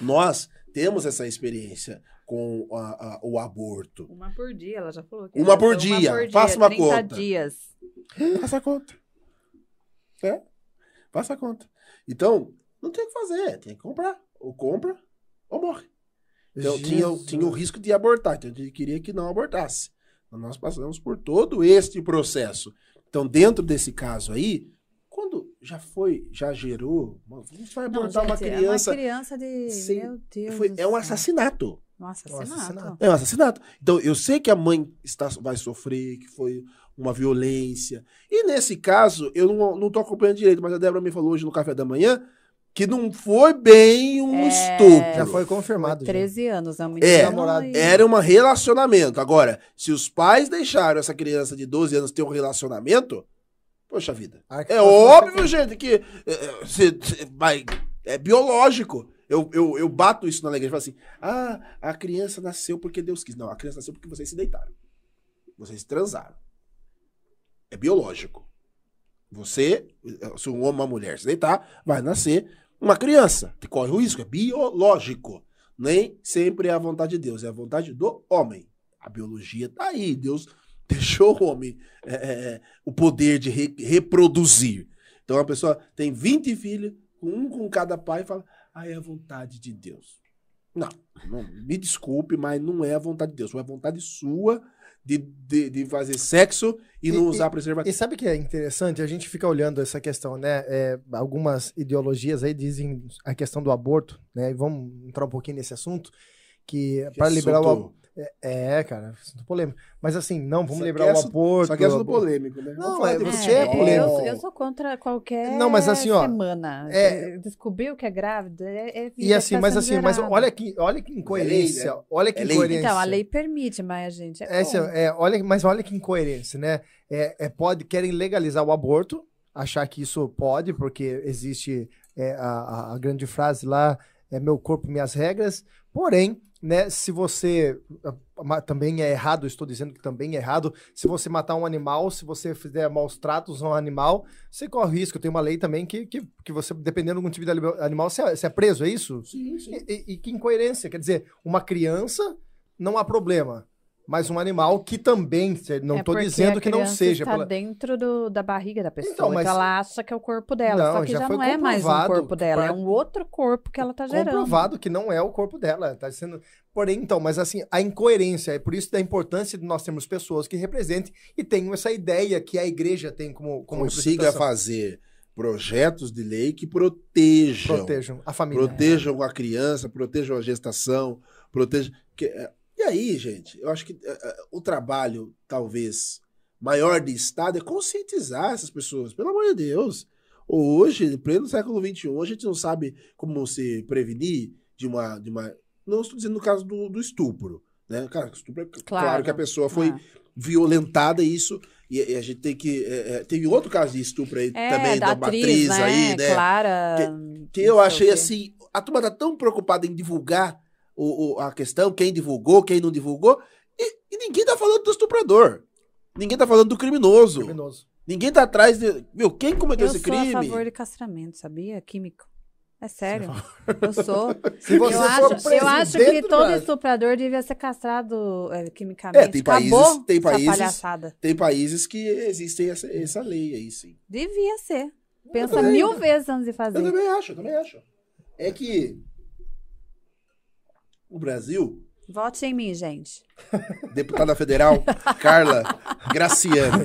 Speaker 3: nós temos essa experiência com a- a- o aborto.
Speaker 2: Uma por dia, ela já falou. que
Speaker 3: Uma
Speaker 2: ia
Speaker 3: por
Speaker 2: ser
Speaker 3: dia. Faça uma
Speaker 2: 30
Speaker 3: conta.
Speaker 2: dias.
Speaker 3: Faça a conta. É? Faça a conta. Então, não tem o que fazer. Tem que comprar. Ou compra, ou morre. Então tinha,
Speaker 1: Jesus.
Speaker 3: tinha o risco de abortar. Então gente queria que não abortasse. Então, nós passamos por todo este processo. Então, dentro desse caso aí, quando já foi, já gerou, gente vai
Speaker 2: Não,
Speaker 3: abortar uma
Speaker 2: gente,
Speaker 3: criança.
Speaker 2: É uma criança de.
Speaker 3: sem-
Speaker 2: Meu Deus.
Speaker 3: foi-
Speaker 2: do
Speaker 3: é um assassinato.
Speaker 2: Um assassinato.
Speaker 1: assassinato.
Speaker 3: É um assassinato. Então, eu sei que a mãe está, vai sofrer, que foi uma violência. E nesse caso, eu não, não tô acompanhando direito, mas a Débora me falou hoje no café da manhã que não foi bem um
Speaker 2: É,
Speaker 3: estupro.
Speaker 1: Já foi confirmado. já.
Speaker 2: 13 anos, a
Speaker 3: É,
Speaker 2: menina.
Speaker 1: namorado.
Speaker 2: e-
Speaker 3: Era um relacionamento. Agora, se os pais deixaram essa criança de 12 anos ter um relacionamento, poxa vida. É óbvio, gente, que é, é, cê- cê vai- é biológico. Eu, eu, eu bato isso na igreja e falo assim: ah, a criança nasceu porque Deus quis. Não, a criança nasceu porque vocês se deitaram. Vocês transaram. É biológico. Você, se um homem ou uma mulher se deitar, vai nascer Uma criança que corre o risco, é biológico. Nem sempre é a vontade de Deus, é a vontade do homem. A biologia tá aí, Deus deixou o homem é, é, é o poder de re, reproduzir. Então a pessoa tem 20 filhos, um com cada pai, e fala: ah, é a vontade de Deus. Não, não, me desculpe, mas não é a vontade de Deus. É a vontade sua de, de, de fazer sexo e, e não usar preservativo.
Speaker 1: E sabe o que é interessante? A gente fica olhando essa questão, né? É, algumas ideologias aí dizem a questão do aborto, né? E vamos entrar um pouquinho nesse assunto, que, que para liberar o é, é, cara, assunto polêmico. Mas assim, não, vamos lembrar o aborto.
Speaker 3: Só que é assunto polêmico, né?
Speaker 1: Não, é, você é, é polêmico.
Speaker 2: Eu, eu, sou contra qualquer
Speaker 1: não, mas assim, ó,
Speaker 2: semana. É, Descobriu que é grávida, é, é
Speaker 1: E assim, tá mas assim, mas olha que, olha que incoerência. Lei, né? Olha que é incoerência.
Speaker 2: Então, a lei permite, mas a gente é,
Speaker 1: Essa, é olha, Mas olha que incoerência, né? É, é, pode, querem legalizar o aborto, achar que isso pode, porque existe é, a, a grande frase lá, é meu corpo, minhas regras, porém né, se você ah, também é errado, estou dizendo que também é errado, se você matar um animal, se você fizer maus tratos a um animal, você corre risco. Tem uma lei também que, que, que você, dependendo do tipo de animal, você é, você é preso, é isso?
Speaker 3: Sim, sim.
Speaker 1: E, e, e que incoerência. Quer dizer, uma criança não há problema mas um animal que também, não estou é dizendo que não seja.
Speaker 2: está pela... dentro do, da barriga da pessoa, então, mas... então ela acha que é o corpo dela, não, só que já, já não é mais um corpo dela, pra... é um outro corpo que ela está gerando.
Speaker 1: Comprovado que não é o corpo dela, tá sendo... Porém, então, mas assim, a incoerência, é por isso da importância de nós termos pessoas que representem e tenham essa ideia que a igreja tem como, como
Speaker 3: Consiga fazer projetos de lei que protejam,
Speaker 1: protejam a família,
Speaker 3: protejam a criança, protejam a gestação, protejam que, é, e aí, gente, eu acho que uh, o trabalho, talvez, maior de Estado é conscientizar essas pessoas. Pelo amor de Deus. Hoje, em pleno século XXI, a gente não sabe como se prevenir de uma. De uma não estou dizendo no caso do, do estupro. Né? Cara, estupro é claro, claro que a pessoa foi ah. violentada, isso. E, e, a gente tem que. É, teve outro caso de estupro aí
Speaker 2: é,
Speaker 3: também,
Speaker 2: da,
Speaker 3: da atriz, atriz
Speaker 2: né?
Speaker 3: aí, né?
Speaker 2: Clara.
Speaker 3: Que, que eu achei assim. A turma tá tão preocupada em divulgar o, o, a questão, quem divulgou, quem não divulgou, e, e, ninguém tá falando do estuprador. Ninguém tá falando do criminoso.
Speaker 1: criminoso.
Speaker 3: Ninguém tá atrás de. Viu, quem cometeu
Speaker 2: eu
Speaker 3: esse crime? Eu
Speaker 2: sou a favor de castramento, sabia? Químico. É sério. Eu sou.
Speaker 1: Se você
Speaker 2: eu,
Speaker 1: for
Speaker 2: acho, eu acho que todo estuprador devia ser castrado é, quimicamente.
Speaker 3: É, tem países, Acabou tem países, tem países que existem essa, essa lei aí, sim.
Speaker 2: Devia ser. Pensa mil vezes antes de fazer.
Speaker 3: Eu também acho, eu também acho. É que o Brasil.
Speaker 2: Vote em mim, gente.
Speaker 3: Deputada federal Carla Graciano.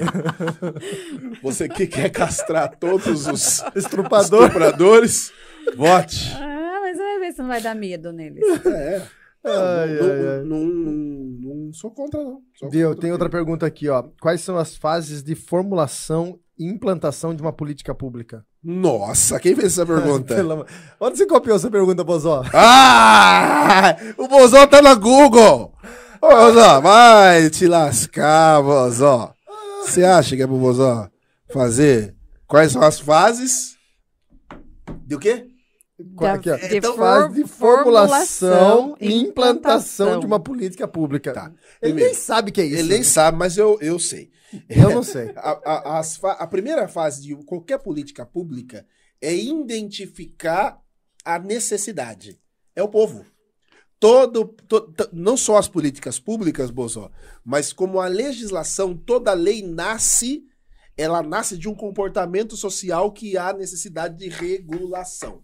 Speaker 3: Você que quer castrar todos os Estrupador. estupradores, vote.
Speaker 2: Ah, mas vai ver se não vai dar medo neles.
Speaker 3: É. Ai, não, ai, ai. Não, não, não, sou contra, não.
Speaker 1: Sou Viu, contra tem outra pergunta aqui, ó. Quais são as fases de formulação implantação de uma política pública?
Speaker 3: Nossa, quem fez essa pergunta?
Speaker 1: Onde você copiou essa pergunta, Bozó?
Speaker 3: Ah! O Bozó tá na Google! Ô, Bozó, vai te lascar, Bozó. Você acha que é pro Bozó fazer quais são as fases? De o quê?
Speaker 1: Da, aqui, ó. De, então, fase de formulação e implantação de uma política pública. Tá. Ele nem sabe o que é isso.
Speaker 3: Ele nem né? sabe, mas eu, eu sei.
Speaker 1: Eu não sei.
Speaker 3: a, a, a, primeira fase de qualquer política pública é identificar a necessidade. É o povo. Todo, todo, não só as políticas públicas, Bozó, mas como a legislação, toda lei nasce, ela nasce de um comportamento social que há necessidade de regulação.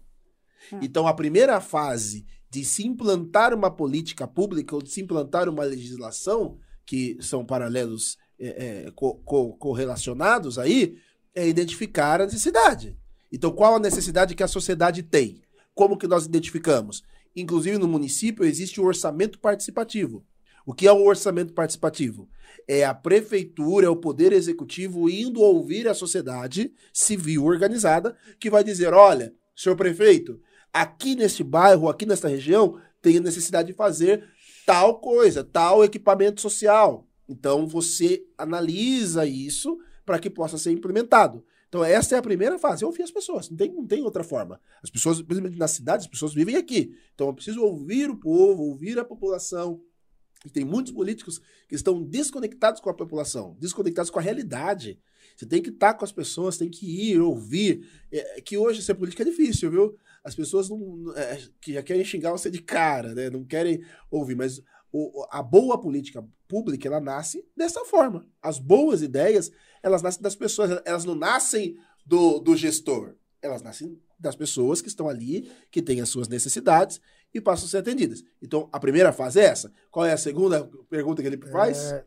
Speaker 3: Hum. Então, a primeira fase de se implantar uma política pública ou de se implantar uma legislação, que são paralelos é, é, co correlacionados aí, é identificar a necessidade. Então, qual a necessidade que a sociedade tem? Como que nós identificamos? Inclusive, no município existe o orçamento participativo. O que é o orçamento participativo? É a prefeitura, é o poder executivo indo ouvir a sociedade civil organizada, que vai dizer: olha, senhor prefeito, aqui nesse bairro, aqui nessa região, tem necessidade de fazer tal coisa, tal equipamento social. Então você analisa isso para que possa ser implementado. Então essa é a primeira fase. Eu ouvir as pessoas, não tem, não tem outra forma. As pessoas, principalmente nas cidades, as pessoas vivem aqui. Então eu preciso ouvir o povo, ouvir a população. E tem muitos políticos que estão desconectados com a população, desconectados com a realidade. Você tem que estar com as pessoas, tem que ir, ouvir. É, que hoje ser política é difícil, viu? as pessoas não, é, que já querem xingar você de cara, né? Não querem ouvir, mas o, a boa política pública, ela nasce dessa forma. As boas ideias, elas nascem das pessoas, elas não nascem do, do gestor. Elas nascem das pessoas que estão ali, que têm as suas necessidades e passam a ser atendidas. Então, a primeira fase é essa. Qual é a segunda pergunta que ele faz? É...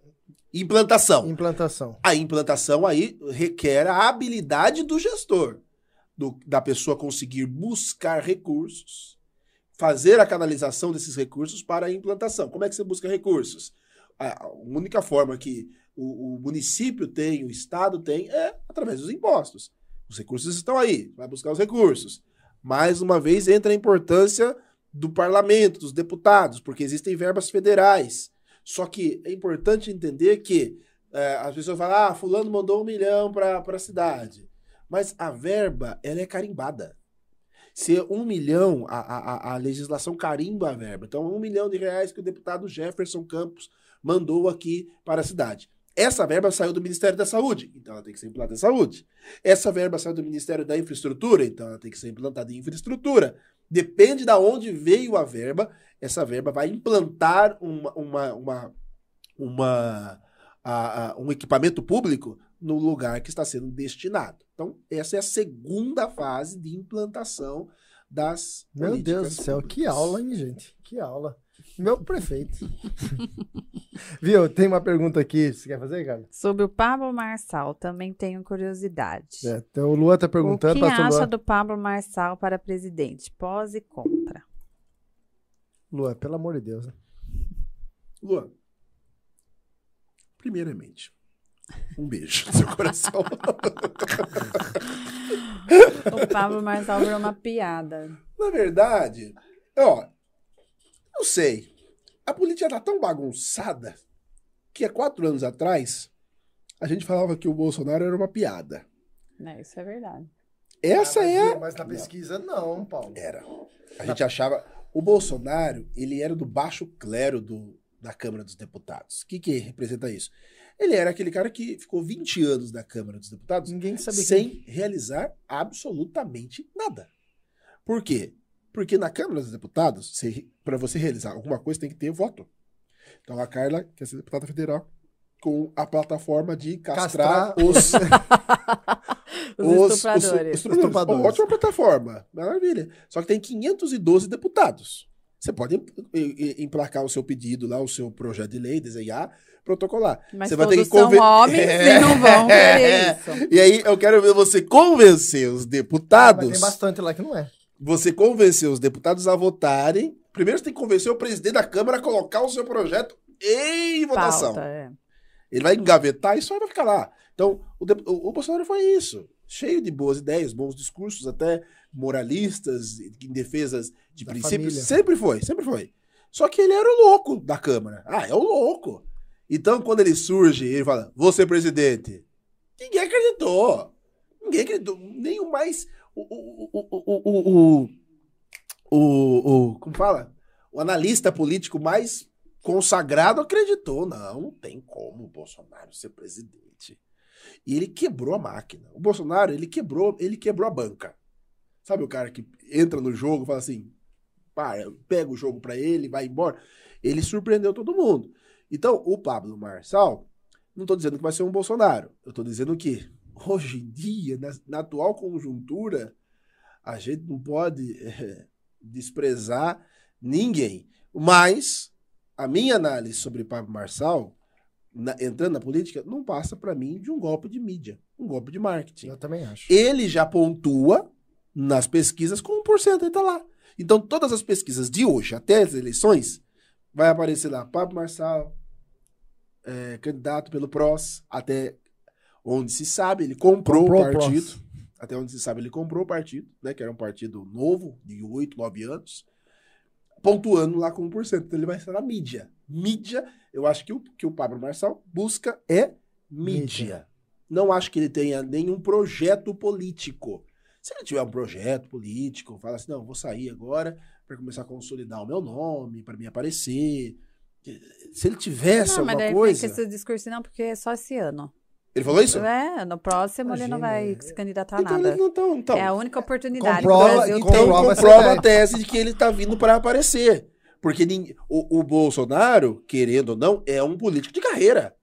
Speaker 3: Implantação.
Speaker 1: Implantação.
Speaker 3: A implantação aí requer a habilidade do gestor, do, da pessoa conseguir buscar recursos, fazer a canalização desses recursos para a implantação. Como é que você busca recursos? A única forma que o, o município tem, o Estado tem, é através dos impostos. Os recursos estão aí, vai buscar os recursos. Mais uma vez entra a importância do parlamento, dos deputados, porque existem verbas federais. Só que é importante entender que é, as pessoas falam, ah, fulano mandou um milhão para a cidade. Mas a verba, ela é carimbada. Se um milhão, a, a, a legislação carimba a verba. Então, um milhão de reais que o deputado Jefferson Campos mandou aqui para a cidade. Essa verba saiu do Ministério da Saúde, então ela tem que ser implantada em saúde. Essa verba saiu do Ministério da Infraestrutura, então ela tem que ser implantada em infraestrutura. Depende de onde veio a verba, essa verba vai implantar uma, uma, uma, uma a, a, um equipamento público no lugar que está sendo destinado. Então, essa é a segunda fase de implantação das.
Speaker 1: Meu Deus do céu, públicas. que aula, hein, gente? Que aula. Meu prefeito. Viu? Tem uma pergunta aqui. Você quer fazer, cara?
Speaker 2: Sobre o Pablo Marçal, também tenho curiosidade.
Speaker 1: É, então o Lua tá perguntando.
Speaker 2: O que acha do Pablo Marçal para presidente? Pós e contra.
Speaker 1: Lua, pelo amor de Deus. Né?
Speaker 3: Lua, primeiramente, um beijo no seu coração.
Speaker 2: o Pablo Marçal virou uma piada.
Speaker 3: Na verdade, ó, não sei. A política tá tão bagunçada que há quatro anos atrás a gente falava que o Bolsonaro era uma piada.
Speaker 2: É, isso é verdade.
Speaker 3: Essa ah, mas, é.
Speaker 1: Mas na pesquisa não, Paulo.
Speaker 3: Era. A gente achava. O Bolsonaro, ele era do baixo clero do, da Câmara dos Deputados. O que, que representa isso? Ele era aquele cara que ficou 20 anos na Câmara dos Deputados
Speaker 1: Ninguém
Speaker 3: sem quem... realizar absolutamente nada. Por quê? Porque na Câmara dos Deputados, para você realizar alguma coisa, tem que ter voto. Então a Carla quer ser deputada federal com a plataforma de castrar, castrar os,
Speaker 2: os, estupradores. Os,
Speaker 3: os, estupradores. Ótima plataforma, maravilha. Só que tem 512 deputados. Você pode emplacar o seu pedido lá, o seu projeto de lei, desenhar, protocolar.
Speaker 2: Mas
Speaker 3: você
Speaker 2: vai ter que conven... são homens é. e não vão querer isso.
Speaker 3: E aí eu quero ver você convencer os deputados. Mas
Speaker 1: tem bastante lá que não é
Speaker 3: você convencer os deputados a votarem. Primeiro você tem que convencer o presidente da Câmara a colocar o seu projeto em votação.
Speaker 2: Pauta, é.
Speaker 3: Ele vai engavetar e só vai ficar lá. Então, o, o, o, Bolsonaro foi isso. Cheio de boas ideias, bons discursos, até moralistas, em defesas de da princípios. Família. Sempre foi, sempre foi. Só que ele era o louco da Câmara. Ah, é o louco. Então, quando ele surge, ele fala, vou ser presidente. Ninguém acreditou. Ninguém acreditou. Nem o mais o, o, o, o, como fala? O analista político mais consagrado acreditou. Não, não tem como o Bolsonaro ser presidente. E ele quebrou a máquina. O Bolsonaro, ele quebrou, ele quebrou a banca. Sabe o cara que entra no jogo e fala assim, pá, pega o jogo para ele, vai embora. Ele surpreendeu todo mundo. Então, o Pablo Marçal, não estou dizendo que vai ser um Bolsonaro. Eu estou dizendo que hoje em dia, na, na atual conjuntura, a gente não pode é, desprezar ninguém. Mas a minha análise sobre Pablo Marçal, na, entrando na política, não passa para mim de um golpe de mídia, um golpe de marketing.
Speaker 1: Eu também acho.
Speaker 3: Ele já pontua nas pesquisas com 1%, ele tá lá. Então, todas as pesquisas de hoje até as eleições, vai aparecer lá Pablo Marçal, é, candidato pelo PROS, até onde se sabe, ele comprou, comprou o partido. Até onde se sabe, ele comprou o partido, né? Que era um partido novo, de 8, 9 anos, pontuando lá com 1%. Então ele vai estar na mídia. Mídia, eu acho que o que o Pablo Marçal busca é mídia. mídia. Não acho que ele tenha nenhum projeto político. Se ele tiver um projeto político, fala assim: não, vou sair agora para começar a consolidar o meu nome, para me aparecer. Se ele tivesse não, alguma
Speaker 2: mas
Speaker 3: coisa.
Speaker 2: Não, discurso não, porque é só esse ano.
Speaker 3: Ele falou isso?
Speaker 2: É, no próximo ele não vai
Speaker 1: Imagina.
Speaker 2: se candidatar a
Speaker 3: Então
Speaker 2: nada.
Speaker 3: ele não tá. então,
Speaker 2: É a única oportunidade
Speaker 1: Comprova-
Speaker 3: então
Speaker 2: tem.
Speaker 1: comprova
Speaker 3: comprova a tese de que ele tá vindo para aparecer. Porque o, o Bolsonaro, querendo ou não, é um político de carreira.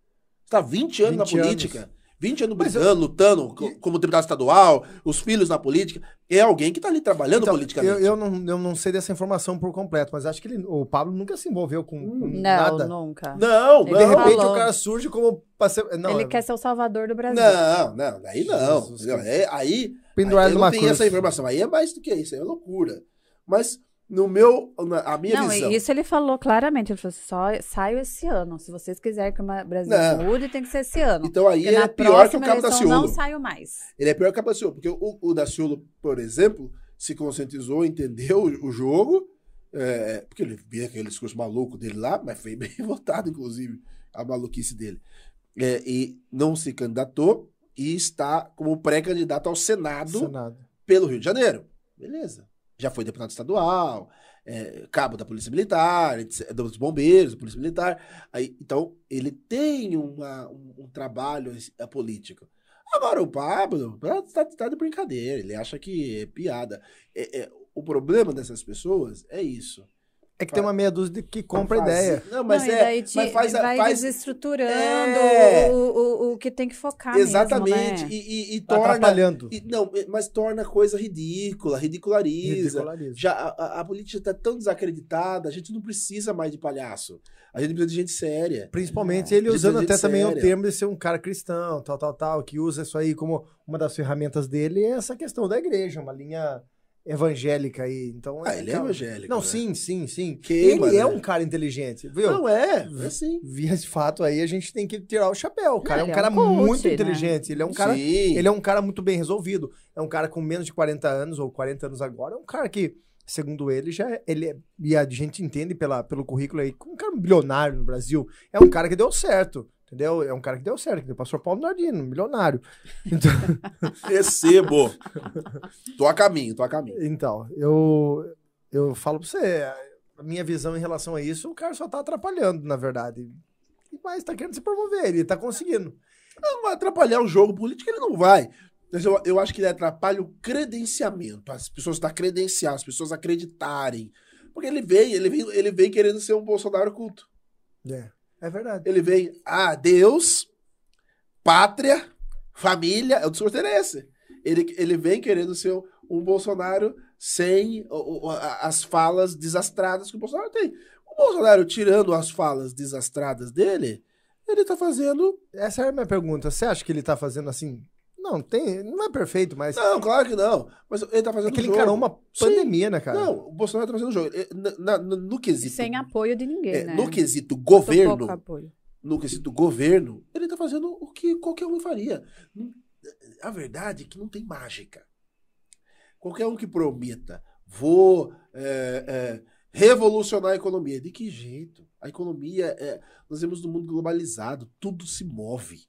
Speaker 3: Está 20 anos
Speaker 1: 20
Speaker 3: na
Speaker 1: anos.
Speaker 3: Política. 20 anos brigando, lutando co- como deputado estadual, os filhos na política. É alguém que tá ali trabalhando
Speaker 1: Então,
Speaker 3: politicamente.
Speaker 1: eu, eu, não, eu não sei dessa informação por completo, mas acho que ele- o Pablo nunca se envolveu com, com
Speaker 2: Não,
Speaker 1: nada.
Speaker 2: nunca.
Speaker 3: Não,
Speaker 2: Ele
Speaker 1: De
Speaker 3: não.
Speaker 1: repente
Speaker 2: falou.
Speaker 1: o cara surge como. Não,
Speaker 2: ele
Speaker 1: é
Speaker 2: quer ser o salvador do Brasil.
Speaker 3: Não, não, daí não.
Speaker 1: Jesus.
Speaker 3: É, aí, aí eu
Speaker 1: numa
Speaker 3: não
Speaker 1: cruz.
Speaker 3: essa informação. Aí é mais do que isso, aí é loucura. Mas no meu, na, a minha
Speaker 2: Não,
Speaker 3: visão.
Speaker 2: e isso ele falou claramente. Ele falou assim, só saio esse ano. Se vocês quiserem que o Brasil
Speaker 3: Não.
Speaker 2: mude, tem que ser esse ano.
Speaker 3: Então aí
Speaker 2: Porque
Speaker 3: ele é pior que o Cabo da
Speaker 2: eleição não
Speaker 3: Ciolo.
Speaker 2: saio mais.
Speaker 3: Ele é pior que o Daciolo, porque o, o Daciolo, por exemplo, se conscientizou, entendeu o, o jogo, é, porque ele via aquele discurso maluco dele lá, mas foi bem votado, inclusive, a maluquice dele. É, e não se candidatou e está como pré-candidato ao Senado
Speaker 1: Senado.
Speaker 3: pelo Rio de Janeiro. Beleza. Já foi deputado estadual, é, cabo da Polícia Militar, dos bombeiros, da Polícia Militar. Aí, então, ele tem uma- um, um trabalho político. Agora, o Pablo tá, tá de brincadeira, ele acha que é piada. É- é, o problema dessas pessoas é isso.
Speaker 1: É que tem uma meia dúzia de que compra ideia.
Speaker 3: Não, mas
Speaker 2: não,
Speaker 3: é.
Speaker 2: daí te,
Speaker 3: mas faz, a-
Speaker 2: vai
Speaker 3: faz
Speaker 2: desestruturando
Speaker 3: É.
Speaker 2: o, o, o que tem que focar
Speaker 3: exatamente
Speaker 2: mesmo, né?
Speaker 3: e, e- e torna.
Speaker 1: atrapalhando.
Speaker 3: e- não, mas torna a coisa ridícula, ridiculariza.
Speaker 1: Ridiculariza.
Speaker 3: Já a, a- política está tão desacreditada, a gente não precisa mais de palhaço. A gente precisa de gente séria.
Speaker 1: Principalmente
Speaker 2: É.
Speaker 1: ele usando até também o termo de ser um cara cristão, tal, tal, tal, que usa isso aí como uma das ferramentas dele, é essa questão da igreja, uma linha evangélica aí. Então,
Speaker 3: Ah, ele é
Speaker 1: cara-
Speaker 3: evangélico.
Speaker 1: Não,
Speaker 3: né?
Speaker 1: sim, sim, sim.
Speaker 3: Queima,
Speaker 1: ele é
Speaker 3: né?
Speaker 1: um cara inteligente, viu?
Speaker 3: Não é, é assim.
Speaker 1: Via esse fato aí, a gente tem que tirar o chapéu. O cara é um
Speaker 2: é
Speaker 1: cara
Speaker 2: um coach,
Speaker 1: muito
Speaker 2: né?
Speaker 1: inteligente. Ele é um cara.
Speaker 3: Sim.
Speaker 1: Ele é um cara muito bem resolvido. É um cara com menos de 40 anos, ou 40 anos agora. É um cara que, segundo ele, já é- ele é, e a gente entende pela, pelo currículo aí, como um cara bilionário no Brasil. É um cara que deu certo. Entendeu? É um cara que deu certo, que deu pastor Paulo Nardino, milionário. Então,
Speaker 3: Recebo. tô a caminho, tô a caminho.
Speaker 1: então, eu, eu falo pra você, a minha visão em relação a isso, o cara só tá atrapalhando, na verdade. Mas tá querendo se promover, ele tá conseguindo.
Speaker 3: Não vai atrapalhar o jogo político, ele não vai. Mas eu, eu acho que ele atrapalha o credenciamento. As pessoas da credenciar, as pessoas acreditarem. Porque ele vem, ele vem, ele vem querendo ser um Bolsonaro culto.
Speaker 1: É, é verdade.
Speaker 3: Ele vem, ah, Deus, pátria, família, é o discurso dele é esse. Ele, ele vem querendo ser um, Bolsonaro sem as falas desastradas que o Bolsonaro tem. O Bolsonaro, tirando as falas desastradas dele, ele tá fazendo.
Speaker 1: Essa é a minha pergunta. Você acha que ele tá fazendo assim? Não, tem, não é perfeito, mas
Speaker 3: Não, claro que não. Mas ele tá fazendo
Speaker 1: é que ele
Speaker 3: jogo.
Speaker 1: encarou uma
Speaker 3: Sim.
Speaker 1: pandemia, né, cara?
Speaker 3: Não, o Bolsonaro tá fazendo jogo. Ele- na- na- no quesito.
Speaker 2: Sem apoio de ninguém,
Speaker 3: é,
Speaker 2: né?
Speaker 3: No quesito
Speaker 2: Muito pouco
Speaker 3: governo,
Speaker 2: apoio.
Speaker 3: no quesito governo, ele tá fazendo o que qualquer um faria. A verdade é que não tem mágica. Qualquer um que prometa, vou é, é, revolucionar a economia. De que jeito? A economia é. Nós vemos no mundo globalizado, tudo se move.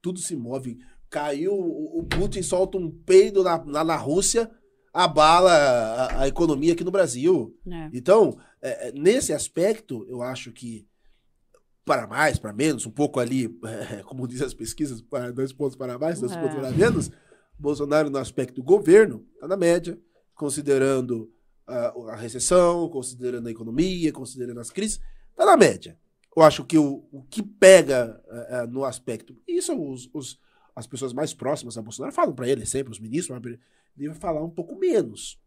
Speaker 3: Tudo se move. Caiu, o Putin solta um peido lá na, na Rússia, abala a, a economia aqui no Brasil.
Speaker 2: É.
Speaker 3: Então, é, é, nesse aspecto, eu acho que para mais, para menos, um pouco ali, é, como dizem as pesquisas, para dois pontos para mais, dois
Speaker 2: É.
Speaker 3: pontos para menos, Bolsonaro no aspecto do governo está na média, considerando ah, a recessão, considerando a economia, considerando as crises, está na média. Eu acho que o, o que pega ah, no aspecto, e isso os, os- as pessoas mais próximas a Bolsonaro falam para ele sempre, os ministros, ele, vai falar um pouco menos.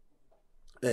Speaker 3: É, é,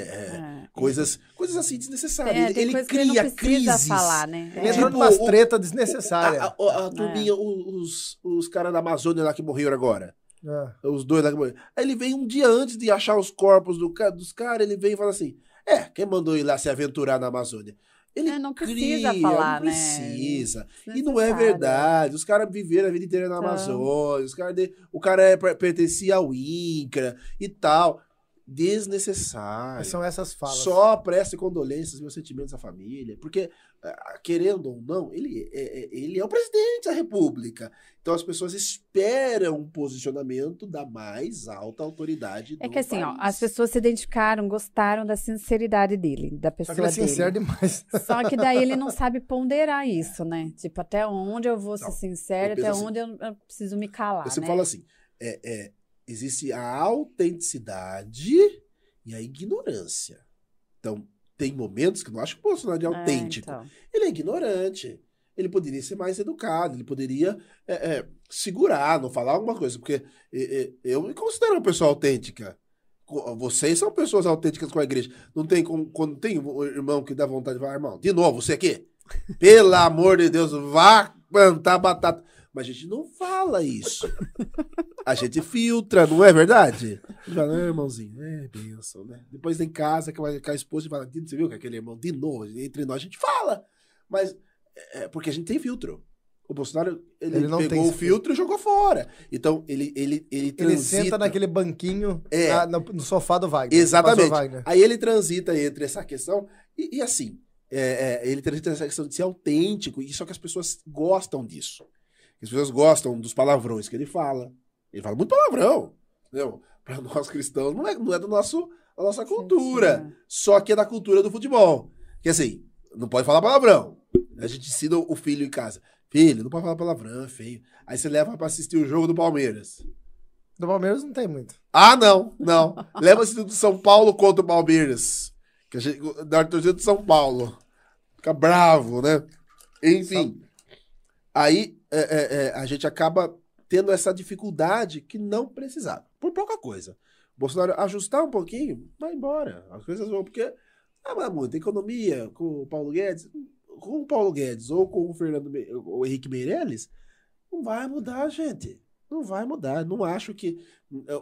Speaker 2: É.
Speaker 3: coisas, coisas assim desnecessárias.
Speaker 2: É,
Speaker 3: ele cria
Speaker 2: ele não precisa
Speaker 3: crises.
Speaker 2: falar, né?
Speaker 1: Ele
Speaker 2: É.
Speaker 1: entrou
Speaker 3: Tipo,
Speaker 1: numa
Speaker 3: o-
Speaker 1: treta desnecessária.
Speaker 3: A, a, a turminha, os, os caras da Amazônia lá que morreram agora.
Speaker 1: É.
Speaker 3: Os dois lá que morreram. Aí ele vem um dia antes de achar os corpos do, dos caras, ele vem e fala assim: É, quem mandou ir lá se aventurar na Amazônia? Ele
Speaker 2: É, não precisa
Speaker 3: cria,
Speaker 2: falar,
Speaker 3: não
Speaker 2: né?
Speaker 3: precisa. E não é verdade. Os caras viveram a vida inteira na
Speaker 2: Então.
Speaker 3: Amazônia. Os cara de- o cara é, per- pertencia ao INCRA e tal. Desnecessário.
Speaker 1: São essas falas.
Speaker 3: Só preste condolências, meus sentimentos à família. Porque, ah, querendo ou não, ele é, é- ele é o presidente da República. Então as pessoas esperam um posicionamento da mais alta autoridade
Speaker 2: É
Speaker 3: do
Speaker 2: que assim, ó,
Speaker 3: país.
Speaker 2: as pessoas se identificaram, gostaram da sinceridade dele, da
Speaker 1: Só que
Speaker 2: pessoa
Speaker 1: ele é
Speaker 2: dele.
Speaker 1: sincero demais.
Speaker 2: Só que daí ele não sabe ponderar isso, né? Tipo, até onde eu vou ser
Speaker 3: Não,
Speaker 2: sincero,
Speaker 3: eu penso
Speaker 2: até
Speaker 3: assim,
Speaker 2: onde eu, eu preciso me calar,
Speaker 3: sempre
Speaker 2: né?
Speaker 3: falo assim: é, é, existe a autenticidade e a ignorância. Então, tem momentos que eu não acho que o Bolsonaro é
Speaker 2: É,
Speaker 3: autêntico.
Speaker 2: então.
Speaker 3: Ele é ignorante. Ele poderia ser mais educado, ele poderia é, é, segurar, não falar alguma coisa, porque é, é, eu me considero uma pessoa autêntica. Vocês são pessoas autênticas com a igreja. Não tem como, quando tem um irmão que dá vontade de falar, irmão, de novo, você aqui? Pelo amor de Deus, vá plantar batata. Mas a gente não fala isso. A gente filtra, não é verdade? Fala, "É, irmãozinho, é bênção, né? Depois em casa, que vai com a esposa e fala, você viu que aquele irmão, de novo, entre nós a gente fala. Mas é porque a gente tem filtro. O Bolsonaro, ele,
Speaker 1: Ele não tem
Speaker 3: pegou o filtro e jogou fora. Então, ele, ele, ele
Speaker 1: Ele
Speaker 3: transita...
Speaker 1: senta naquele banquinho
Speaker 3: É.
Speaker 1: na- no, sofá do Wagner.
Speaker 3: Exatamente.
Speaker 1: Wagner.
Speaker 3: Aí ele transita entre essa questão e, e assim, é, é, ele transita essa questão de ser autêntico, e só que as pessoas gostam disso. As pessoas gostam dos palavrões que ele fala. Ele fala muito palavrão. Entendeu? Para nós cristãos, não é, não é do nosso, da nossa cultura. Só que é da cultura do futebol. Que assim, não pode falar palavrão. A gente ensina o filho em casa. Filho, não pode falar palavrão, é feio. Aí você leva pra assistir o jogo do Palmeiras.
Speaker 1: Do Palmeiras não tem muito.
Speaker 3: Ah, não, não. Leva assistir do São Paulo contra o Palmeiras. Que a gente, da torcida do São Paulo. Fica bravo, né? Enfim. Aí é, é, é, a gente acaba tendo essa dificuldade que não precisava. Por pouca coisa. O Bolsonaro ajustar um pouquinho, vai embora. As coisas vão, porque ah, mas muita economia com o Paulo Guedes, com o Paulo Guedes ou com o Fernando Me- o Henrique Meirelles, não vai mudar, gente. Não vai mudar. Não acho que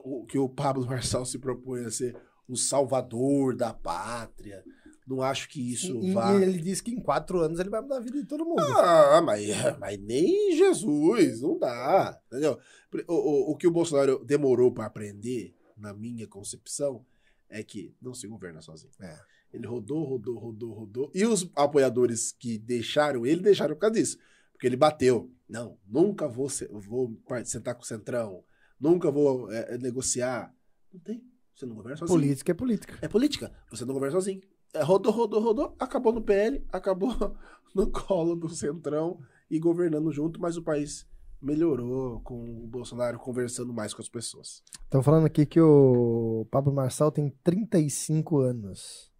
Speaker 3: o que o Pablo Marçal se propõe a ser o salvador da pátria. Não acho que isso
Speaker 1: E, e
Speaker 3: vai.
Speaker 1: ele disse que em quatro anos ele vai mudar a vida de todo mundo.
Speaker 3: Ah, mas, mas nem Jesus, não dá. Entendeu? O, o, o que o Bolsonaro demorou para aprender, na minha concepção, é que não se governa sozinho.
Speaker 1: É.
Speaker 3: Ele rodou, rodou, rodou, rodou. E os apoiadores que deixaram ele, deixaram por causa disso. Porque ele bateu. Não, nunca vou, se- vou sentar com o Centrão. Nunca vou é, negociar. Não tem. Você não governa sozinho.
Speaker 1: Política é política.
Speaker 3: É política. Você não governa sozinho. É, rodou, rodou, rodou, acabou no PL, acabou no colo do Centrão e governando junto, mas o país melhorou com o Bolsonaro conversando mais com as pessoas.
Speaker 1: Estão falando aqui que o Pablo Marçal tem 35 anos.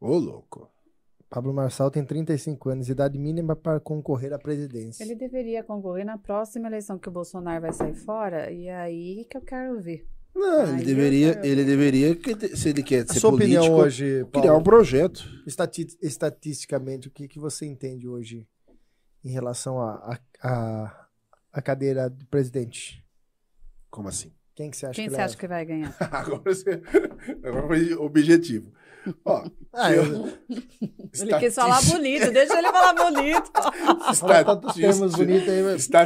Speaker 3: Ô, louco.
Speaker 1: Pablo Marçal tem 35 anos, idade mínima para concorrer à presidência.
Speaker 2: Ele deveria concorrer na próxima eleição que o Bolsonaro vai sair fora, e é aí que eu quero ver.
Speaker 3: Não, ele deveria,
Speaker 2: quero-
Speaker 3: ele deveria, que- se ele quer
Speaker 1: A
Speaker 3: ser
Speaker 1: sua
Speaker 3: político,
Speaker 1: opinião hoje, Paulo,
Speaker 3: criar um projeto.
Speaker 1: estati- estatisticamente, o que, que você entende hoje em relação à a, a, a cadeira do presidente?
Speaker 3: Como assim?
Speaker 1: Quem que você acha
Speaker 2: Quem
Speaker 1: que
Speaker 2: você
Speaker 1: leva?
Speaker 2: acha que vai ganhar?
Speaker 3: Agora você. Agora foi objetivo. Ó,
Speaker 1: Ah,
Speaker 3: eu-
Speaker 2: Ele quis falar bonito, deixa ele falar bonito.
Speaker 1: Mas...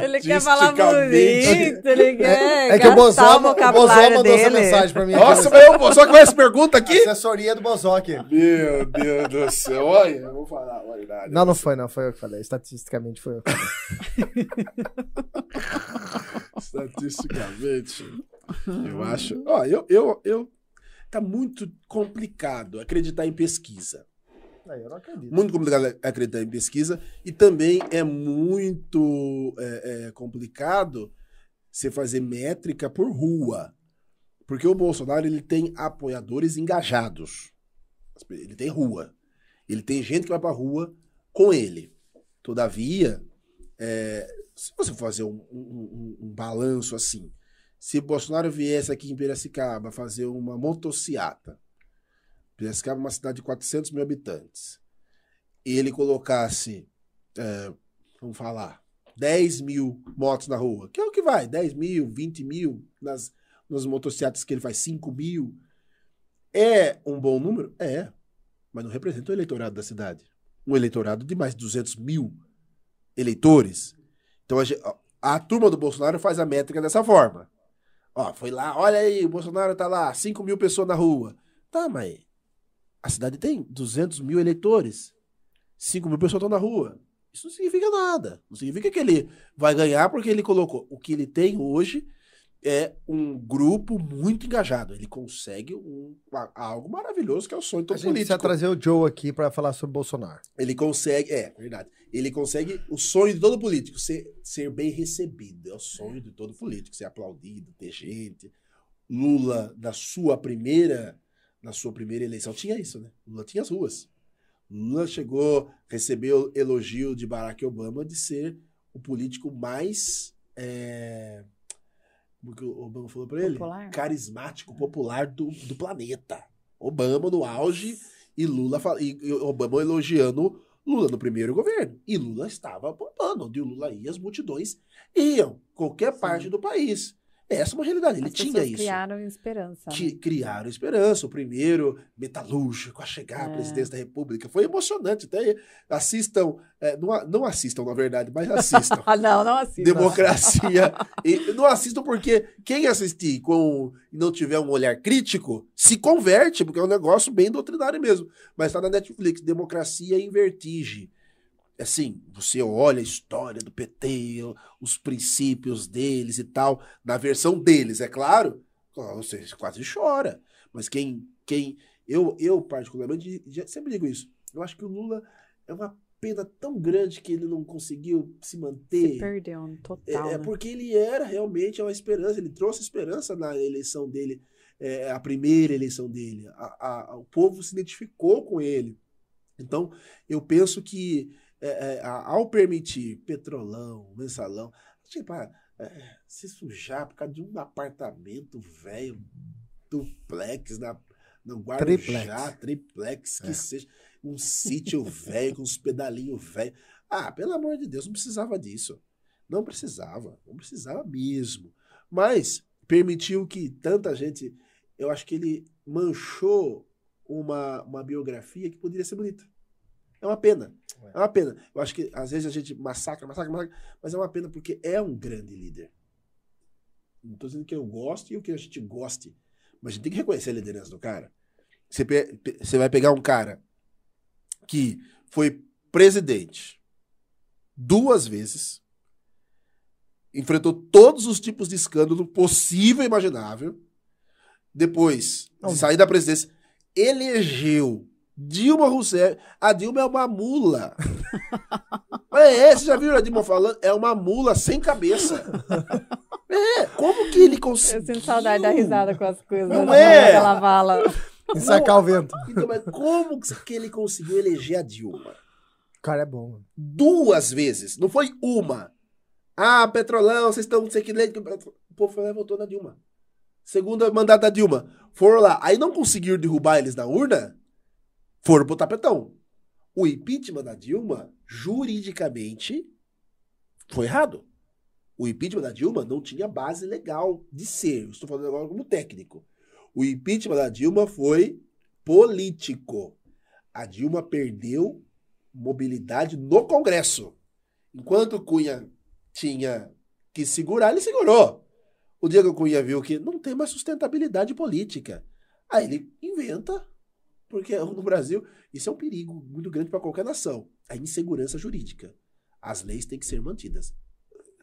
Speaker 2: Ele quer falar
Speaker 3: Estatisticamente-
Speaker 2: bonito, ele quer
Speaker 1: É que o Bozó,
Speaker 2: o
Speaker 1: o Bozó mandou essa
Speaker 2: dele.
Speaker 1: mensagem pra mim.
Speaker 3: Nossa, mas eu só com essa pergunta aqui?
Speaker 1: Assessoria do Bozó aqui.
Speaker 3: Meu Deus do céu, olha, eu vou falar, olha nada.
Speaker 1: Não, não foi, não. Foi eu que falei. Estatisticamente foi eu que falei.
Speaker 3: Estatisticamente, eu acho. Ó, eu, eu, eu. Tá muito complicado acreditar em pesquisa.
Speaker 1: Aí eu não acredito.
Speaker 3: Muito complicado acreditar em pesquisa. E também é muito é, é, complicado você fazer métrica por rua. Porque o Bolsonaro ele tem apoiadores engajados. Ele tem rua. Ele tem gente que vai pra rua com ele. Todavia, é, se você fazer um, um- um- um balanço assim, se Bolsonaro viesse aqui em Piracicaba fazer uma motociata, Piracicaba é uma cidade de 400 mil habitantes, e ele colocasse, é, vamos falar, 10 mil motos na rua, que é o que vai, 10 mil, 20 mil, nas, nas que ele faz 5 mil, é um bom número? É, mas não representa o eleitorado da cidade. Um eleitorado de mais de 200 mil eleitores. Então a- a turma do Bolsonaro faz a métrica dessa forma. Ó, foi lá, olha aí, o Bolsonaro tá lá, 5 mil pessoas na rua. Tá, mas a cidade tem 200 mil eleitores. 5 mil pessoas estão na rua. Isso não significa nada. Não significa que ele vai ganhar porque ele colocou. O que ele tem hoje é um grupo muito engajado. Ele consegue um, algo maravilhoso que é o sonho de todo
Speaker 1: A gente
Speaker 3: político.
Speaker 1: precisa trazer o Joe aqui pra falar sobre Bolsonaro.
Speaker 3: Ele consegue, é, verdade. Ele consegue o sonho de todo político, ser, ser bem recebido. É o sonho de todo político, ser aplaudido, ter gente. Lula, na sua primeira, na sua primeira eleição, tinha isso, né? Lula tinha as ruas. Lula chegou, recebeu elogio de Barack Obama de ser o político mais. É, como que o Obama falou pra ele?
Speaker 2: Popular?
Speaker 3: Carismático, popular do, do planeta. Obama no auge e Lula e, e Obama elogiando Lula no primeiro governo. E Lula estava apontando. Onde o Lula ia, as multidões iam. Qualquer parte do país. Essa é uma realidade. Ele
Speaker 2: As
Speaker 3: tinha isso.
Speaker 2: criaram esperança. né?
Speaker 3: Que criaram esperança. O primeiro metalúrgico a chegar à
Speaker 2: É.
Speaker 3: presidência da República. Foi emocionante. Até assistam, é, não, não assistam, na verdade, mas assistam.
Speaker 2: Ah, não, não assim.
Speaker 3: Democracia. E não assistam porque quem assistir com e não tiver um olhar crítico se converte, porque é um negócio bem doutrinário mesmo. Mas tá na Netflix, Democracia em Vertigem. Assim, você olha a história do PT, os princípios deles e tal, na versão deles, é claro, você quase chora. Mas quem. quem eu, eu, particularmente, sempre digo isso. Eu acho que o Lula é uma pena tão grande que ele não conseguiu se manter.
Speaker 2: Se perdeu,
Speaker 3: É,
Speaker 2: total.
Speaker 3: é
Speaker 2: né?
Speaker 3: porque ele era realmente uma esperança, ele trouxe esperança na eleição dele, é, a primeira eleição dele. A- a- o povo se identificou com ele. Então, eu penso que é, é, ao permitir petrolão, mensalão, tipo, ah, é, se sujar por causa de um apartamento velho, duplex, na, no Guarujá, triplex, que
Speaker 1: É.
Speaker 3: seja, um sítio velho, com uns pedalinhos velhos. Ah, pelo amor de Deus, não precisava disso. Não precisava, não precisava mesmo. Mas permitiu que tanta gente. Eu acho que ele manchou uma, uma biografia que poderia ser bonita. É uma pena. É uma pena. Eu acho que às vezes a gente massacra, massacra, massacra, mas é uma pena porque é um grande líder. Não estou dizendo que eu goste e o que a gente goste, mas a gente tem que reconhecer a liderança do cara. Você, pe- você vai pegar um cara que foi presidente duas vezes, enfrentou todos os tipos de escândalo possível e imaginável. Depois de sair da presidência, elegeu Dilma Rousseff. A Dilma é uma mula. é, você já viu a Dilma falando? É uma mula sem cabeça. É, como que ele conseguiu?
Speaker 2: Eu sinto saudade da risada com as coisas.
Speaker 3: Não é?
Speaker 2: Ela fala.
Speaker 1: E sacar o vento.
Speaker 3: Então, mas como que ele conseguiu eleger a Dilma?
Speaker 1: O cara é bom. mano.
Speaker 3: duas vezes. Não foi uma. Ah, Petrolão, vocês estão. não sei que leite. O povo foi lá e votou na Dilma. Segunda mandato da Dilma. Foram lá. Aí não conseguiram derrubar eles na urna. Foram pro tapetão. O impeachment da Dilma, juridicamente, foi errado. O impeachment da Dilma não tinha base legal de ser. Estou falando agora como técnico. O impeachment da Dilma foi político. A Dilma perdeu mobilidade no Congresso. Enquanto Cunha tinha que segurar, ele segurou. O Diego Cunha viu que não tem mais sustentabilidade política. Aí ele inventa, porque no Brasil isso é um perigo muito grande para qualquer nação. A insegurança jurídica. As leis têm que ser mantidas.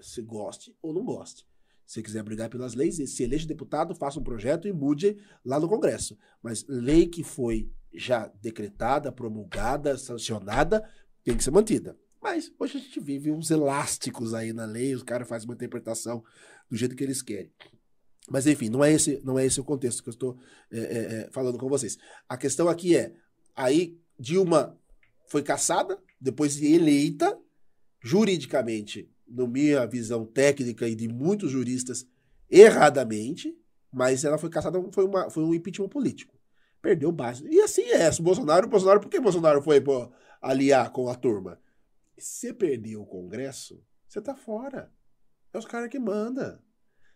Speaker 3: Se goste ou não goste. Se quiser brigar pelas leis, se eleja deputado, faça um projeto e mude lá no Congresso. Mas lei que foi já decretada, promulgada, sancionada, tem que ser mantida. Mas hoje a gente vive uns elásticos aí na lei, os caras fazem uma interpretação do jeito que eles querem. Mas enfim, não é esse, não é esse o contexto que eu estou é, é, é, falando com vocês. A questão aqui é, aí Dilma foi caçada, depois de eleita, juridicamente, na minha visão técnica e de muitos juristas, erradamente, mas ela foi caçada, foi, uma, foi um impeachment político. Perdeu base. E assim é, o Bolsonaro, o Bolsonaro, por que Bolsonaro foi pô, aliar com a turma? Se perdeu o Congresso, você tá fora. É os caras que mandam.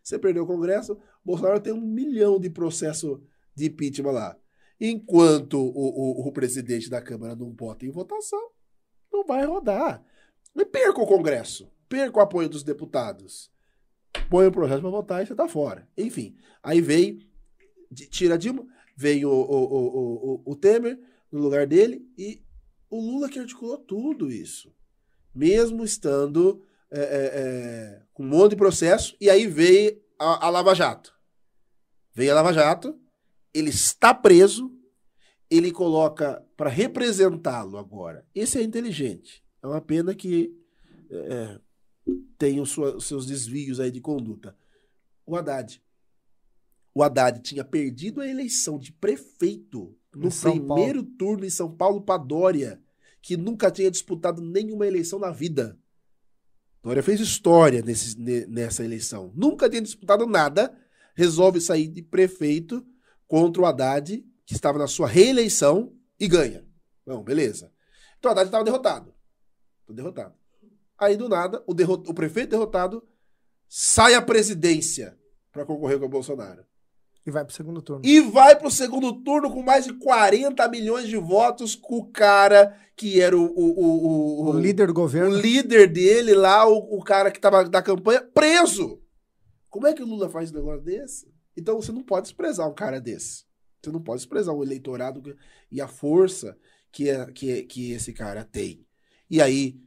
Speaker 3: Você perdeu o Congresso, Bolsonaro tem um milhão de processo de impeachment lá. Enquanto o, o, o presidente da Câmara não bota em votação, não vai rodar. E perca o Congresso, perca o apoio dos deputados. põe o projeto para votar e você tá fora. Enfim, aí veio, tira Dilma, veio o, o, o, o, o Temer no lugar dele e o Lula que articulou tudo isso. Mesmo estando é, é, é, com um monte de processo, e aí veio a, a Lava Jato. Veio a Lava Jato, ele está preso, ele coloca para representá-lo agora. Esse é inteligente. É uma pena que é, tem os seus desvios aí de conduta. O Haddad. O Haddad tinha perdido a eleição de prefeito no primeiro turno em São Paulo para Dória, que nunca tinha disputado nenhuma eleição na vida. Dória fez história nesse- ne- nessa eleição. Nunca tinha disputado nada. Resolve sair de prefeito contra o Haddad, que estava na sua reeleição, e ganha. Bom, beleza. Então o Haddad estava derrotado. Tô derrotado. Aí, do nada, o, derro- o prefeito derrotado sai à presidência para concorrer com o Bolsonaro.
Speaker 1: E vai pro segundo turno.
Speaker 3: E vai pro segundo turno com mais de 40 milhões de votos com o cara que era o, o, o, o,
Speaker 1: O líder do
Speaker 3: o
Speaker 1: governo.
Speaker 3: líder dele lá, o, o cara que tava da campanha, preso. Como é que o Lula faz um negócio desse? Então você não pode desprezar um cara desse. Você não pode desprezar o eleitorado e a força que, é, que, é- que esse cara tem. E aí,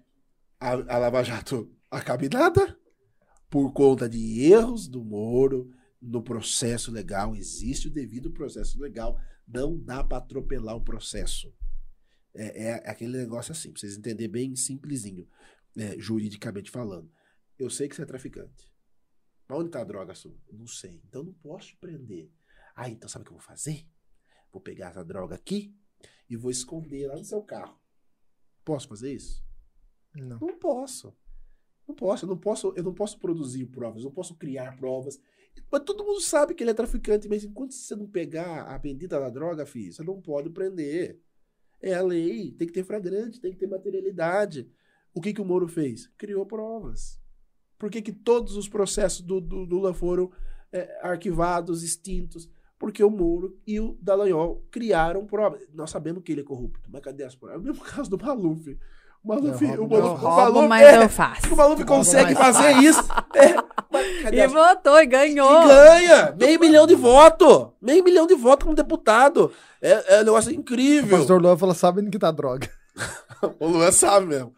Speaker 3: a, a Lava Jato acaba nada por conta de erros do Moro no processo legal. Existe o devido processo legal. Não dá para atropelar o processo. É, é aquele negócio assim, pra vocês entenderem bem simplesinho, né, juridicamente falando. Eu sei que você é traficante. Mas onde tá a droga sua? Não sei. Então não posso prender. Ah, então sabe o que eu vou fazer? Vou pegar essa droga aqui e vou esconder lá no seu carro. Posso fazer isso?
Speaker 1: Não.
Speaker 3: Não posso. Não posso, eu não posso, eu não posso produzir provas, eu não posso criar provas. Mas todo mundo sabe que ele é traficante, mas enquanto você não pegar a bendita da droga, filho, você não pode prender. É a lei, tem que ter flagrante, tem que ter materialidade. O que, que o Moro fez? Criou provas. Por que, que todos os processos do, do Lula foram é, arquivados, extintos? Porque o Moro e o Dallagnol criaram provas. Nós sabemos que ele é corrupto, mas cadê as provas? É o mesmo caso do Maluf. O Maluf,
Speaker 1: Eu
Speaker 3: o Maluf,
Speaker 1: eu
Speaker 3: o
Speaker 2: Roubo,
Speaker 3: Maluf-
Speaker 2: mas
Speaker 3: é,
Speaker 2: eu faço.
Speaker 3: o Maluf consegue
Speaker 1: mais
Speaker 3: fazer
Speaker 1: fácil.
Speaker 3: isso. É,
Speaker 2: E votou e ganhou.
Speaker 3: e ganha! Meio milhão de votos! Meio milhão de votos como deputado! É, é um negócio
Speaker 1: O
Speaker 3: incrível!
Speaker 1: pastor Luan falou, sabe que tá droga.
Speaker 3: O Luan sabe mesmo.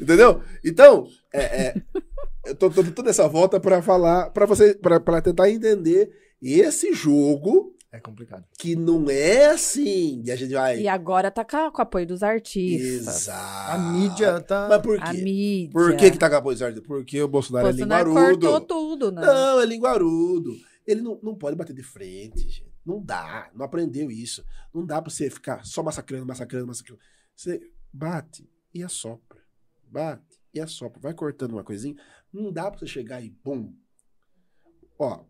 Speaker 3: Entendeu? Então, é, é, eu tô dando toda essa volta pra falar, pra você, pra tentar entender esse jogo
Speaker 1: É complicado.
Speaker 3: que não é assim. E a gente vai.
Speaker 2: E agora tá com, o apoio dos artistas.
Speaker 3: Exato.
Speaker 1: A mídia tá...
Speaker 3: Mas por
Speaker 2: A
Speaker 3: quê?
Speaker 2: mídia.
Speaker 3: Por que, que tá com a posição? Porque o Bolsonaro,
Speaker 2: Bolsonaro
Speaker 3: é linguarudo.
Speaker 2: cortou tudo, né?
Speaker 3: Não, é linguarudo. Ele não, não pode bater de frente, gente. Não dá. Não aprendeu isso. Não dá pra você ficar só massacrando, massacrando, massacrando. Você bate e assopra. Bate e assopra. Vai cortando uma coisinha. Não dá pra você chegar e bum. Ó,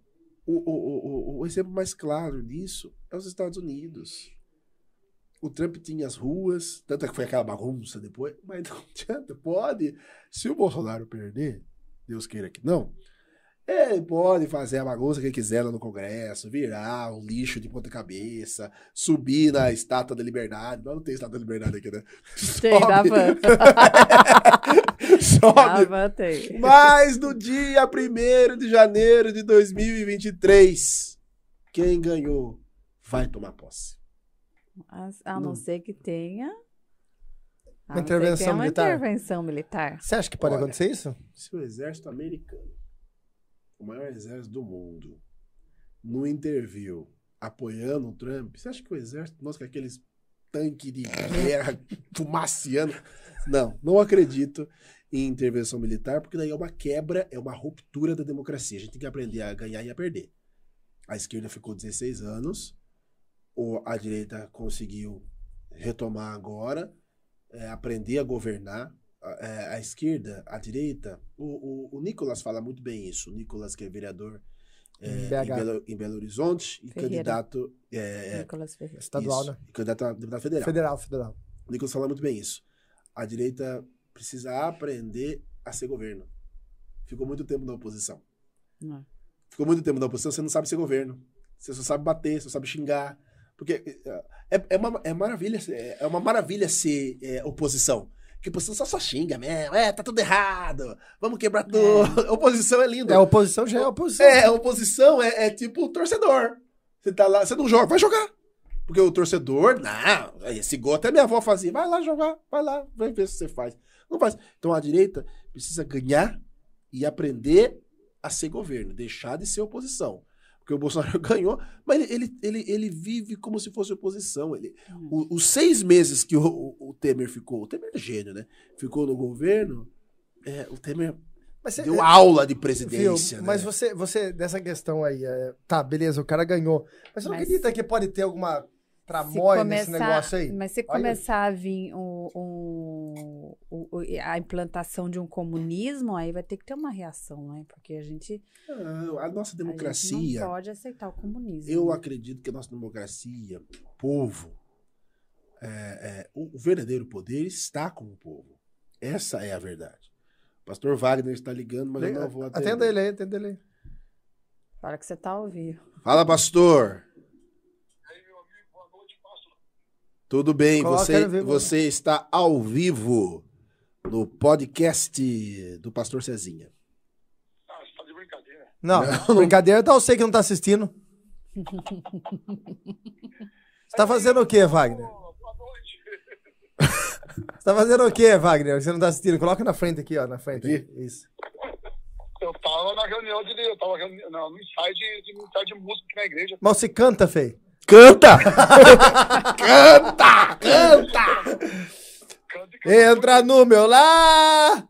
Speaker 3: o, o, o, o- exemplo mais claro disso é os Estados Unidos. O Trump tinha as ruas, tanto é que foi aquela bagunça depois, mas não adianta, pode. Se o Bolsonaro perder, Deus queira que não, ele pode fazer a bagunça que ele quiser lá no Congresso, virar um lixo de ponta cabeça, subir na Estátua da Liberdade. Não, não tem Estátua da Liberdade aqui, né?
Speaker 2: Tem.
Speaker 3: Sobe.
Speaker 2: Da van tem.
Speaker 3: Mas no dia 1 de janeiro de 2023, quem ganhou vai tomar posse.
Speaker 2: A, a não
Speaker 3: Não.
Speaker 2: ser que tenha... a
Speaker 1: Uma
Speaker 2: que tenha
Speaker 1: intervenção
Speaker 2: uma
Speaker 1: militar?
Speaker 2: intervenção militar.
Speaker 1: Você acha que pode
Speaker 3: Olha.
Speaker 1: acontecer isso?
Speaker 3: Se o exército americano, o maior exército do mundo, não interviu apoiando o Trump, você acha que o exército, nossa, com aqueles tanques de guerra fumaciando. Não, não acredito em intervenção militar, porque daí é uma quebra, é uma ruptura da democracia. A gente tem que aprender a ganhar e a perder. A esquerda ficou 16 anos, ou a direita conseguiu retomar agora, é, aprender a governar. A, é, a esquerda, a direita, o, o, o Nicolas fala muito bem isso. O Nicolas, que é vereador é,
Speaker 1: Em.
Speaker 3: Belo, em Belo Horizonte e
Speaker 2: Ferreira.
Speaker 3: candidato. É, é,
Speaker 2: Nicolas Ferreira.
Speaker 1: Estadual,
Speaker 3: isso,
Speaker 1: né?
Speaker 3: e candidato a deputado federal.
Speaker 1: Federal, federal.
Speaker 3: O Nicolas fala muito bem isso. A direita precisa aprender a ser governo. Ficou muito tempo na oposição.
Speaker 2: Não.
Speaker 3: Ficou muito tempo na oposição, você não sabe ser governo. Você só sabe bater, você só sabe xingar. Porque é, é, uma, é maravilha, ser- é uma maravilha ser é, oposição. Que oposição só, só xinga mesmo. É, tá tudo errado. Vamos quebrar tudo. Oposição é lindo.
Speaker 1: É, oposição já é oposição.
Speaker 3: É, oposição é, é tipo o torcedor. Você tá lá, você não joga, vai jogar. Porque o torcedor, não, esse gol até minha avó fazia. Vai lá jogar, vai lá, vai ver se você faz. Não faz. Então a direita precisa ganhar e aprender a ser governo, deixar de ser oposição. Porque o Bolsonaro ganhou, mas ele, ele, ele, ele vive como se fosse oposição. Ele, o- os seis meses que o, o- o Temer ficou, o Temer é gênio, né? Ficou no governo, é, o Temer
Speaker 1: Mas você-
Speaker 3: deu aula de
Speaker 1: Viu?
Speaker 3: presidência. né?
Speaker 1: Mas você, você, dessa questão aí, é, tá, beleza, o cara ganhou. Mas você não
Speaker 2: Mas-
Speaker 1: acredita que pode ter alguma tramóia nesse negócio aí?
Speaker 2: Mas se
Speaker 1: Olha.
Speaker 2: começar a vir o, o- o- o- a implantação de um comunismo, aí vai ter que ter uma reação, né? Porque a gente,
Speaker 3: Não, a nossa
Speaker 2: a gente
Speaker 3: democracia,
Speaker 2: não pode aceitar o comunismo.
Speaker 3: eu
Speaker 2: né?
Speaker 3: acredito que a nossa democracia, o povo, é, é, o, o verdadeiro poder está com o povo. Essa é a verdade. O pastor Wagner está ligando, mas eu não vou atender.
Speaker 1: Atenda ele aí, atenda ele aí.
Speaker 2: Fala que você tá ao vivo.
Speaker 3: Fala, pastor. Tudo bem,
Speaker 1: Coloca
Speaker 3: você, você está ao vivo no podcast do pastor Cezinha.
Speaker 4: Ah, você tá de brincadeira.
Speaker 1: Não, brincadeira, então eu sei que não tá assistindo. Você tá fazendo o quê, Wagner?
Speaker 4: Boa noite.
Speaker 1: Você tá fazendo o quê, Wagner? Você não tá assistindo? Coloca na frente aqui, ó, na frente.
Speaker 3: Aqui?
Speaker 1: Isso.
Speaker 4: Eu tava na reunião de. Eu tava reuni- não, no ensaio de, de, de música na igreja.
Speaker 1: Mas você canta, Fei?
Speaker 3: Canta! canta! Canta!
Speaker 1: Entra no meu lar,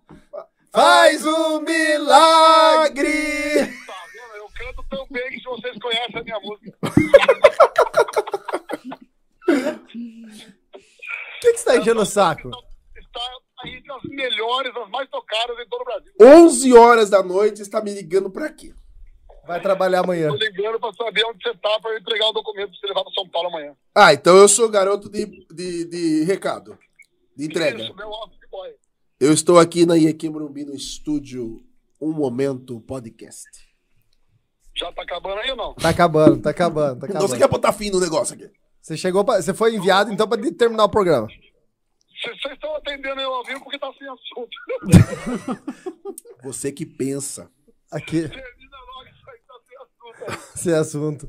Speaker 1: faz um milagre.
Speaker 4: Tá vendo? Eu canto tão bem que se vocês conhecem a minha música.
Speaker 1: O que, que você tá enchendo o saco?
Speaker 4: Está aí entre as melhores, as mais tocadas em todo o Brasil.
Speaker 3: 11 horas da noite, está me ligando pra quê?
Speaker 1: Vai trabalhar amanhã.
Speaker 4: Tô ligando pra saber onde você tá pra eu entregar o documento pra você levar pra São Paulo amanhã.
Speaker 3: Ah, então eu sou garoto de, de, de recado, de entrega.
Speaker 4: Isso, meu office boy.
Speaker 3: Eu estou aqui na IEQ Morumbi, no estúdio Um Momento Podcast.
Speaker 4: Já tá acabando aí ou não?
Speaker 1: Tá acabando, tá acabando, tá
Speaker 3: Então você
Speaker 1: acabando.
Speaker 3: quer botar fim no negócio aqui?
Speaker 1: Você chegou, pra, você foi enviado então pra terminar o programa.
Speaker 4: Vocês vocês estão atendendo eu ao vivo porque tá sem assunto.
Speaker 3: Você que pensa.
Speaker 1: Aqui,
Speaker 4: Termina logo isso aí, tá sem assunto.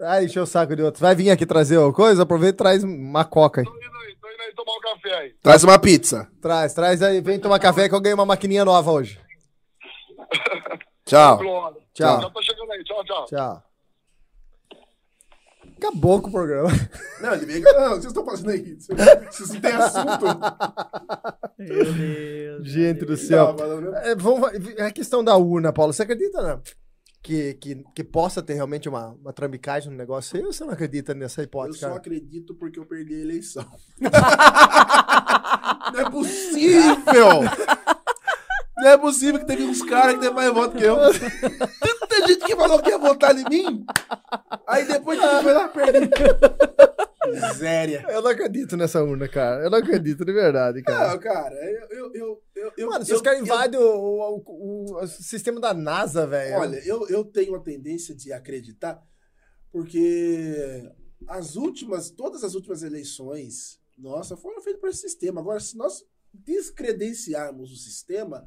Speaker 1: Ah, encheu o saco de outro. Vai vir aqui trazer uma coisa? Aproveita e traz uma coca aí.
Speaker 4: Tô indo aí, tô indo aí tomar um café aí.
Speaker 3: Traz uma pizza.
Speaker 1: Traz, traz aí. Vem tomar café que eu ganhei uma maquininha nova hoje.
Speaker 3: Tchau.
Speaker 4: Pronto.
Speaker 1: Tchau.
Speaker 4: Já tô chegando aí. Tchau, tchau.
Speaker 1: Tchau. Acabou com o programa.
Speaker 3: Não, ele veio. Não, vocês estão fazendo aí. Vocês não têm assunto.
Speaker 2: Meu Deus.
Speaker 1: Gente do céu.
Speaker 3: Tá falando mesmo?
Speaker 1: É, vamos, a questão da urna, Paulo. Você acredita né? Que, que, que possa ter realmente uma, uma trambicagem no negócio aí? Ou você não acredita nessa
Speaker 3: Eu
Speaker 1: hipótese,
Speaker 3: só
Speaker 1: cara?
Speaker 3: acredito porque eu perdi a eleição. não é possível! Não é possível que teve uns caras que teve mais voto que eu. Tanta gente que falou que ia votar em mim. Aí depois que foi lá, perdi. Miséria.
Speaker 1: Eu não acredito nessa urna, cara. Eu não acredito de verdade, cara.
Speaker 3: Não, cara, eu. eu, eu, eu,
Speaker 1: Mano, se os caras invadem o, o, o- o sistema da NASA, velho.
Speaker 3: Olha, eu, eu tenho a tendência de acreditar, porque as últimas, todas as últimas eleições, nossa, foram feitas por esse sistema. Agora, se nós descredenciarmos o sistema,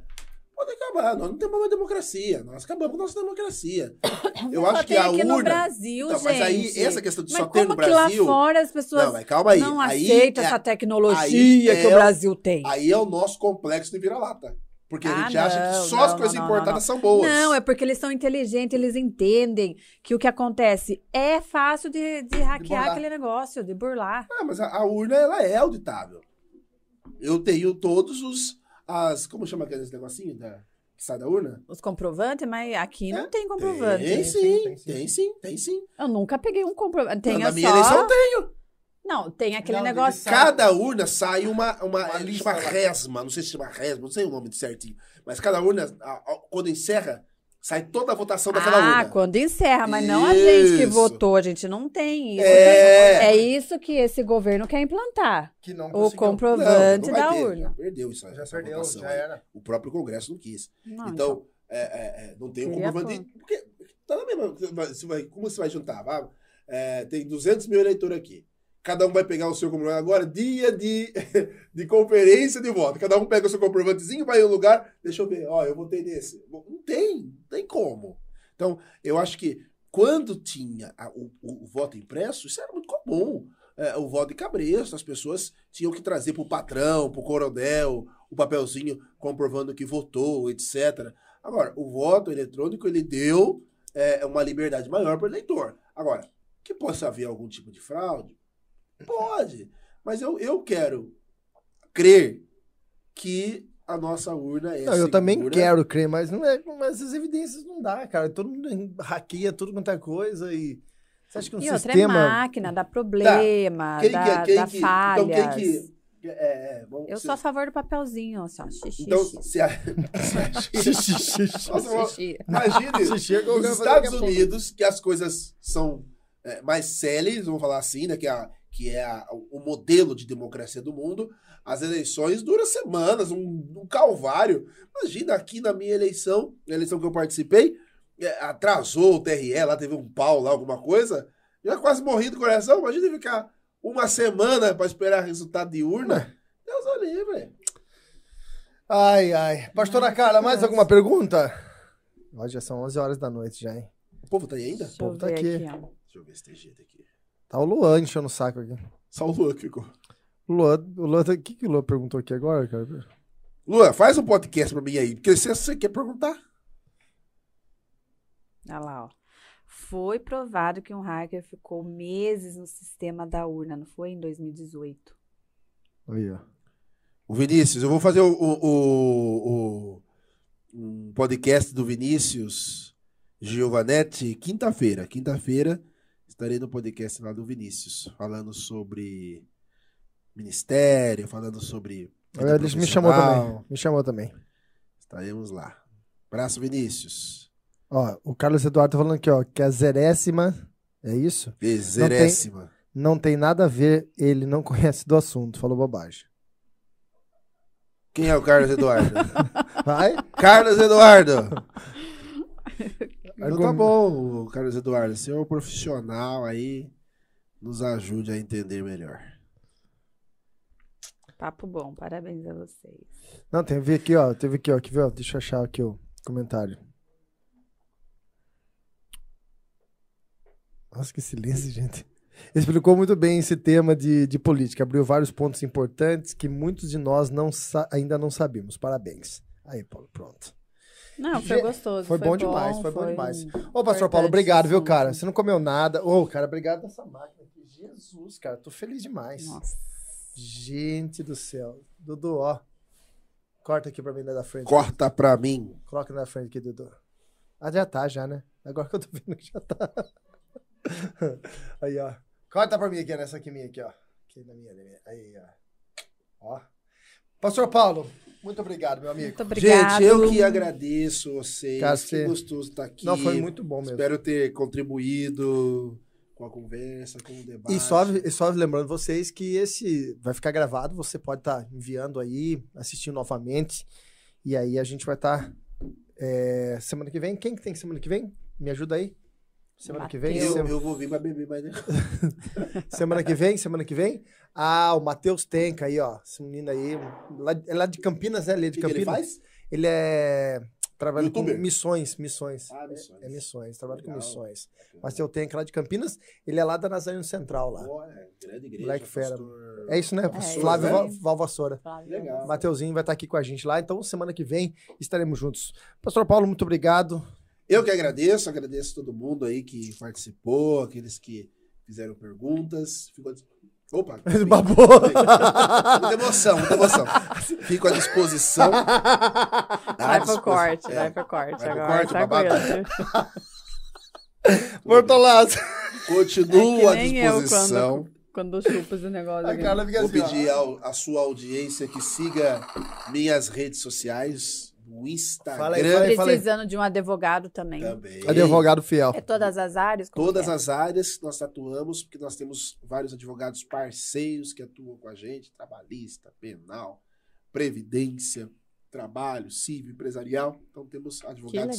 Speaker 3: pode acabar. Nós não temos uma democracia. Nós acabamos com a nossa democracia. Eu
Speaker 2: Só
Speaker 3: acho que a
Speaker 2: aqui no
Speaker 3: urna.
Speaker 2: Brasil,
Speaker 3: Não,
Speaker 2: gente.
Speaker 3: mas aí, essa questão de
Speaker 2: Mas
Speaker 3: só ter no
Speaker 2: que
Speaker 3: Brasil.
Speaker 2: lá fora as pessoas
Speaker 3: Não, mas calma aí.
Speaker 2: não
Speaker 3: aí
Speaker 2: aceitam
Speaker 3: é-
Speaker 2: essa tecnologia
Speaker 3: aí
Speaker 2: que
Speaker 3: é
Speaker 2: o Brasil tem?
Speaker 3: Aí é o nosso complexo de vira-lata. Porque a
Speaker 2: Ah,
Speaker 3: gente acha que
Speaker 2: não,
Speaker 3: só
Speaker 2: não,
Speaker 3: as coisas
Speaker 2: não, não,
Speaker 3: importadas
Speaker 2: não,
Speaker 3: são boas.
Speaker 2: Não, é porque eles são inteligentes, eles entendem que o que acontece é fácil de, de hackear
Speaker 1: burlar.
Speaker 2: aquele negócio, de burlar.
Speaker 3: Ah, mas a, a urna, ela é auditável. Eu tenho todos os. As, como chama aqueles negocinho da, que sai da urna?
Speaker 2: Os comprovantes, mas aqui não
Speaker 3: É,
Speaker 2: tem comprovante.
Speaker 3: Tem,
Speaker 1: Tem
Speaker 3: sim, tem sim, tem sim.
Speaker 2: Eu nunca peguei um comprovante. Tem
Speaker 3: Na
Speaker 2: só...
Speaker 3: minha eleição tem.
Speaker 2: Não, tem aquele
Speaker 1: Não,
Speaker 2: negócio.
Speaker 3: Cada urna sai uma. uma,
Speaker 1: Uma
Speaker 3: ele
Speaker 1: lista
Speaker 3: chama
Speaker 1: lá.
Speaker 3: resma, não sei se chama resma, não sei o nome certinho. Mas cada urna, a- a- quando encerra, sai toda a votação daquela
Speaker 2: Ah,
Speaker 3: urna.
Speaker 2: quando encerra, mas não a gente que
Speaker 3: Isso.
Speaker 2: votou, a gente não tem isso.
Speaker 3: É.
Speaker 2: É isso que esse governo quer implantar.
Speaker 1: Que não
Speaker 2: O.
Speaker 3: Não,
Speaker 2: comprovante
Speaker 3: não vai
Speaker 2: da
Speaker 3: ter,
Speaker 2: urna.
Speaker 3: Já perdeu isso.
Speaker 1: Já perdeu,
Speaker 3: votação
Speaker 1: já era.
Speaker 3: O próprio Congresso não quis.
Speaker 2: Não,
Speaker 3: Então, é, é, é, não tem um
Speaker 2: Queria
Speaker 3: comprovante. Porque tá na mesma. como você vai juntar? Vá, é, tem 200 mil eleitores aqui. Cada um vai pegar o seu comprovante. Agora, dia de, de conferência de voto. Cada um pega o seu comprovantezinho, vai em um lugar. Deixa eu ver, ó, eu votei nesse. Não tem, não tem como. Então, eu acho que quando tinha a- o, o- o voto impresso, isso era muito comum. É, o voto de cabresto, as pessoas tinham que trazer para o patrão, para o coronel, o papelzinho comprovando que votou, etc. Agora, o voto eletrônico, ele deu é, uma liberdade maior para o eleitor. Agora, que possa haver algum tipo de fraude? Mas eu, eu quero crer que a nossa urna é
Speaker 1: Não, eu também
Speaker 3: segura.
Speaker 1: quero crer, mas, não é, mas as evidências não dá, cara. Todo mundo hackeia tudo quanto é coisa e. Você acha que um
Speaker 2: E outra é
Speaker 1: sistema.
Speaker 2: máquina, dá problema,
Speaker 3: Quem
Speaker 2: dá,
Speaker 3: que, quem
Speaker 2: dá
Speaker 3: que,
Speaker 2: falhas.
Speaker 3: Então, quem que. É, é, vamos-
Speaker 2: Eu sou a favor do papelzinho, assim, ó, xixi,
Speaker 3: Então, se a, imagine nos Estados. Unidos, que as coisas são é, mais céleres, vamos falar assim, né, que, é a- que é a- o modelo de democracia do mundo, as eleições duram semanas, um, um calvário. Imagina aqui na minha eleição, na eleição que eu participei, é, atrasou o TRE, lá teve um pau lá, alguma coisa, já quase morri do coração. Imagina ficar uma semana para esperar resultado de urna. Deus o livre.
Speaker 1: Ai, ai. Pastora Carla, mais alguma pergunta? Ó, já são 11 horas da noite já, hein?
Speaker 3: O povo tá aí ainda?
Speaker 2: Deixa eu
Speaker 1: povo tá aqui.
Speaker 2: aqui.
Speaker 3: Deixa eu ver se tem gente aqui.
Speaker 1: Tá o Luan enchendo o saco aqui.
Speaker 3: Só o Luan que ficou.
Speaker 1: O Luan, o Luan, tá- o que, que o Luan perguntou aqui agora, cara?
Speaker 3: Luan, faz um podcast pra mim aí, porque se você quer perguntar.
Speaker 2: Olha lá, ó. Foi provado que um hacker ficou meses no sistema da urna, não foi? Em 2018.
Speaker 1: Aí, ó.
Speaker 3: O Vinícius, eu vou fazer o, o- o- o- um podcast do Vinícius Giovanetti quinta-feira. Quinta-feira estarei no podcast lá do Vinícius, falando sobre ministério, falando sobre.
Speaker 1: deixa- me chamou também. Me chamou também.
Speaker 3: Estaremos lá. Abraço, Vinícius.
Speaker 1: Ó, o Carlos Eduardo tá falando aqui, ó, que a zerésima, é isso?
Speaker 3: Exerésima.
Speaker 1: Não tem nada a ver, ele não conhece do assunto, falou bobagem.
Speaker 3: Quem é o Carlos Eduardo?
Speaker 1: Vai?
Speaker 3: Carlos Eduardo! Então tá bom, Carlos Eduardo. Você é um profissional aí. Nos ajude a entender melhor.
Speaker 2: Papo bom, parabéns a vocês.
Speaker 1: Não, tem vi aqui, ó, teve aqui, ó, que viu? Deixa eu achar aqui o comentário. Nossa, que silêncio, gente. Explicou muito bem esse tema de, de política. Abriu vários pontos importantes que muitos de nós não ainda não sabemos. Parabéns. Aí, Paulo, pronto.
Speaker 2: Não, foi gostoso.
Speaker 1: Foi, bom, demais, foi, bom demais. Ô, Pastor Paulo, obrigado, viu, cara? Você não comeu nada. Ô, cara, obrigado dessa máquina aqui. Jesus, cara, tô feliz demais.
Speaker 2: Nossa.
Speaker 1: Gente do céu. Dudu, ó. Corta aqui pra mim da frente.
Speaker 3: Corta pra mim.
Speaker 1: Coloca na frente aqui, Dudu. Ah, já tá, já, né? Agora que eu tô vendo que já tá. Aí, ó. Corta pra mim aqui, nessa aqui minha aqui, ó. Aqui na minha, na minha. Aí, ó. Ó. Pastor Paulo, muito obrigado, meu amigo.
Speaker 2: Muito obrigado.
Speaker 3: Gente, eu que agradeço vocês.
Speaker 1: Cara,
Speaker 3: que gostoso estar aqui.
Speaker 1: Não, foi muito bom mesmo.
Speaker 3: Espero ter contribuído com a conversa, com o debate.
Speaker 1: E só, e só lembrando vocês que esse vai ficar gravado, você pode estar enviando aí, assistindo novamente. E aí a gente vai estar semana que vem. Quem que tem semana que vem? Me ajuda aí. Semana que vem?
Speaker 2: Mateus.
Speaker 3: eu,
Speaker 1: Sem-
Speaker 3: eu vou vir pra beber mais. né?
Speaker 1: Semana que vem, semana que vem. Ah, o Matheus Tenca aí, ó. Esse menino aí. Lá, é lá de Campinas, né? Ele é de
Speaker 3: que, que ele
Speaker 1: Campinas.
Speaker 3: faz?
Speaker 1: Ele é. Trabalha com missões, missões.
Speaker 3: Ah, missões.
Speaker 1: É missões, trabalha com
Speaker 3: Legal.
Speaker 1: missões. Matheus Tenca lá de Campinas. Ele é lá da Nazareno Central lá.
Speaker 3: Olha, grande igreja.
Speaker 1: Moleque fera.
Speaker 3: pastor.
Speaker 1: É isso, né?
Speaker 2: É,
Speaker 1: Flávio Val-
Speaker 2: aí.
Speaker 1: Valvassoura.
Speaker 3: Legal.
Speaker 1: Mateuzinho vai estar aqui com a gente lá. Então, semana que vem estaremos juntos. Pastor Paulo, muito obrigado.
Speaker 3: Eu que agradeço, agradeço todo mundo aí que participou, aqueles que fizeram perguntas. Ficou... Opa!
Speaker 1: Babou.
Speaker 3: Muita emoção, muita emoção. Fico à disposição.
Speaker 2: Vai pro corte,
Speaker 3: É.
Speaker 2: vai pro corte
Speaker 3: Vai pro
Speaker 2: agora.
Speaker 3: corte,
Speaker 2: tá
Speaker 3: babado.
Speaker 2: aguenta.
Speaker 1: Mortolazo.
Speaker 3: Continuo
Speaker 2: É
Speaker 3: à
Speaker 2: nem eu
Speaker 3: disposição.
Speaker 2: Quando chupa esse negócio
Speaker 3: Vou
Speaker 1: assim,
Speaker 3: pedir ao- a sua audiência que siga minhas redes sociais, no Instagram
Speaker 1: Fala aí, fala aí.
Speaker 2: Precisando de um advogado também.
Speaker 3: também.
Speaker 1: Advogado fiel.
Speaker 2: É todas as áreas?
Speaker 3: Todas
Speaker 2: é?
Speaker 3: as áreas nós atuamos, porque nós temos vários advogados parceiros que atuam com a gente, trabalhista, penal, previdência, trabalho, civil, empresarial. Então temos advogados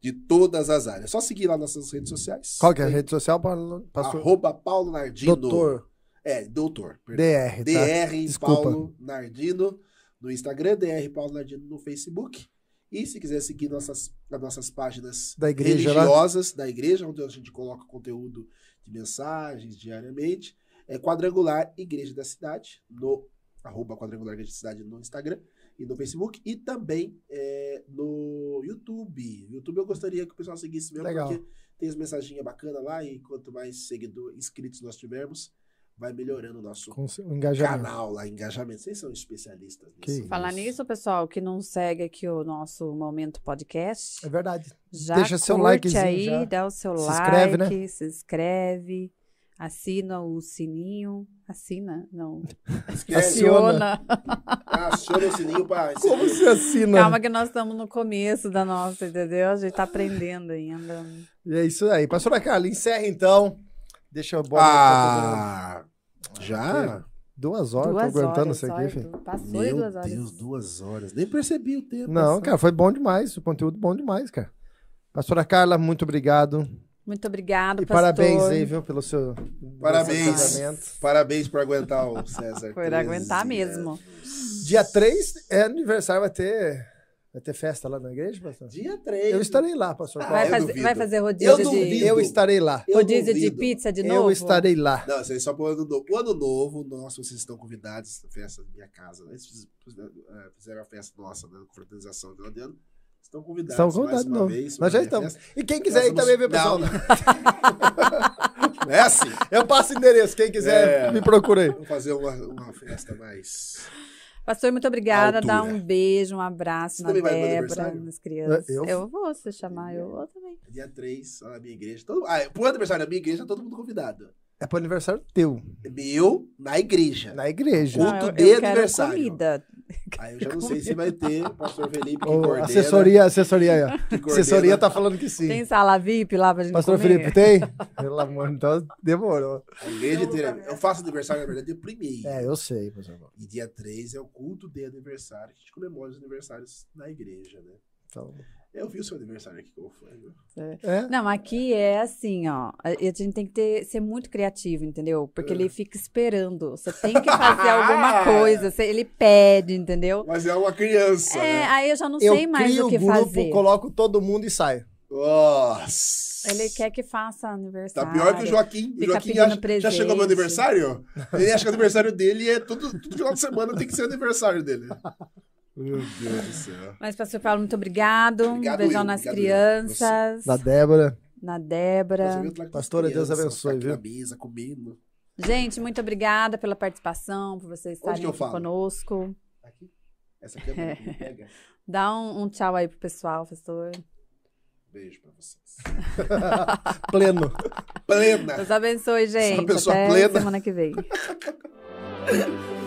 Speaker 3: de todas as áreas. Só seguir lá nas nossas redes sociais.
Speaker 1: Qual que é a rede social? Paulo? Pastor?
Speaker 3: Arroba Paulo Nardino.
Speaker 1: Doutor.
Speaker 3: É, doutor. perdão.
Speaker 1: DR, tá?
Speaker 3: DR
Speaker 1: Desculpa.
Speaker 3: Paulo Nardino no Instagram, DR Paulo Nardino no Facebook. E se quiser seguir nossas, as nossas páginas
Speaker 1: Da igreja lá.
Speaker 3: religiosas da igreja, onde a gente coloca conteúdo de mensagens diariamente, é Quadrangular Igreja da Cidade, no arroba Quadrangular Igreja da Cidade no Instagram e no Facebook, e também é, no YouTube. YouTube eu gostaria que o pessoal seguisse mesmo,
Speaker 1: Legal.
Speaker 3: porque tem as mensaginhas bacanas lá, e quanto mais seguidores, inscritos nós tivermos, vai melhorando o nosso canal lá, engajamento. Vocês são especialistas
Speaker 1: Que
Speaker 3: nisso.
Speaker 1: isso.
Speaker 2: Falar nisso, pessoal, que não segue aqui o nosso Momento Podcast,
Speaker 1: É verdade.
Speaker 2: já
Speaker 1: Deixa seu
Speaker 2: curte
Speaker 1: likezinho
Speaker 2: aí,
Speaker 1: já.
Speaker 2: dá o seu
Speaker 1: Se
Speaker 2: like,
Speaker 1: inscreve, né?
Speaker 2: se inscreve, assina o sininho, assina, não,
Speaker 3: Esquece,
Speaker 2: aciona.
Speaker 3: aciona o sininho pra
Speaker 1: Como se assina?
Speaker 2: Calma que nós estamos no começo da nossa, entendeu? A gente tá aprendendo ainda.
Speaker 1: E é isso aí. Pastora Carla, encerra então. Deixa eu
Speaker 3: Ah, já?
Speaker 1: Duas horas,
Speaker 2: duas
Speaker 1: tô aguentando
Speaker 2: horas
Speaker 1: isso aqui, filho.
Speaker 2: Passou
Speaker 3: Meu
Speaker 2: duas horas.
Speaker 3: Deus, duas horas. Nem percebi o tempo.
Speaker 1: Não,
Speaker 3: passando.
Speaker 1: cara, foi bom demais. O conteúdo bom demais, cara. Pastora Carla, muito obrigado.
Speaker 2: Muito obrigado,
Speaker 1: E
Speaker 2: pastor.
Speaker 1: parabéns aí, viu, pelo seu, pelo seu
Speaker 3: Parabéns. Parabéns por aguentar o César.
Speaker 2: Por
Speaker 3: 13
Speaker 2: aguentar mesmo.
Speaker 1: Dia 3 é aniversário, vai ter, vai ter festa lá na igreja, pastor?
Speaker 3: Dia 3.
Speaker 1: Eu estarei lá, pastor
Speaker 3: Ah,
Speaker 2: Vai,
Speaker 3: eu
Speaker 2: fazer, vai fazer
Speaker 3: Eu
Speaker 2: rodízio de,
Speaker 3: duvido.
Speaker 1: Eu estarei lá.
Speaker 3: Eu
Speaker 2: rodízio de
Speaker 3: duvido.
Speaker 2: pizza de novo?
Speaker 1: Eu estarei lá.
Speaker 3: Não, isso aí só pro ano novo. O ano novo, nós, vocês estão convidados, festa da minha casa. Né? Eles fiz- eh, fizeram a festa nossa, né? Confraternização de ano de ano. Estão convidados.
Speaker 1: Estão
Speaker 3: mais
Speaker 1: convidados de
Speaker 3: uma
Speaker 1: novo.
Speaker 3: vez.
Speaker 1: Nós já estamos.
Speaker 3: festa.
Speaker 1: E quem quiser ir também ver, pessoal.
Speaker 3: Não, não é assim.
Speaker 1: Eu passo o endereço. Quem quiser,
Speaker 3: É.
Speaker 1: me procura aí.
Speaker 3: Vamos fazer uma, uma festa mais.
Speaker 2: Pastor, muito obrigada.
Speaker 3: Altura.
Speaker 2: Dá um beijo, um abraço
Speaker 3: Você
Speaker 2: na Débora, nas crianças.
Speaker 1: Eu-
Speaker 2: Eu, vou, se chamar, eu vou também.
Speaker 3: Dia 3, lá na minha igreja. Todo... Ah, pro aniversário da minha igreja, todo mundo convidado.
Speaker 1: É pro aniversário teu,
Speaker 3: Meu, na igreja.
Speaker 1: na igreja.
Speaker 3: Culto
Speaker 2: Não, eu,
Speaker 3: de
Speaker 2: eu quero
Speaker 3: aniversário.
Speaker 2: comida.
Speaker 3: Aí eu já não sei se vai ter o pastor Felipe que
Speaker 1: Ô,
Speaker 3: coordena.
Speaker 1: assessoria, assessoria aí, ó. Assessoria tá falando que sim.
Speaker 2: Tem sala VIP lá pra gente
Speaker 1: Pastor
Speaker 2: comer?
Speaker 1: Felipe, tem? Pelo amor, então demorou.
Speaker 3: A igreja inteira. Eu faço aniversário, na verdade, dia primeiro.
Speaker 1: É, eu sei, pastor.
Speaker 3: E dia 3 é o culto de aniversário, que a gente comemora os aniversários na igreja, né?
Speaker 1: Então,
Speaker 3: Eu vi o seu aniversário aqui como foi. viu?
Speaker 1: é.
Speaker 2: Não, aqui é assim, ó. A gente tem que ter, ser muito criativo, entendeu? Porque
Speaker 3: É.
Speaker 2: ele fica esperando. Você tem que fazer alguma coisa. você- ele pede, entendeu?
Speaker 3: Mas é uma criança,
Speaker 2: É,
Speaker 3: né?
Speaker 2: aí eu já não
Speaker 1: Eu
Speaker 2: sei mais o que
Speaker 1: o grupo,
Speaker 2: fazer.
Speaker 1: coloco todo mundo e saio.
Speaker 3: Nossa!
Speaker 2: Ele quer que faça
Speaker 3: Tá
Speaker 2: aniversário.
Speaker 3: pior que o Joaquim. O Joaquim
Speaker 2: pedindo
Speaker 3: já, chegou meu aniversário? Ele acha que o aniversário dele é tudo final de semana tem que ser aniversário dele. Meu Deus do céu.
Speaker 2: Mas, pastor Paulo, muito obrigado.
Speaker 3: Obrigado
Speaker 2: um beijão
Speaker 3: eu,
Speaker 2: nas
Speaker 3: obrigado eu.
Speaker 2: crianças.
Speaker 1: Da Débora.
Speaker 2: Na Débora.
Speaker 1: Pastora, Deus abençoe,
Speaker 3: aqui
Speaker 1: viu?
Speaker 3: na mesa, comendo.
Speaker 2: Gente, muito obrigada pela participação, por vocês estarem aqui
Speaker 3: falo?
Speaker 2: conosco.
Speaker 3: Aqui. Essa câmera me pega.
Speaker 2: Dá um, um tchau aí pro pessoal, pastor.
Speaker 3: Beijo pra vocês.
Speaker 1: Pleno.
Speaker 3: Plena.
Speaker 2: Deus abençoe, gente.
Speaker 3: pessoa
Speaker 2: Até
Speaker 3: plena.
Speaker 2: semana que vem.